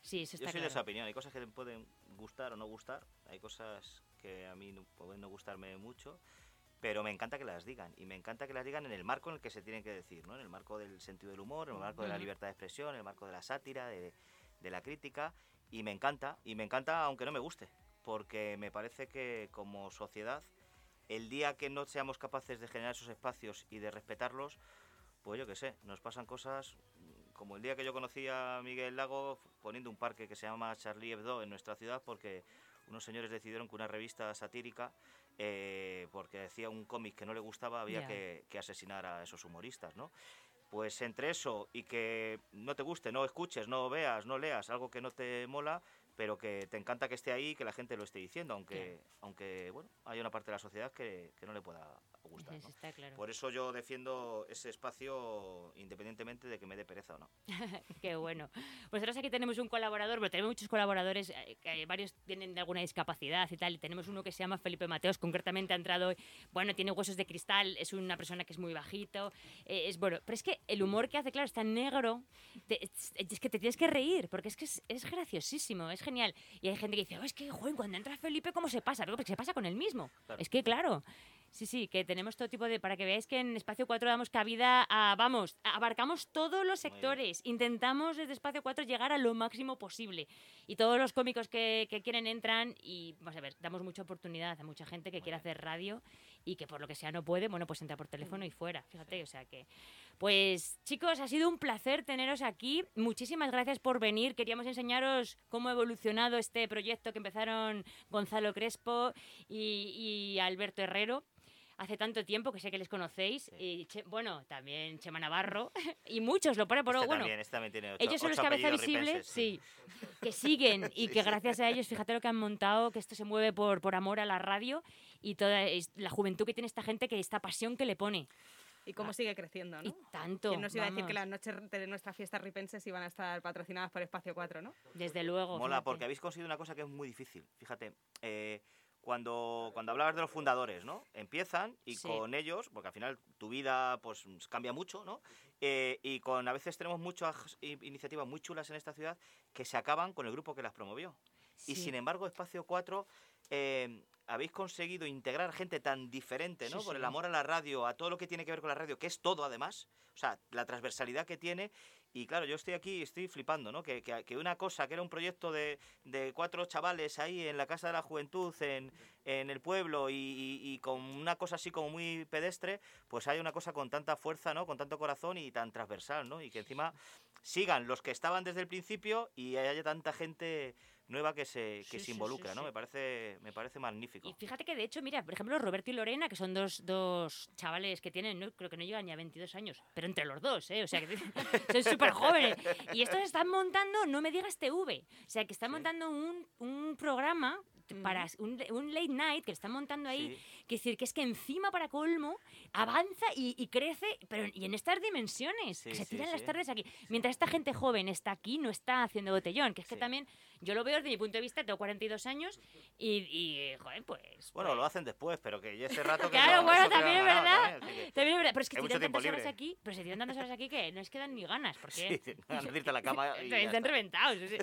Sí, eso Yo soy de esa opinión. Hay cosas que te pueden gustar o no gustar. Hay cosas que a mí no, pueden no gustarme mucho. Pero me encanta que las digan. Y me encanta que las digan en el marco en el que se tienen que decir. ¿no? En el marco del sentido del humor, en el marco de la libertad de expresión, en el marco de la sátira, de, de la crítica. Y me encanta. Y me encanta aunque no me guste. Porque me parece que como sociedad, el día que no seamos capaces de generar esos espacios y de respetarlos, pues yo qué sé, nos pasan cosas mm, como el día que yo conocí a Miguel Lago poniendo un parque que se llama Charlie Hebdo en nuestra ciudad porque unos señores decidieron que una revista satírica, eh, porque decía un cómic que no le gustaba, había que asesinar a esos humoristas, ¿no? Pues entre eso y que no te guste, no escuches, no veas, no leas algo que no te mola, pero que te encanta que esté ahí y que la gente lo esté diciendo, aunque, aunque bueno, hay una parte de la sociedad que, que no le pueda gustar. <laughs> ¿no? está claro. Por eso yo defiendo ese espacio independientemente de que me dé pereza o no. <laughs> Qué bueno. Pues nosotros aquí tenemos un colaborador, pero tenemos muchos colaboradores, eh, varios tienen alguna discapacidad y tal, y tenemos uno que se llama Felipe Mateos, concretamente ha entrado, bueno, tiene huesos de cristal, es una persona que es muy bajito, eh, es bueno, pero es que el humor que hace, claro, es tan negro, te- es, es que te tienes que reír, porque es que es, es graciosísimo, es genial. Y hay gente que dice, oh, es que, joder, cuando entra Felipe, ¿cómo se pasa? Pero porque se pasa con él mismo. Claro. Es que, claro. Sí, sí, que tenemos todo tipo de... Para que veáis que en Espacio 4 damos cabida a... Vamos, abarcamos todos los sectores. Intentamos desde Espacio 4 llegar a lo máximo posible. Y todos los cómicos que, que quieren entran y, vamos a ver, damos mucha oportunidad a mucha gente que quiere hacer radio y que por lo que sea no puede, bueno, pues entra por teléfono y fuera. Fíjate, o sea que... Pues chicos, ha sido un placer teneros aquí. Muchísimas gracias por venir. Queríamos enseñaros cómo ha evolucionado este proyecto que empezaron Gonzalo Crespo y, y Alberto Herrero. Hace tanto tiempo que sé que les conocéis. Y Che- bueno, también Chema Navarro. <laughs> y muchos, lo pone por... Este bueno, también, este también tiene ocho- ellos son los cabeza apellidos visible, ripenses, sí. que siguen <laughs> y Sí, que sí. gracias a ellos, fíjate lo que han montado, que esto se mueve por, por amor a la radio y toda la juventud que tiene esta gente, que esta pasión que le pone. Y cómo sigue creciendo, ¿no? Y tanto. ¿Quién nos iba a decir vamos. que las noches de nuestras fiestas ripenses iban a estar patrocinadas por Espacio 4, ¿no? Desde luego. Mola, fíjate. porque habéis conseguido una cosa que es muy difícil. Fíjate, eh, cuando, cuando hablabas de los fundadores, ¿no? Empiezan y Sí. con ellos, porque al final tu vida pues cambia mucho, ¿no? Eh, y con a veces tenemos muchas iniciativas muy chulas en esta ciudad que se acaban con el grupo que las promovió. Y sin embargo, Espacio 4 eh, habéis conseguido integrar gente tan diferente, ¿no? Sí, Por el amor a la radio, a todo lo que tiene que ver con la radio, que es todo además, o sea, la transversalidad que tiene. Y claro, yo estoy aquí, estoy flipando, ¿no? Que, que- que una cosa que era un proyecto de, de cuatro chavales ahí en la Casa de la Juventud, en, en el pueblo, y, y- y con una cosa así como muy pedestre, pues hay una cosa con tanta fuerza, ¿no? Con tanto corazón y tan transversal, ¿no? Y que encima sigan los que estaban desde el principio y haya tanta gente nueva que se, que Sí, se involucra, sí, ¿no? sí. Me parece, me parece magnífico. Y fíjate que de hecho, mira, por ejemplo, Roberto y Lorena, que son dos, dos chavales que tienen, no, creo que no llegan ni a 22 años, pero entre los dos, ¿eh? O sea, que <laughs> son súper jóvenes. Y estos están montando, no me digas TV, o sea, que están montando un, un programa para un, un late night que están montando ahí, que decir que es que encima para colmo avanza y, y crece, pero y en estas dimensiones, Sí, que se sí, tiran las sí. tardes aquí. Mientras esta gente joven está aquí, no está haciendo botellón, que es que también yo lo veo desde mi punto de vista, tengo 42 años y, y joder, pues Bueno, lo hacen después, pero que ya ese rato que Claro, no- bueno, también es verdad. también, que- También es verdad. Pero es que se tiran tantas horas aquí, pero se tiran tantas horas aquí que no les quedan ni ganas, porque <laughs> Sí, a la cama <laughs> y están está. reventados. sí, sí.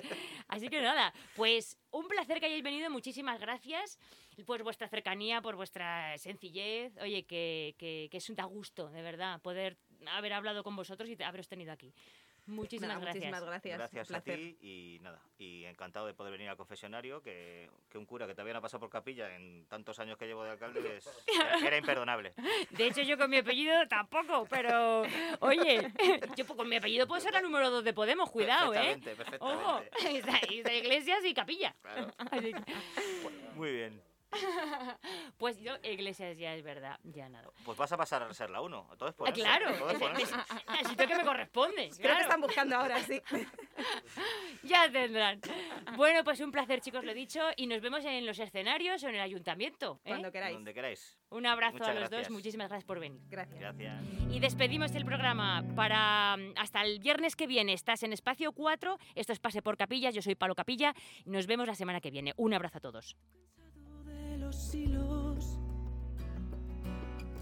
Así que nada, pues un placer que hayáis venido, muchísimas gracias por vuestra cercanía, por vuestra sencillez. Oye, que, que, que es un da gusto, de verdad, poder haber hablado con vosotros y haberos tenido aquí. Muchísimas Nada, gracias. muchísimas gracias. Gracias un a ti y nada, y encantado de poder venir al confesionario, que, que un cura que todavía no ha pasado por capilla en tantos años que llevo de alcalde es- <laughs> era imperdonable. De hecho, yo con mi apellido tampoco, pero oye, yo con mi apellido puedo ser la número dos de Podemos, cuidado, ¿eh? Perfectamente, Ojo, perfectamente. está, está Iglesias y Capilla. Claro. <laughs> Muy bien. <laughs> Pues yo, Iglesias ya es verdad, ya nada. Pues vas a pasar a ser la uno. Todo es Ah, claro, es <laughs> necesito que me corresponde. Creo claro. que están buscando ahora, sí. <laughs> Ya tendrán. Bueno, pues un placer, chicos, lo he dicho, y nos vemos en los escenarios o en el ayuntamiento. ¿eh? Cuando queráis. Donde queráis. Un abrazo Muchas a los gracias. dos, muchísimas gracias por venir. Gracias. Gracias. Y despedimos el programa para mm, hasta el viernes que viene. Estás en Espacio 4, esto es Pase por Capillas, yo soy Palo Capilla, y nos vemos la semana que viene. Un abrazo a todos. Los hilos